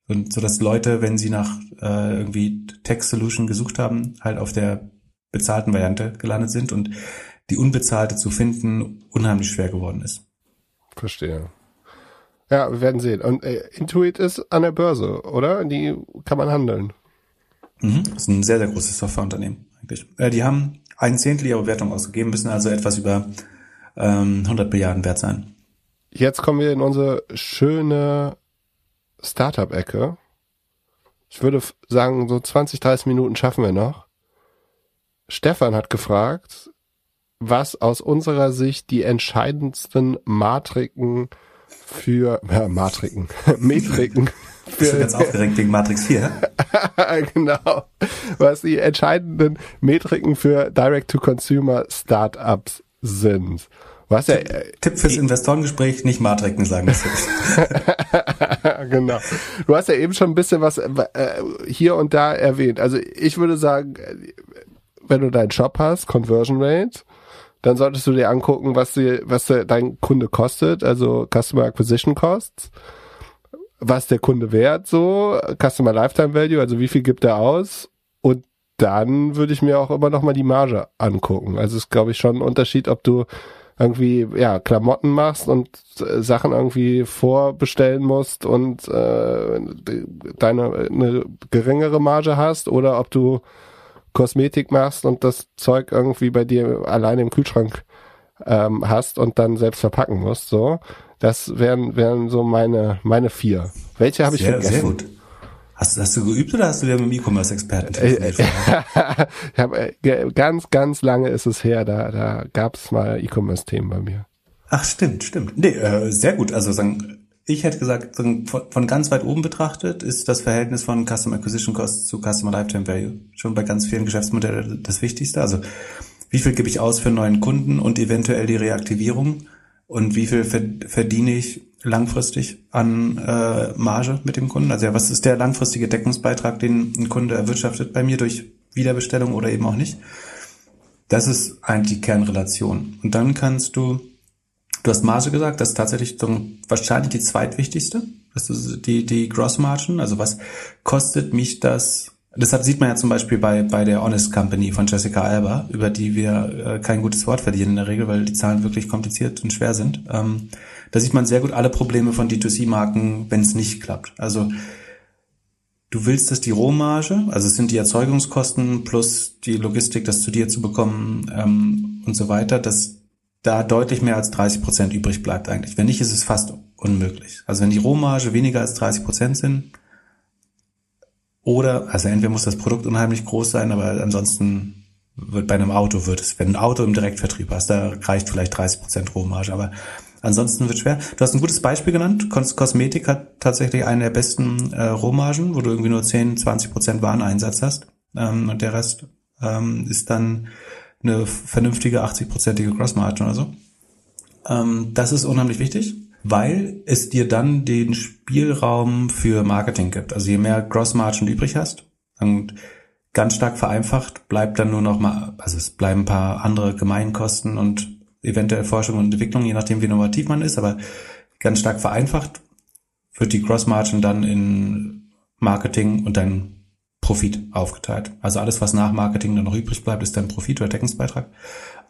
und so dass Leute, wenn sie nach äh, irgendwie Text Solution gesucht haben, halt auf der bezahlten Variante gelandet sind und die unbezahlte zu finden unheimlich schwer geworden ist. Verstehe. Ja, wir werden sehen. Und äh, Intuit ist an der Börse, oder? Die kann man handeln. Mhm. Das ist ein sehr, sehr großes Softwareunternehmen eigentlich. Äh, die haben ein Zehntel ihrer Bewertung ausgegeben, müssen also etwas über ähm, 100 Milliarden wert sein. Jetzt kommen wir in unsere schöne Startup-Ecke. Ich würde sagen, so 20, 30 Minuten schaffen wir noch. Stefan hat gefragt, was aus unserer Sicht die entscheidendsten Matriken für, ja, Matriken, Metriken für, Bist du ganz aufgeregt wegen Matrix 4? genau. Was die entscheidenden Metriken für Direct-to-Consumer Startups sind. Was ja, äh, Tipp fürs Investorengespräch, nicht Matriken sagen. Das genau. Du hast ja eben schon ein bisschen was äh, hier und da erwähnt. Also ich würde sagen, wenn du deinen Shop hast, Conversion Rate, dann solltest du dir angucken, was, die, was dein Kunde kostet, also Customer Acquisition Costs. Was der Kunde wert, so, Customer Lifetime Value, also wie viel gibt er aus? Und dann würde ich mir auch immer noch mal die Marge angucken. Also es ist, glaube ich, schon ein Unterschied, ob du irgendwie ja Klamotten machst und äh, Sachen irgendwie vorbestellen musst und äh, deine eine geringere Marge hast oder ob du Kosmetik machst und das Zeug irgendwie bei dir alleine im Kühlschrank ähm, hast und dann selbst verpacken musst. So, das wären wären so meine meine vier. Welche habe ich sehr, vergessen? Sehr gut. Hast, hast du geübt oder hast du dir mit dem E-Commerce-Experten telefoniert? ich hab, äh, ganz, ganz lange ist es her, da, da gab es mal E-Commerce-Themen bei mir. Ach, stimmt, stimmt. Nee, äh, sehr gut. Also sagen, ich hätte gesagt, von, von ganz weit oben betrachtet ist das Verhältnis von Customer Acquisition Cost zu Customer Lifetime Value schon bei ganz vielen Geschäftsmodellen das Wichtigste. Also wie viel gebe ich aus für einen neuen Kunden und eventuell die Reaktivierung und wie viel verdiene ich langfristig an äh, Marge mit dem Kunden? Also ja, was ist der langfristige Deckungsbeitrag, den ein Kunde erwirtschaftet bei mir durch Wiederbestellung oder eben auch nicht? Das ist eigentlich die Kernrelation. Und dann kannst du, du hast Marge gesagt, das ist tatsächlich so wahrscheinlich die zweitwichtigste. Das ist die, die Gross Margin. Also was kostet mich das? Deshalb sieht man ja zum Beispiel bei, bei der Honest Company von Jessica Alba, über die wir äh, kein gutes Wort verdienen in der Regel, weil die Zahlen wirklich kompliziert und schwer sind. Ähm, da sieht man sehr gut alle Probleme von D2C-Marken, wenn es nicht klappt. Also du willst, dass die Rohmarge, also es sind die Erzeugungskosten plus die Logistik, das zu dir zu bekommen ähm, und so weiter, dass da deutlich mehr als 30 Prozent übrig bleibt eigentlich. Wenn nicht, ist es fast unmöglich. Also wenn die Rohmarge weniger als 30 Prozent sind, oder, also entweder muss das Produkt unheimlich groß sein, aber ansonsten wird bei einem Auto wird es, wenn ein Auto im Direktvertrieb hast, da reicht vielleicht 30 Prozent Rohmarge, aber Ansonsten wird schwer. Du hast ein gutes Beispiel genannt. Kos Kosmetik hat tatsächlich eine der besten äh, Rohmargen, wo du irgendwie nur 10, 20 Prozent Wareneinsatz hast. Ähm, und der Rest ähm, ist dann eine vernünftige 80-prozentige Crossmargin oder so. Ähm, das ist unheimlich wichtig, weil es dir dann den Spielraum für Marketing gibt. Also je mehr Crossmargin du übrig hast, und ganz stark vereinfacht bleibt dann nur noch mal, also es bleiben ein paar andere Gemeinkosten und eventuell Forschung und Entwicklung, je nachdem wie innovativ man ist, aber ganz stark vereinfacht wird die Cross Margin dann in Marketing und dann Profit aufgeteilt. Also alles, was nach Marketing dann noch übrig bleibt, ist dann Profit oder Deckungsbeitrag.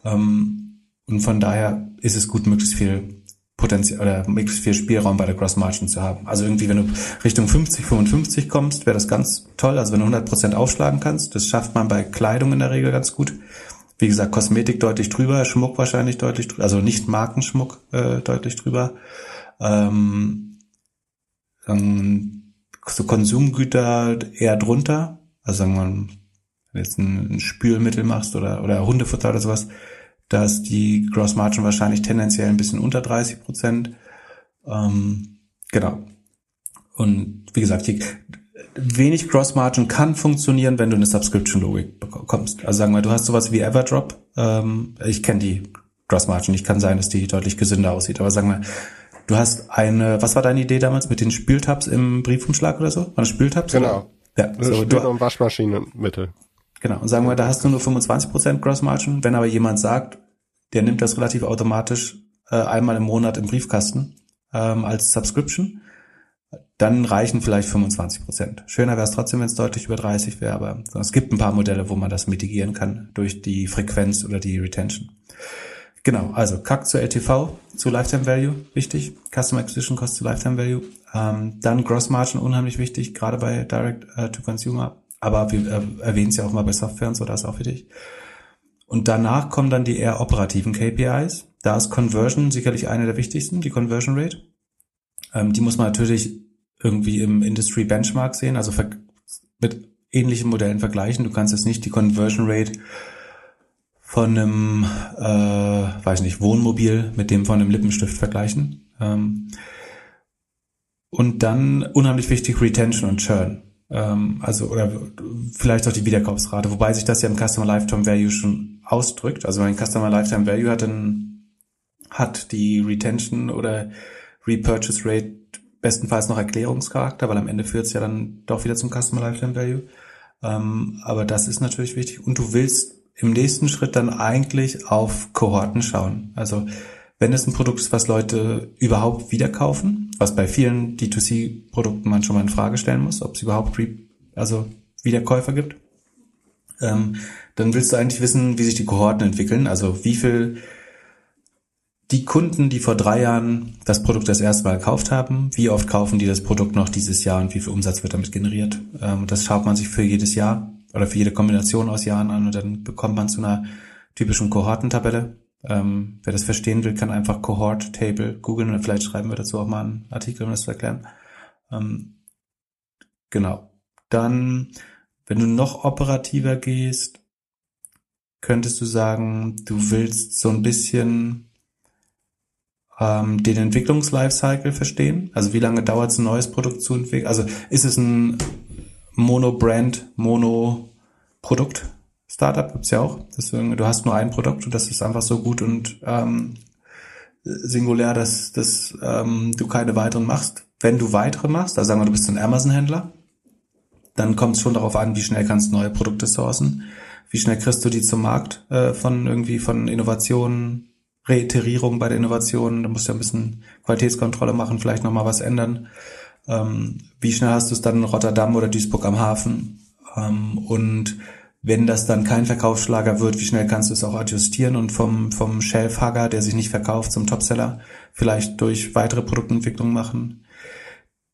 Ähm, und von daher ist es gut, möglichst viel Potenzial oder möglichst viel Spielraum bei der Cross Margin zu haben. Also irgendwie, wenn du Richtung 50, 55 kommst, wäre das ganz toll. Also wenn du 100 Prozent aufschlagen kannst, das schafft man bei Kleidung in der Regel ganz gut. Wie gesagt, Kosmetik deutlich drüber, Schmuck wahrscheinlich deutlich drüber, also nicht Markenschmuck äh, deutlich drüber. Ähm, ähm, so Konsumgüter eher drunter, also sagen wir wenn du jetzt ein, ein Spülmittel machst oder, oder Hundefutter oder sowas, da ist die Gross Margin wahrscheinlich tendenziell ein bisschen unter 30 Prozent. Ähm, genau. Und wie gesagt, die, wenig Gross Margin kann funktionieren, wenn du eine Subscription-Logik bekommst. Also sagen wir, du hast sowas wie Everdrop. Ähm, ich kenne die Gross Margin. Ich kann sein, dass die deutlich gesünder aussieht. Aber sagen wir, du hast eine, was war deine Idee damals mit den Spültabs im Briefumschlag oder so? War das Spültabs? Genau. Oder? Ja, so, Spül- und Waschmaschinenmittel. Genau. Und sagen wir, da hast du nur 25% Gross Margin. Wenn aber jemand sagt, der nimmt das relativ automatisch äh, einmal im Monat im Briefkasten ähm, als Subscription, dann reichen vielleicht 25 Prozent. Schöner wäre es trotzdem, wenn es deutlich über 30 wäre, aber es gibt ein paar Modelle, wo man das mitigieren kann durch die Frequenz oder die Retention. Genau, also CAC zu LTV, zu Lifetime Value, wichtig. Customer Acquisition Cost zu Lifetime Value. Ähm, dann Gross Margin, unheimlich wichtig, gerade bei Direct äh, to Consumer. Aber wir äh, erwähnen es ja auch mal bei Software und so, das ist auch wichtig. Und danach kommen dann die eher operativen KPIs. Da ist Conversion sicherlich eine der wichtigsten, die Conversion Rate. Ähm, die muss man natürlich irgendwie im Industry Benchmark sehen, also mit ähnlichen Modellen vergleichen. Du kannst jetzt nicht die Conversion Rate von einem, äh, weiß nicht, Wohnmobil mit dem von einem Lippenstift vergleichen. Ähm, und dann unheimlich wichtig Retention und Churn. Ähm, also, oder vielleicht auch die Wiederkaufsrate, wobei sich das ja im Customer Lifetime Value schon ausdrückt. Also wenn Customer Lifetime Value hat, dann hat die Retention oder Repurchase Rate bestenfalls noch Erklärungscharakter, weil am Ende führt es ja dann doch wieder zum Customer Lifetime Value. Ähm, aber das ist natürlich wichtig. Und du willst im nächsten Schritt dann eigentlich auf Kohorten schauen. Also wenn es ein Produkt ist, was Leute überhaupt wieder kaufen, was bei vielen D2C-Produkten man schon mal in Frage stellen muss, ob es überhaupt Re also Wiederkäufer gibt, ähm, dann willst du eigentlich wissen, wie sich die Kohorten entwickeln. Also wie viel die Kunden, die vor drei Jahren das Produkt das erste Mal gekauft haben, wie oft kaufen die das Produkt noch dieses Jahr und wie viel Umsatz wird damit generiert? Ähm, das schaut man sich für jedes Jahr oder für jede Kombination aus Jahren an und dann bekommt man zu einer typischen Kohortentabelle. Ähm, wer das verstehen will, kann einfach Cohort Table googeln und vielleicht schreiben wir dazu auch mal einen Artikel, um das zu erklären. Ähm, genau. Dann, wenn du noch operativer gehst, könntest du sagen, du willst so ein bisschen ähm, den Entwicklungslifecycle verstehen. Also wie lange dauert es, ein neues Produkt zu entwickeln? Also ist es ein Mono-Brand, Mono-Produkt? Startup gibt's ja auch. Deswegen, du hast nur ein Produkt und das ist einfach so gut und ähm, singulär, dass, dass ähm, du keine weiteren machst. Wenn du weitere machst, also sagen wir, du bist ein Amazon-Händler, dann kommt es schon darauf an, wie schnell kannst du neue Produkte sourcen, wie schnell kriegst du die zum Markt äh, von irgendwie von Innovationen, Reiterierung bei der Innovation, da musst du ja ein bisschen Qualitätskontrolle machen, vielleicht nochmal was ändern. Ähm, wie schnell hast du es dann in Rotterdam oder Duisburg am Hafen? Ähm, und wenn das dann kein Verkaufsschlager wird, wie schnell kannst du es auch adjustieren und vom, vom Shelfhugger, der sich nicht verkauft, zum Topseller vielleicht durch weitere Produktentwicklung machen?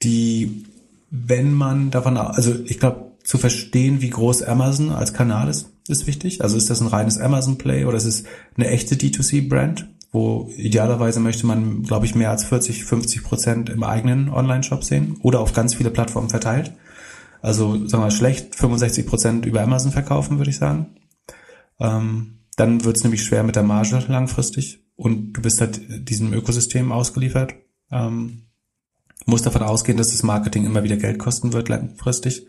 Die, wenn man davon, also ich glaube, zu verstehen, wie groß Amazon als Kanal ist, ist wichtig. Also ist das ein reines Amazon-Play oder ist es eine echte D2C-Brand, wo idealerweise möchte man, glaube ich, mehr als 40, 50 Prozent im eigenen Online-Shop sehen oder auf ganz viele Plattformen verteilt. Also sagen wir schlecht 65 Prozent über Amazon verkaufen, würde ich sagen. Ähm, dann wird es nämlich schwer mit der Marge langfristig und du bist halt diesem Ökosystem ausgeliefert. Ähm, muss davon ausgehen, dass das Marketing immer wieder Geld kosten wird langfristig.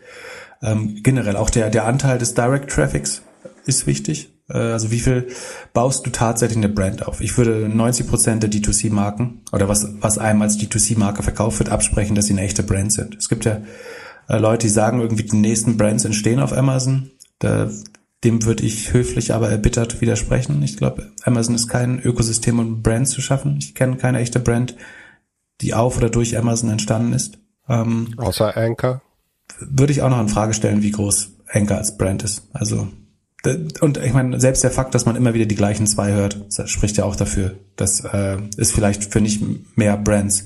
Ähm, generell auch der, der Anteil des Direct Traffics ist wichtig. Äh, also wie viel baust du tatsächlich eine Brand auf? Ich würde 90 Prozent der D2C-Marken oder was, was einem als D2C-Marke verkauft wird, absprechen, dass sie eine echte Brand sind. Es gibt ja äh, Leute, die sagen, irgendwie die nächsten Brands entstehen auf Amazon. Da, dem würde ich höflich, aber erbittert widersprechen. Ich glaube, Amazon ist kein Ökosystem, um Brands zu schaffen. Ich kenne keine echte Brand, die auf oder durch Amazon entstanden ist. Ähm, Außer Anchor. Würde ich auch noch in Frage stellen, wie groß Anchor als Brand ist. Also und ich meine, selbst der Fakt, dass man immer wieder die gleichen zwei hört, spricht ja auch dafür, dass äh, es vielleicht für nicht mehr Brands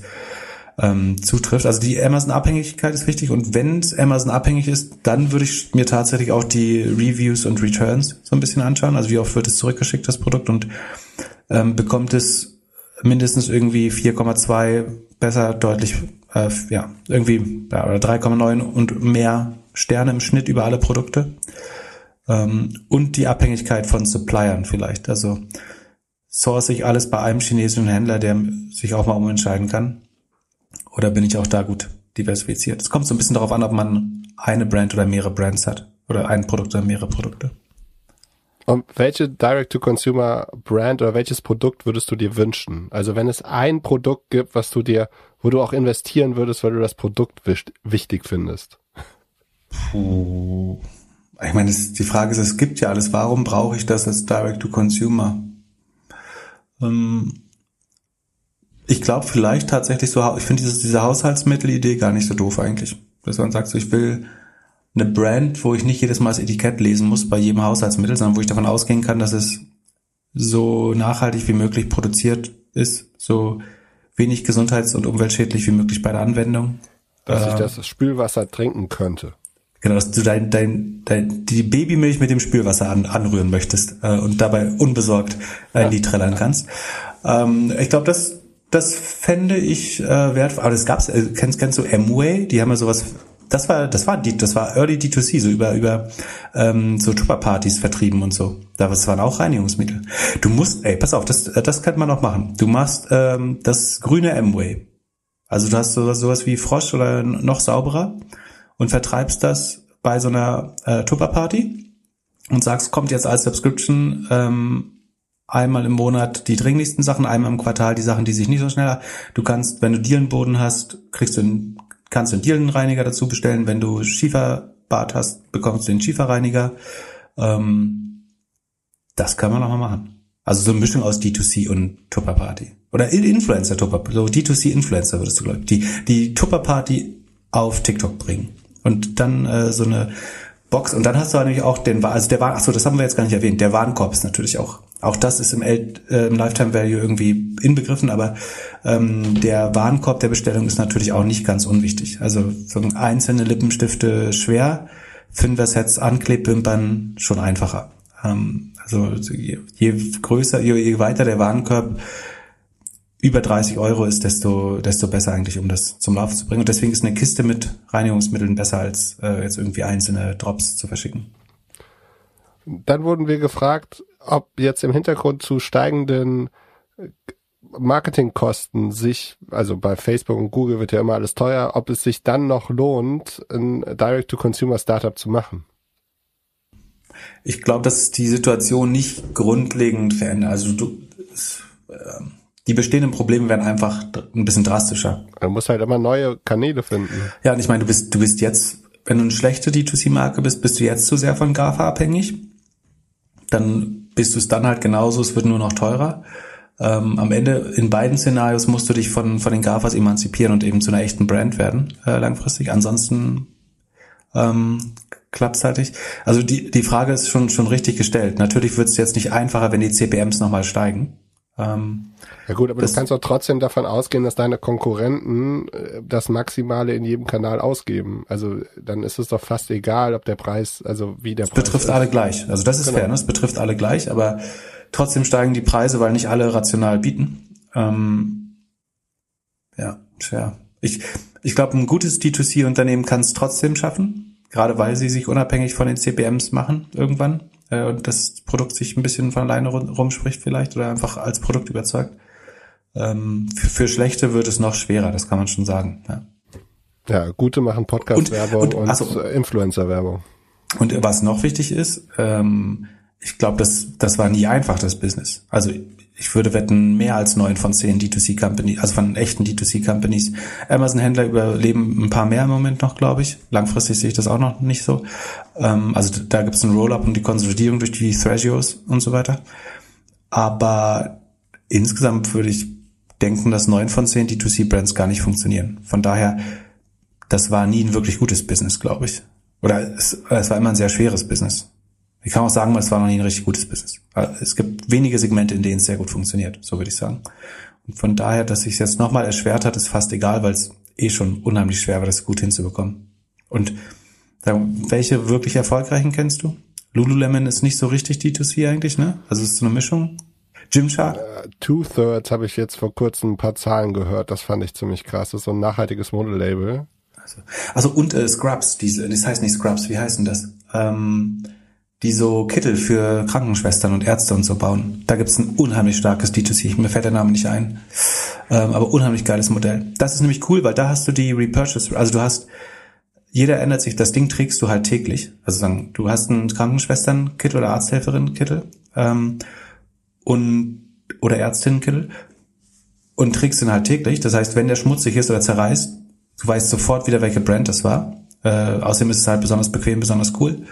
ähm, zutrifft. Also die Amazon-Abhängigkeit ist wichtig und wenn Amazon abhängig ist, dann würde ich mir tatsächlich auch die Reviews und Returns so ein bisschen anschauen. Also wie oft wird es zurückgeschickt, das Produkt, und ähm, bekommt es mindestens irgendwie 4,2 besser, deutlich, äh, ja, irgendwie, ja, oder 3,9 und mehr Sterne im Schnitt über alle Produkte. Ähm, und die Abhängigkeit von Suppliern vielleicht. Also source ich alles bei einem chinesischen Händler, der sich auch mal umentscheiden kann? Oder bin ich auch da gut diversifiziert? Es kommt so ein bisschen darauf an, ob man eine Brand oder mehrere Brands hat. Oder ein Produkt oder mehrere Produkte. Und welche Direct-to-Consumer-Brand oder welches Produkt würdest du dir wünschen? Also wenn es ein Produkt gibt, was du dir, wo du auch investieren würdest, weil du das Produkt wichtig findest. Puh. Ich meine, die Frage ist, es gibt ja alles. Warum brauche ich das als Direct-to-Consumer? Ähm, ich glaube vielleicht tatsächlich so, ich finde diese, Haushaltsmittelidee gar nicht so doof eigentlich. Dass man sagt, so, ich will eine Brand, wo ich nicht jedes Mal das Etikett lesen muss bei jedem Haushaltsmittel, sondern wo ich davon ausgehen kann, dass es so nachhaltig wie möglich produziert ist, so wenig gesundheits- und umweltschädlich wie möglich bei der Anwendung. Dass äh, ich das Spülwasser trinken könnte. Genau, dass du dein, dein, dein die Babymilch mit dem Spülwasser an, anrühren möchtest äh, und dabei unbesorgt äh, ja. Lied trällern kannst. Ähm, ich glaube, das das fände ich äh, wertvoll. Aber das gab's, äh, kennst, kennst du Amway? Die haben ja sowas das war, das war, die, das war Early D2C, so über, über ähm, so Tupperpartys vertrieben und so. Das waren auch Reinigungsmittel. Du musst, ey, pass auf, das, das könnte man noch machen. Du machst ähm, das grüne Amway. Also du hast sowas, sowas wie Frosch oder noch sauberer und vertreibst das bei so einer äh, Tupperparty und sagst, kommt jetzt als Subscription ähm, einmal im Monat die dringlichsten Sachen, einmal im Quartal die Sachen, die sich nicht so schnell. Du kannst, wenn du Dielenboden hast, kriegst du einen kannst du einen Dielenreiniger dazu bestellen. Wenn du Schieferbad hast, bekommst du den Schieferreiniger. Ähm, das kann man auch mal machen. Also so eine Mischung aus D2C und Tupper Party. Oder Influencer Tupper, so D2C Influencer würdest du glaube die die Tupper Party auf TikTok bringen und dann äh, so eine Box und dann hast du natürlich auch den also der Waren, ach so, das haben wir jetzt gar nicht erwähnt. Der Warenkorb ist natürlich auch auch das ist im, L, äh, im Lifetime Value irgendwie inbegriffen, aber ähm, der Warenkorb der Bestellung ist natürlich auch nicht ganz unwichtig. Also so einzelne Lippenstifte schwer, Fünfer-Sets Anklebwimpern schon einfacher. Ähm, also je, je größer, je, je weiter der Warenkorb über 30 Euro ist, desto, desto besser eigentlich, um das zum Laufen zu bringen. Und deswegen ist eine Kiste mit Reinigungsmitteln besser, als äh, jetzt irgendwie einzelne Drops zu verschicken. Dann wurden wir gefragt, ob jetzt im Hintergrund zu steigenden äh, Marketingkosten sich, also bei Facebook und Google wird ja immer alles teuer, ob es sich dann noch lohnt, ein Direct-to-Consumer-Startup zu machen. Ich glaube, dass die Situation nicht grundlegend verändert. Also du, äh, die bestehenden Probleme werden einfach ein bisschen drastischer. Man muss halt immer neue Kanäle finden. Ja, und ich meine, du bist, du bist jetzt, wenn du eine schlechte D2C-Marke bist, bist du jetzt zu sehr von GAFA abhängig dann bist du es dann halt genauso, es wird nur noch teurer. Ähm, am Ende in beiden Szenarios musst du dich von, von den GAFAs emanzipieren und eben zu einer echten Brand werden, äh, langfristig. Ansonsten ähm, klappt halt nicht. Also die, die Frage ist schon, schon richtig gestellt. Natürlich wird es jetzt nicht einfacher, wenn die CPMs nochmal steigen. Ähm, ja gut, aber das, du kannst doch trotzdem davon ausgehen, dass deine Konkurrenten äh, das Maximale in jedem Kanal ausgeben. Also dann ist es doch fast egal, ob der Preis, also wie der Preis. Betrifft ist. alle gleich. Also das ist genau. fair, ne? Es betrifft alle gleich, aber trotzdem steigen die Preise, weil nicht alle rational bieten. Ähm, ja, schwer. Ich, ich glaube, ein gutes D2C-Unternehmen kann es trotzdem schaffen, gerade weil sie sich unabhängig von den CPMs machen irgendwann äh, und das Produkt sich ein bisschen von alleine rumspricht vielleicht oder einfach als Produkt überzeugt. Ähm, für, für schlechte wird es noch schwerer, das kann man schon sagen. Ja, ja gute machen Podcast-Werbung und, und, und also, Influencer-Werbung. Und was noch wichtig ist, ähm, ich glaube, das, das war nie einfach, das Business. Also ich würde wetten, mehr als neun von zehn D2C-Companies, also von echten D2C-Companies. Amazon-Händler überleben ein paar mehr im Moment noch, glaube ich. Langfristig sehe ich das auch noch nicht so. Ähm, also da gibt es einen Roll-up und die Konsolidierung durch die Thresholds und so weiter. Aber insgesamt würde ich denken, dass neun von zehn D2C-Brands gar nicht funktionieren. Von daher, das war nie ein wirklich gutes Business, glaube ich. Oder es, es war immer ein sehr schweres Business. Ich kann auch sagen, es war noch nie ein richtig gutes Business. Es gibt wenige Segmente, in denen es sehr gut funktioniert, so würde ich sagen. Und von daher, dass sich jetzt nochmal erschwert hat, ist fast egal, weil es eh schon unheimlich schwer war, das gut hinzubekommen. Und welche wirklich erfolgreichen kennst du? Lululemon ist nicht so richtig D2C eigentlich, ne? Also es ist so eine Mischung. Gymshark? Uh, Two-Thirds habe ich jetzt vor kurzem ein paar Zahlen gehört. Das fand ich ziemlich krass. Das ist so ein nachhaltiges Modelabel. Also, also und äh, Scrubs, diese, das heißt nicht Scrubs, wie heißen das? Ähm, die so Kittel für Krankenschwestern und Ärzte und so bauen. Da gibt's ein unheimlich starkes D2C. Mir fällt der Name nicht ein. Ähm, aber unheimlich geiles Modell. Das ist nämlich cool, weil da hast du die Repurchase, also du hast, jeder ändert sich, das Ding trägst du halt täglich. Also sagen, du hast einen Krankenschwestern-Kittel oder Arzthelferin-Kittel ähm, und oder Ärztinnen-Kittel und trägst den halt täglich. Das heißt, wenn der schmutzig ist oder zerreißt, du weißt sofort wieder, welche Brand das war. Äh, außerdem ist es halt besonders bequem, besonders cool.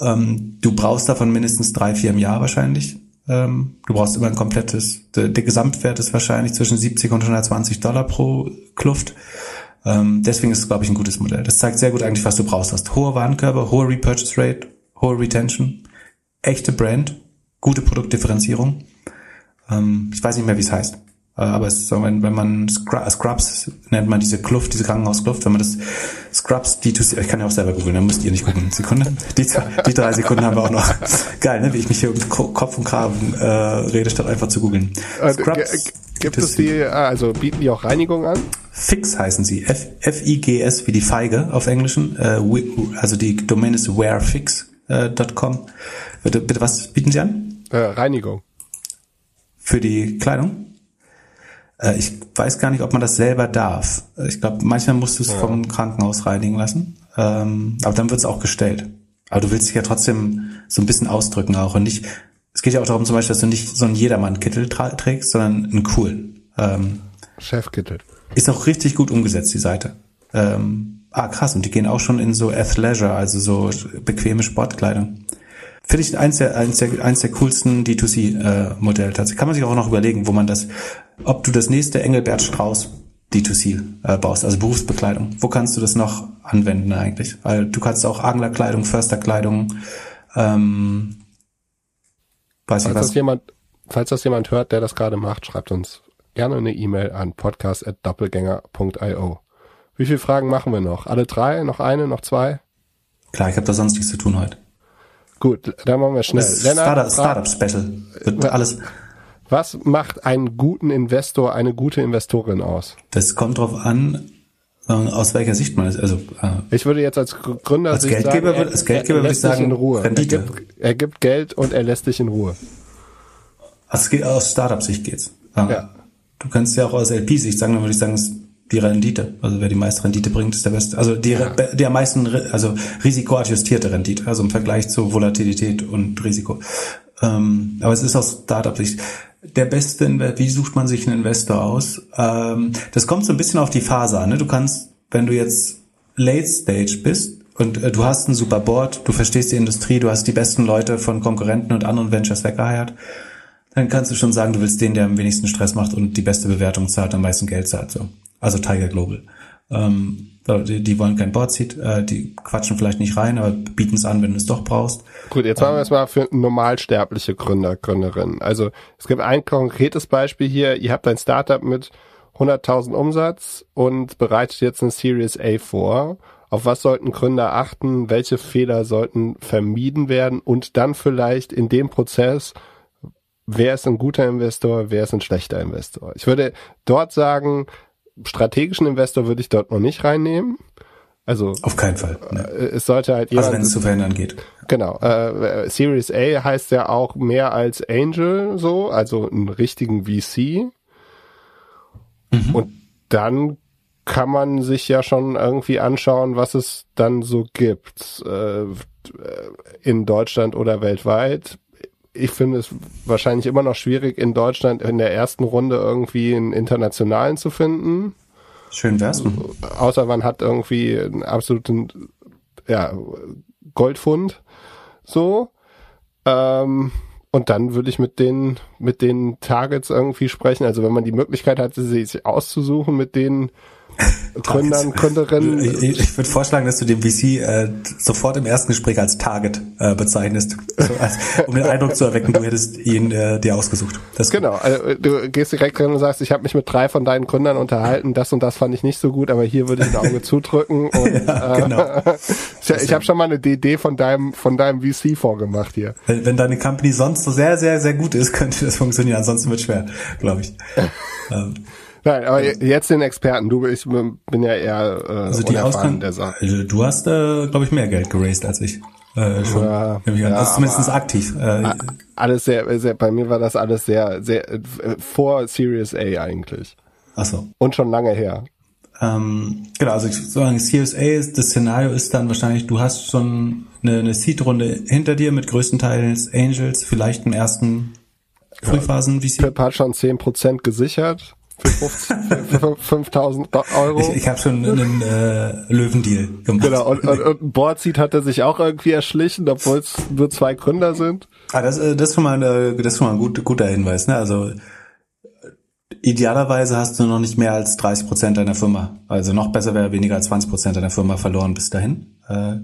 Ähm, du brauchst davon mindestens drei, vier im Jahr wahrscheinlich. Ähm, du brauchst immer ein komplettes, der, der, Gesamtwert ist wahrscheinlich zwischen 70 und 120 Dollar pro Kluft. Ähm, deswegen ist es, glaube ich, ein gutes Modell. Das zeigt sehr gut eigentlich, was du brauchst. Hast hohe Warenkörper, hohe Repurchase Rate, hohe Retention, echte Brand, gute Produktdifferenzierung. Ähm, ich weiß nicht mehr, wie es heißt. Äh, aber es wenn, wenn man Scrubs nennt man diese Kluft, diese Krankenhauskluft, wenn man das Scrubs D2C, ich kann ja auch selber googeln, dann müsst ihr nicht gucken. Sekunde. Die, die drei Sekunden haben wir auch noch. Geil, ne? Wie ich mich hier um Kopf und Kragen äh, rede, statt einfach zu googeln. Äh, Scrubs. Gibt es die, ah, also bieten die auch Reinigung an? Fix heißen sie. F-I-G-S wie die Feige auf Englischen. Äh, also die Domain ist wearfix.com. Bitte, bitte, was bieten sie an? Äh, Reinigung. Für die Kleidung? Äh, ich weiß gar nicht, ob man das selber darf. Ich glaube, manchmal musst du es ja. vom Krankenhaus reinigen lassen. Ähm, aber dann wird es auch gestellt. Aber du willst dich ja trotzdem so ein bisschen ausdrücken auch und nicht. Es geht ja auch darum, zum Beispiel, dass du nicht so einen Jedermann-Kittel trägst, sondern einen coolen. Ähm, Chefkittel. Ist auch richtig gut umgesetzt, die Seite. Ähm, ah, krass. Und die gehen auch schon in so Athleisure, also so bequeme Sportkleidung. Finde ich eins der, eins der, eins der coolsten D2C-Modelle. Äh, tatsächlich kann man sich auch noch überlegen, wo man das, ob du das nächste Engelbert Strauß D2C äh, baust, also Berufsbekleidung. Wo kannst du das noch anwenden eigentlich? Weil du kannst auch Anglerkleidung, Försterkleidung, ähm, weiß falls ich was. Das jemand, falls das jemand hört, der das gerade macht, schreibt uns gerne eine E-Mail an podcast.doppelgänger.io. Wie viele Fragen machen wir noch? Alle drei? Noch eine? Noch zwei? Klar, ich habe da sonst nichts zu tun heute. Gut, dann machen wir schnell. Startup, Startup Special. Wird alles. Was macht einen guten Investor, eine gute Investorin aus? Das kommt drauf an, aus welcher Sicht man ist. Also äh, ich würde jetzt als Gründer als Geldgeber, sagen, er, als Geldgeber würde ich sagen in Ruhe. Rendite. Er gibt, er gibt Geld und er lässt dich in Ruhe. Aus, aus Startup-Sicht geht's. Ja. Du kannst ja auch aus LP-Sicht sagen, dann würde ich sagen, die Rendite. Also wer die meiste Rendite bringt, ist der beste. Also die, ja. die am meisten, also risikoadjustierte Rendite, also im Vergleich zu Volatilität und Risiko. Ähm, aber es ist aus Startup-Sicht. Der beste, wie sucht man sich einen Investor aus? Ähm, das kommt so ein bisschen auf die Phase an. Ne? Du kannst, wenn du jetzt Late Stage bist und äh, du hast ein super Board, du verstehst die Industrie, du hast die besten Leute von Konkurrenten und anderen Ventures weggeheiert, dann kannst du schon sagen, du willst den, der am wenigsten Stress macht und die beste Bewertung zahlt, am meisten Geld zahlt. So also Tiger Global. Ähm, die, die wollen kein Boardseat, äh, die quatschen vielleicht nicht rein, aber bieten es an, wenn du es doch brauchst. Gut, jetzt machen wir es mal für normalsterbliche Gründer, Gründerinnen. Also es gibt ein konkretes Beispiel hier. Ihr habt ein Startup mit 100.000 Umsatz und bereitet jetzt eine Series A vor. Auf was sollten Gründer achten? Welche Fehler sollten vermieden werden? Und dann vielleicht in dem Prozess, wer ist ein guter Investor, wer ist ein schlechter Investor? Ich würde dort sagen, strategischen Investor würde ich dort noch nicht reinnehmen. Also auf keinen Fall. Ne. Es sollte halt jemand, also wenn es zu verändern geht. Genau. Äh, Series A heißt ja auch mehr als Angel so, also einen richtigen VC. Mhm. Und dann kann man sich ja schon irgendwie anschauen, was es dann so gibt äh, in Deutschland oder weltweit ich finde es wahrscheinlich immer noch schwierig, in Deutschland in der ersten Runde irgendwie einen internationalen zu finden. Schön wär's. Außer man hat irgendwie einen absoluten ja, Goldfund. So. Ähm, und dann würde ich mit den, mit den Targets irgendwie sprechen. Also wenn man die Möglichkeit hat, sie sich auszusuchen, mit denen Gründern, Gründerinnen. Ich, ich würde vorschlagen, dass du den VC äh, sofort im ersten Gespräch als Target äh, bezeichnest, so als, um den Eindruck zu erwecken, du hättest ihn äh, dir ausgesucht. Genau, also, du gehst direkt drin und sagst, ich habe mich mit drei von deinen Gründern unterhalten, das und das fand ich nicht so gut, aber hier würde ich ein Auge zudrücken. Und, ja, genau. Äh, ich ich habe schon mal eine DD von deinem von deinem VC vorgemacht hier. Wenn, wenn deine Company sonst so sehr, sehr, sehr gut ist, könnte das funktionieren, ansonsten wird schwer, glaube ich. ähm. Nein, aber jetzt den Experten. Du, ich bin ja eher äh, also die Ausgang, der Sache. Also du hast, äh, glaube ich, mehr Geld geraced als ich. äh, schon. Ja, ja, also zumindest aber- aktiv. Äh, Alles sehr, sehr, bei mir war das alles sehr, sehr, äh, vor Series A eigentlich. achso. Und schon lange her. Ähm, genau, also ich würde sagen, CSA ist, das Szenario ist dann wahrscheinlich, du hast schon eine, eine Seed-Runde hinter dir mit größtenteils Angels, vielleicht einen ersten Frühphasen VC. Pip hat schon 10% gesichert für 15 für- für 5000 Euro. Ich, ich habe schon einen äh, Löwendeal gemacht. Genau, und, und, und ein Boardseat hat er sich auch irgendwie erschlichen, obwohl es nur zwei Gründer sind. Ah, das, äh, das ist schon mal, äh, das ist schon mal ein gut, guter Hinweis. Ne? Also idealerweise hast du noch nicht mehr als 30 Prozent deiner Firma. Also noch besser wäre weniger als 20 Prozent deiner Firma verloren bis dahin. Äh,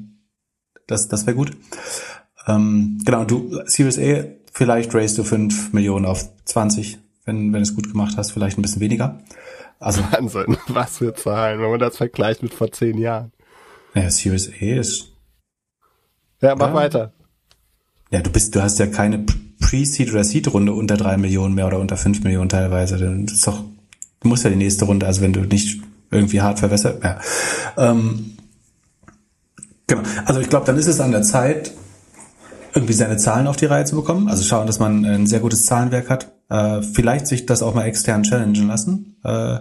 das das wäre gut. Ähm, genau, du Series A, vielleicht raise du 5 Millionen auf 20, wenn, wenn du es gut gemacht hast, vielleicht ein bisschen weniger. Also Wahnsinn, was für Zahlen, wenn man das vergleicht mit vor zehn Jahren. naja, Series A ist Ja, mach Ja. weiter. Ja, du bist, du hast ja keine Pre-Seed oder Seed-Runde unter drei Millionen mehr oder unter fünf Millionen teilweise. Das ist doch, du musst ja die nächste Runde, also wenn du nicht irgendwie hart verwässert, ja. Ähm, genau. Also ich glaube, dann ist es an der Zeit, irgendwie seine Zahlen auf die Reihe zu bekommen. Also schauen, dass man ein sehr gutes Zahlenwerk hat. Äh, vielleicht sich das auch mal extern challengen lassen. Äh,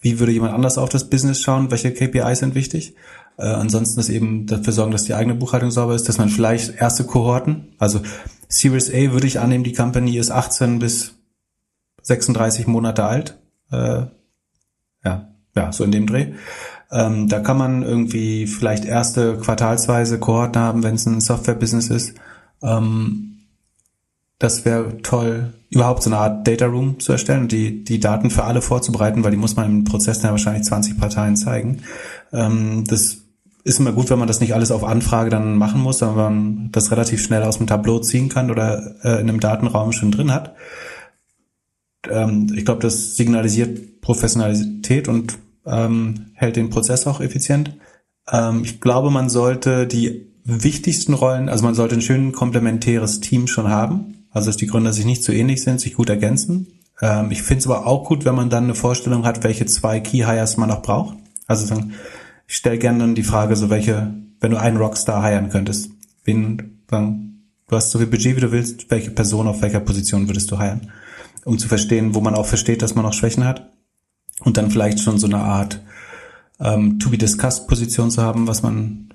wie würde jemand anders auf das Business schauen? Welche KPIs sind wichtig? Äh, ansonsten ist eben dafür sorgen, dass die eigene Buchhaltung sauber ist, dass man vielleicht erste Kohorten, also Series A würde ich annehmen, die Company ist 18 bis 36 Monate alt. Äh, ja, ja, so in dem Dreh. Ähm, da kann man irgendwie vielleicht erste quartalsweise Kohorten haben, wenn es ein Software-Business ist. Ähm, das wäre toll, überhaupt so eine Art Data Room zu erstellen und die, die Daten für alle vorzubereiten, weil die muss man im Prozess dann wahrscheinlich 20 Parteien zeigen. Ähm, das ist immer gut, wenn man das nicht alles auf Anfrage dann machen muss, sondern wenn man das relativ schnell aus dem Tableau ziehen kann oder äh, in einem Datenraum schon drin hat. Ähm, ich glaube, das signalisiert Professionalität und ähm, hält den Prozess auch effizient. Ähm, ich glaube, man sollte die wichtigsten Rollen, also man sollte ein schön komplementäres Team schon haben, also dass die Gründer sich nicht zu ähnlich sind, sich gut ergänzen. Ähm, ich finde es aber auch gut, wenn man dann eine Vorstellung hat, welche zwei Key Hires man noch braucht. Also dann, ich stelle gerne dann die Frage, so welche, wenn du einen Rockstar hiren könntest, wen, dann, du hast so viel Budget, wie du willst, welche Person auf welcher Position würdest du hiren? Um zu verstehen, wo man auch versteht, dass man noch Schwächen hat. Und dann vielleicht schon so eine Art ähm, to be discussed Position zu haben, was man,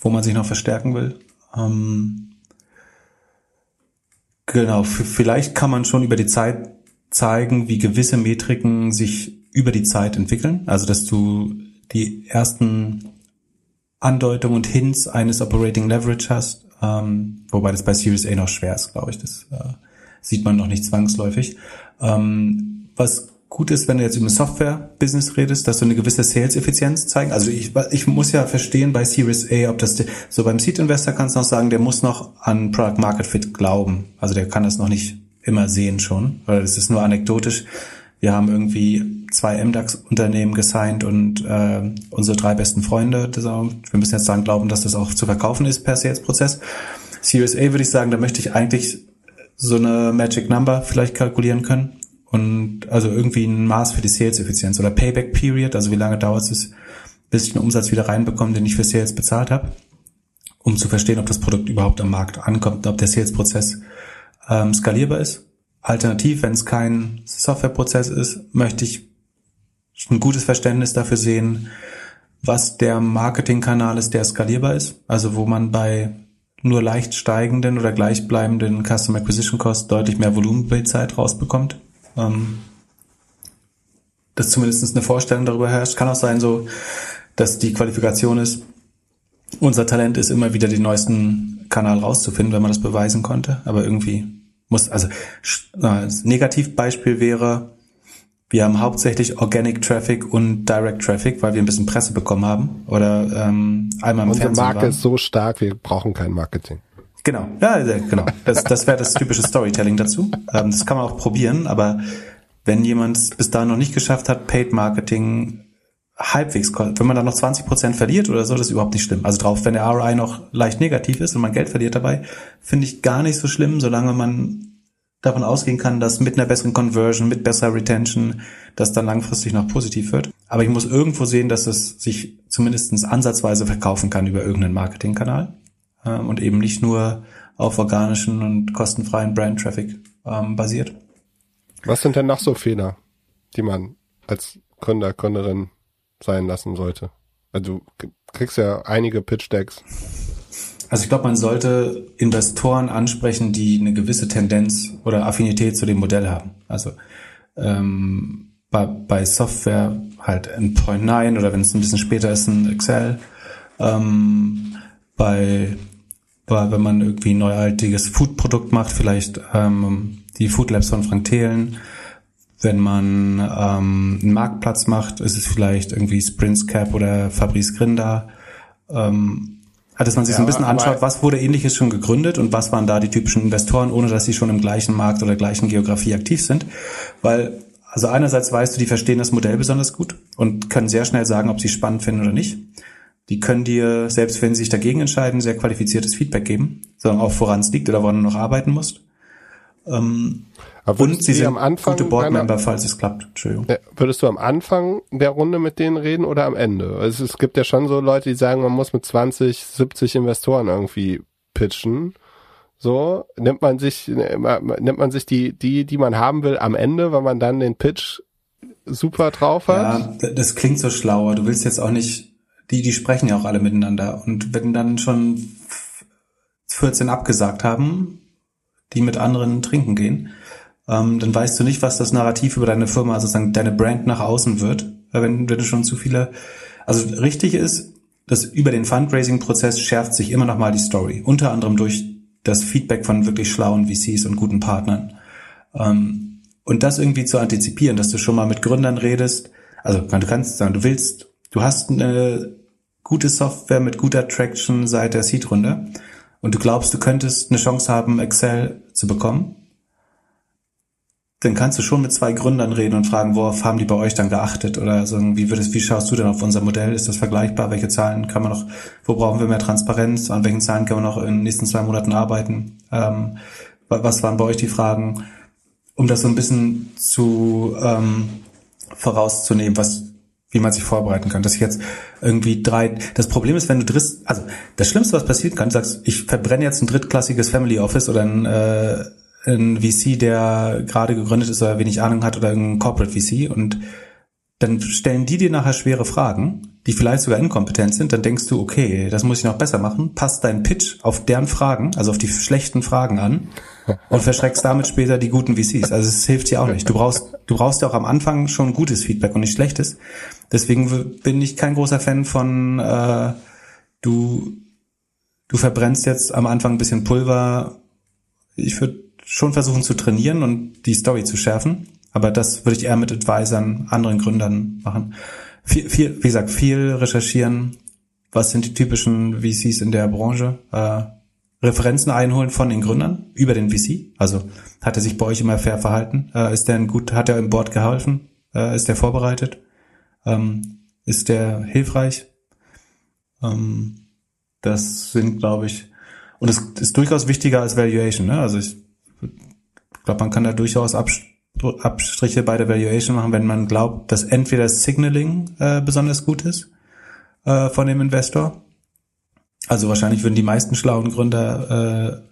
wo man sich noch verstärken will. Ähm, genau, vielleicht kann man schon über die Zeit zeigen, wie gewisse Metriken sich über die Zeit entwickeln. Also dass du die ersten Andeutungen und Hints eines Operating Leverage hast, ähm, wobei das bei Series A noch schwer ist, glaube ich. Das äh, sieht man noch nicht zwangsläufig. Ähm, was gut ist, wenn du jetzt über Software-Business redest, dass du eine gewisse Sales-Effizienz zeigen. Also ich, ich muss ja verstehen bei Series A, ob das, so beim Seed-Investor kannst du noch sagen, der muss noch an Product Market Fit glauben. Also der kann das noch nicht immer sehen schon, weil das ist nur anekdotisch. Wir haben irgendwie zwei MDAX-Unternehmen gesigned und äh, unsere drei besten Freunde, das, wir müssen jetzt sagen, glauben, dass das auch zu verkaufen ist per Sales-Prozess. Series A würde ich sagen, da möchte ich eigentlich so eine Magic Number vielleicht kalkulieren können und also irgendwie ein Maß für die Sales-Effizienz oder Payback Period, also wie lange dauert es, bis ich einen Umsatz wieder reinbekomme, den ich für Sales bezahlt habe, um zu verstehen, ob das Produkt überhaupt am Markt ankommt, ob der Sales-Prozess ähm, skalierbar ist. Alternativ, wenn es kein Softwareprozess ist, möchte ich ein gutes Verständnis dafür sehen, was der Marketingkanal ist, der skalierbar ist. Also wo man bei nur leicht steigenden oder gleichbleibenden Customer Acquisition Cost deutlich mehr Volumenbildzeit rausbekommt. Ähm, dass zumindest eine Vorstellung darüber herrscht. Kann auch sein so, dass die Qualifikation ist, unser Talent ist immer wieder den neuesten Kanal rauszufinden, wenn man das beweisen konnte. Aber irgendwie muss, also äh, als Negativbeispiel wäre, wir haben hauptsächlich Organic Traffic und Direct Traffic, weil wir ein bisschen Presse bekommen haben oder ähm, einmal im Unsere Fernsehen Marke waren. ist so stark, wir brauchen kein Marketing. Genau, ja, genau. Das, das wäre das typische Storytelling dazu. Ähm, das kann man auch probieren, aber wenn jemand es bis dahin noch nicht geschafft hat, Paid Marketing halbwegs, wenn man dann noch 20% verliert oder so, das ist überhaupt nicht schlimm. Also drauf, wenn der ROI noch leicht negativ ist und man Geld verliert dabei, finde ich gar nicht so schlimm, solange man davon ausgehen kann, dass mit einer besseren Conversion, mit besserer Retention, das dann langfristig noch positiv wird. Aber ich muss irgendwo sehen, dass es sich zumindest ansatzweise verkaufen kann über irgendeinen Marketingkanal. Ähm, und eben nicht nur auf organischen und kostenfreien Brand-Traffic ähm, basiert. Was sind denn noch so Fehler, die man als Gründer, Gründerin sein lassen sollte? Also du kriegst ja einige Pitch-Decks. Also ich glaube, man sollte Investoren ansprechen, die eine gewisse Tendenz oder Affinität zu dem Modell haben. Also ähm, bei, bei Software halt ein Point 9 oder wenn es ein bisschen später ist, ein Excel. Ähm, bei, bei, wenn man irgendwie ein neuartiges Food-Produkt macht, vielleicht ähm, die Food Labs von Frank Thelen. Wenn man ähm, einen Marktplatz macht, ist es vielleicht irgendwie Sprints Cap oder Fabrice Grinder. Ähm, dass man sich ja, so ein bisschen anschaut, was wurde ähnliches schon gegründet und was waren da die typischen Investoren, ohne dass sie schon im gleichen Markt oder gleichen Geografie aktiv sind. Weil, also einerseits weißt du, die verstehen das Modell besonders gut und können sehr schnell sagen, ob sie es spannend finden oder nicht. Die können dir, selbst wenn sie sich dagegen entscheiden, sehr qualifiziertes Feedback geben, sondern auch woran es liegt oder woran du noch arbeiten musst. Ähm, und sie sind am Anfang gute Boardmember, falls es klappt. Entschuldigung. Würdest du am Anfang der Runde mit denen reden oder am Ende? Also es gibt ja schon so Leute, die sagen, man muss mit 20, 70 Investoren irgendwie pitchen. So nimmt man sich nimmt man sich die die die man haben will am Ende, weil man dann den Pitch super drauf hat. Ja, das klingt so schlauer. Du willst jetzt auch nicht die die sprechen ja auch alle miteinander und wenn dann schon 14 abgesagt haben, die mit anderen trinken gehen, ähm, dann weißt du nicht, was das Narrativ über deine Firma, also sozusagen deine Brand nach außen wird, wenn, wenn du schon zu viele, also richtig ist, dass über den Fundraising-Prozess schärft sich immer noch mal die Story, unter anderem durch das Feedback von wirklich schlauen VCs und guten Partnern. Ähm, und das irgendwie zu antizipieren, dass du schon mal mit Gründern redest, also du kannst sagen, du willst, du hast eine gute Software mit guter Traction seit der Seed-Runde und du glaubst, du könntest eine Chance haben, Excel zu bekommen, dann kannst du schon mit zwei Gründern reden und fragen, worauf haben die bei euch dann geachtet oder so, wie würdest, wie schaust du denn auf unser Modell? Ist das vergleichbar? Welche Zahlen kann man noch, wo brauchen wir mehr Transparenz? An welchen Zahlen können wir noch in den nächsten zwei Monaten arbeiten? Ähm, was waren bei euch die Fragen? Um das so ein bisschen zu ähm, vorauszunehmen, was wie man sich vorbereiten kann. Dass ich jetzt irgendwie drei. Das Problem ist, wenn du dritt, also das Schlimmste, was passieren kann, du sagst, ich verbrenne jetzt ein drittklassiges Family Office oder ein, äh, ein VC, der gerade gegründet ist oder wenig Ahnung hat oder ein Corporate VC und dann stellen die dir nachher schwere Fragen, die vielleicht sogar inkompetent sind, dann denkst du, okay, das muss ich noch besser machen, passt dein Pitch auf deren Fragen, also auf die schlechten Fragen an und verschreckst damit später die guten VCs. Also es hilft dir auch nicht. Du brauchst, du brauchst ja auch am Anfang schon gutes Feedback und nicht schlechtes. Deswegen bin ich kein großer Fan von äh, du, du verbrennst jetzt am Anfang ein bisschen Pulver. Ich würde schon versuchen zu trainieren und die Story zu schärfen. Aber das würde ich eher mit Advisern, anderen Gründern machen. Viel, viel, wie gesagt, viel recherchieren. Was sind die typischen VCs in der Branche? Äh, Referenzen einholen von den Gründern über den VC. Also hat er sich bei euch immer fair verhalten? Äh, ist der ein gut, hat er im Board geholfen? Äh, ist der vorbereitet? Ähm, ist der hilfreich? Ähm, das sind, glaube ich, und es ist durchaus wichtiger als Valuation. Ne? Also ich glaube, man kann da durchaus Abstriche bei der Valuation machen, wenn man glaubt, dass entweder das Signaling äh, besonders gut ist äh, von dem Investor. Also wahrscheinlich würden die meisten schlauen Gründer äh,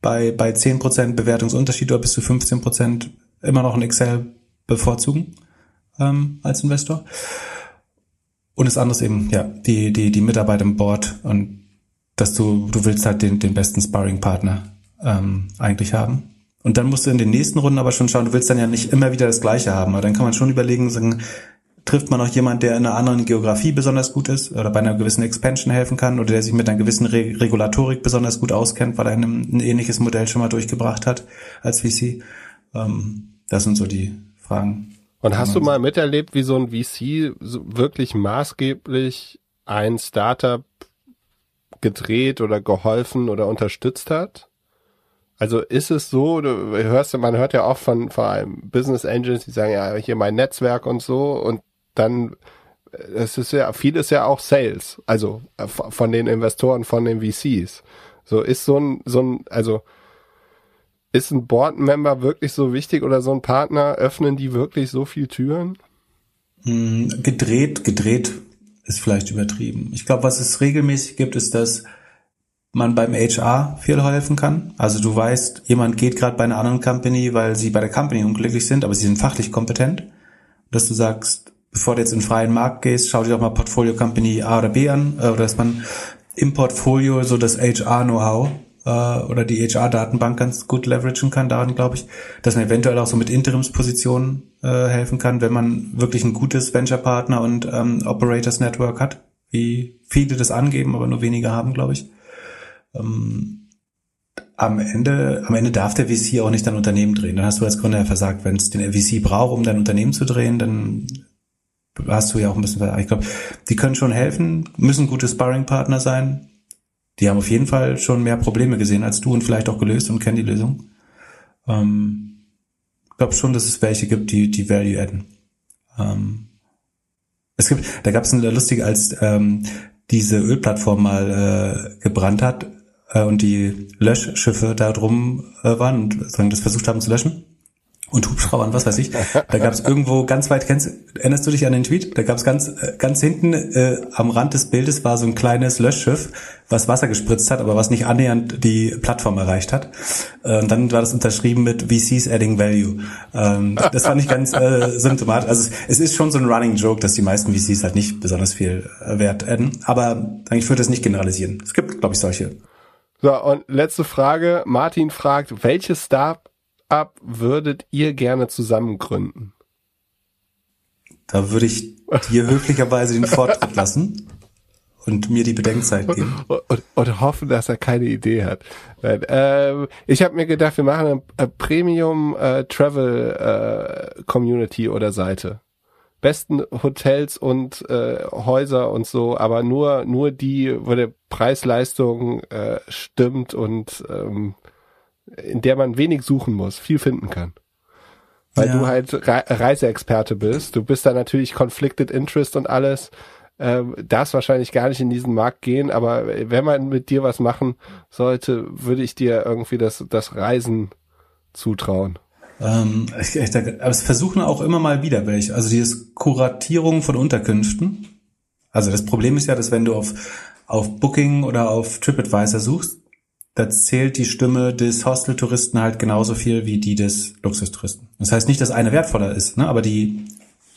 bei, bei 10% Bewertungsunterschied oder bis zu 15% immer noch ein Excel bevorzugen ähm, als Investor. Und das andere ist eben, ja, die, die, die Mitarbeit im Board und dass du, du willst halt den, den besten Sparring-Partner ähm, eigentlich haben. Und dann musst du in den nächsten Runden aber schon schauen, du willst dann ja nicht immer wieder das Gleiche haben, aber dann kann man schon überlegen, sagen, trifft man auch jemand, der in einer anderen Geografie besonders gut ist oder bei einer gewissen Expansion helfen kann oder der sich mit einer gewissen Re Regulatorik besonders gut auskennt, weil er ein, ein, ähnliches Modell schon mal durchgebracht hat als VC. Ähm, das sind so die Fragen. Und hast du mal miterlebt, wie so ein VC so wirklich maßgeblich ein Startup gedreht oder geholfen oder unterstützt hat? Also ist es so, du hörst, man hört ja oft von vor allem Business Angels, die sagen ja hier mein Netzwerk und so und dann es ist ja vieles ja auch Sales, also äh, von den Investoren, von den VCs. So ist so ein so ein also ist ein Board Member wirklich so wichtig oder so ein Partner öffnen die wirklich so viel Türen? Hm, gedreht, gedreht ist vielleicht übertrieben. Ich glaube, was es regelmäßig gibt, ist, dass man beim HR viel helfen kann. Also du weißt, jemand geht gerade bei einer anderen Company, weil sie bei der Company unglücklich sind, aber sie sind fachlich kompetent. Dass du sagst, bevor du jetzt in den freien Markt gehst, schau dir doch mal Portfolio Company A oder B an, äh, oder dass man im Portfolio so das HR-Know-how äh, oder die HR-Datenbank ganz gut leveragen kann, daran glaube ich, dass man eventuell auch so mit Interimspositionen äh, helfen kann, wenn man wirklich ein gutes Venture-Partner und ähm, Operators Network hat, wie viele das angeben, aber nur wenige haben, glaube ich ähm, am Ende, am Ende darf der VC auch nicht dein Unternehmen drehen. Dann hast du als Gründer ja versagt. Wenn es den VC braucht, um dein Unternehmen zu drehen, dann hast du ja auch ein bisschen versagt. Ich glaube, die können schon helfen, müssen gute Sparring-Partner sein. Die haben auf jeden Fall schon mehr Probleme gesehen als du und vielleicht auch gelöst und kennen die Lösung. Ähm, ich glaube schon, dass es welche gibt, die die Value adden. Ähm, es gibt, da gab es eine lustige, als ähm, diese Ölplattform mal äh, gebrannt hat, äh, und die Löschschiffe da drum äh, waren und sagen, das versucht haben zu löschen. Und Hubschraubern, was weiß ich. Da gab es irgendwo ganz weit, kennst, erinnerst du dich an den Tweet? Da gab es ganz, äh, ganz hinten äh, am Rand des Bildes war so ein kleines Löschschiff, was Wasser gespritzt hat, aber was nicht annähernd die Plattform erreicht hat. Äh, und dann war das unterschrieben mit VCs adding value. Ähm, das fand ich ganz äh, symptomatisch. Also es, es ist schon so ein Running Joke, dass die meisten VCs halt nicht besonders viel äh, Wert adden. Aber ich würde das nicht generalisieren. Es gibt, glaube ich, solche. So, und letzte Frage. Martin fragt, welches Start-up würdet ihr gerne zusammen gründen? Da würde ich dir höflicherweise den Vortritt lassen und mir die Bedenkzeit geben. Und, und, und hoffen, dass er keine Idee hat. Nein, äh, ich habe mir gedacht, wir machen eine, eine Premium äh, Travel äh, Community oder Seite besten Hotels und äh, Häuser und so, aber nur nur die, wo der Preis-Leistung äh, stimmt und ähm, in der man wenig suchen muss, viel finden kann. Weil ja. du halt Re Reiseexperte bist. Du bist da natürlich Conflicted Interest und alles. Ähm, darfst wahrscheinlich gar nicht in diesen Markt gehen, aber wenn man mit dir was machen sollte, würde ich dir irgendwie das, das Reisen zutrauen. Ähm, ich, ich, aber es versuchen auch immer mal wieder welche. Also dieses Kuratierung von Unterkünften. Also das Problem ist ja, dass wenn du auf, auf Booking oder auf TripAdvisor suchst, da zählt die Stimme des Hosteltouristen halt genauso viel wie die des Luxustouristen. Das heißt nicht, dass eine wertvoller ist, ne? aber die,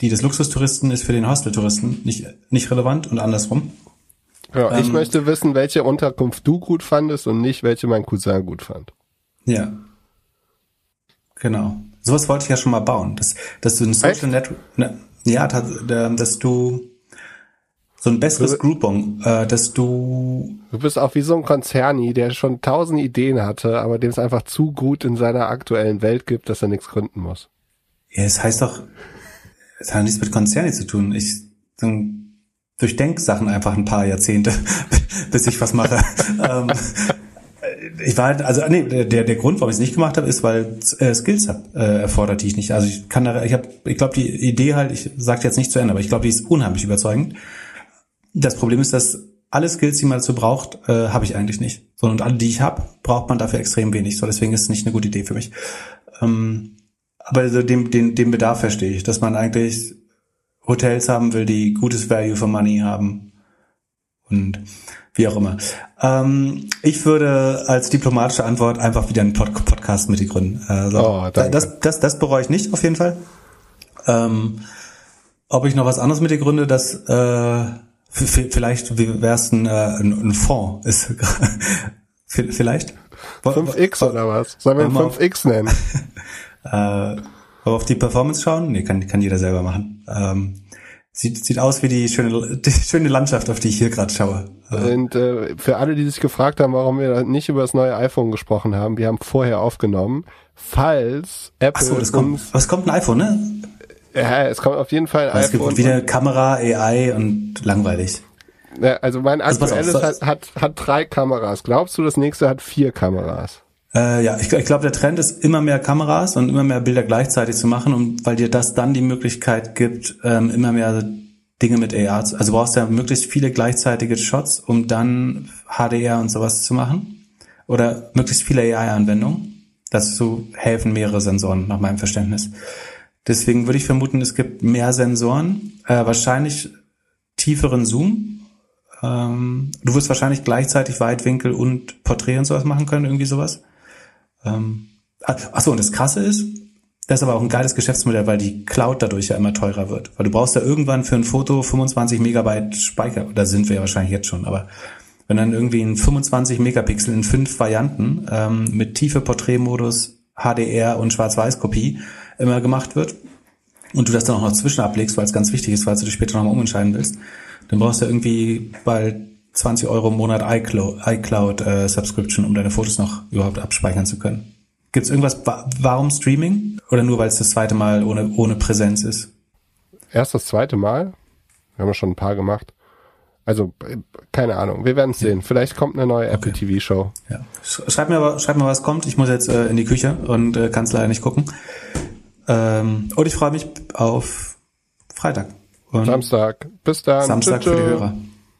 die des Luxustouristen ist für den Hosteltouristen nicht, nicht relevant und andersrum. Ja, ähm, ich möchte wissen, welche Unterkunft du gut fandest und nicht, welche mein Cousin gut fand. Ja, Genau. Sowas wollte ich ja schon mal bauen, dass, dass du ein Social Network, ne, ja, dass du so ein besseres Groupon, äh, dass du Du bist auch wie so ein Konzerni, der schon tausend Ideen hatte, aber dem es einfach zu gut in seiner aktuellen Welt gibt, dass er nichts gründen muss. Ja, es heißt doch, es hat nichts mit Konzerni zu tun. Ich dann durchdenk Sachen einfach ein paar Jahrzehnte, bis ich was mache. ich war halt, also nee, der, der Grund, warum ich es nicht gemacht habe, ist, weil äh, Skills hab, äh, erfordert, die ich nicht. Also ich kann da, ich habe, ich glaube, die Idee halt, ich sage jetzt nicht zu Ende, aber ich glaube, die ist unheimlich überzeugend. Das Problem ist, dass alle Skills, die man dazu braucht, äh, habe ich eigentlich nicht. So, und alle, die ich habe, braucht man dafür extrem wenig. So, deswegen ist es nicht eine gute Idee für mich. Ähm, aber also den, den, den Bedarf verstehe ich, dass man eigentlich Hotels haben will, die gutes Value for Money haben. Und wie auch immer. Ähm, ich würde als diplomatische Antwort einfach wieder einen Pod Podcast mit dir gründen. Also, oh. Das, das, das bereue ich nicht, auf jeden Fall. Ähm, ob ich noch was anderes mit dir gründe, das äh, vielleicht wäre es ein, äh, ein, ein Fonds. Ist vielleicht? 5x oder was? Sollen wir ihn 5x nennen? äh, auf die Performance schauen? Nee, kann, kann jeder selber machen. Ähm, Sieht, sieht aus wie die schöne, die schöne Landschaft, auf die ich hier gerade schaue. Und äh, für alle, die sich gefragt haben, warum wir nicht über das neue iPhone gesprochen haben, wir haben vorher aufgenommen, falls Apple. Ach so, das kommt, was kommt ein iPhone, ne? Ja, es kommt auf jeden Fall ein es iPhone. Es gibt wieder Kamera, AI und langweilig. Ja, also mein also aktuelles auf, hat, hat, hat drei Kameras. Glaubst du, das nächste hat vier Kameras? Äh, ja, ich, ich glaube, der Trend ist immer mehr Kameras und immer mehr Bilder gleichzeitig zu machen, und weil dir das dann die Möglichkeit gibt, ähm, immer mehr Dinge mit AR zu, also du brauchst ja möglichst viele gleichzeitige Shots, um dann HDR und sowas zu machen. Oder möglichst viele AI-Anwendungen. Dazu helfen mehrere Sensoren, nach meinem Verständnis. Deswegen würde ich vermuten, es gibt mehr Sensoren. Äh, wahrscheinlich tieferen Zoom. Ähm, du wirst wahrscheinlich gleichzeitig Weitwinkel und Porträt und sowas machen können, irgendwie sowas. Ähm, achso, und das Krasse ist, das ist aber auch ein geiles Geschäftsmodell, weil die Cloud dadurch ja immer teurer wird. Weil du brauchst ja irgendwann für ein Foto 25 Megabyte Speicher. Da sind wir ja wahrscheinlich jetzt schon. Aber wenn dann irgendwie ein 25 Megapixel in fünf Varianten ähm, mit tiefe Porträtmodus, HDR und Schwarz-Weiß-Kopie immer gemacht wird und du das dann auch noch zwischen ablegst, weil es ganz wichtig ist, falls du dich später nochmal umentscheiden willst, dann brauchst du irgendwie bald 20 Euro im Monat iCloud, iCloud äh, Subscription, um deine Fotos noch überhaupt abspeichern zu können. Gibt es irgendwas, warum Streaming? Oder nur weil es das zweite Mal ohne, ohne Präsenz ist? Erst das zweite Mal. Wir haben ja schon ein paar gemacht. Also, keine Ahnung. Wir werden es sehen. Vielleicht kommt eine neue Apple TV Show. Ja. Schreib mir, schreib mir, was kommt. Ich muss jetzt äh, in die Küche und äh, kann es leider nicht gucken. Ähm, und ich freue mich auf Freitag. Und Samstag. Bis dann. Samstag für die Hörer.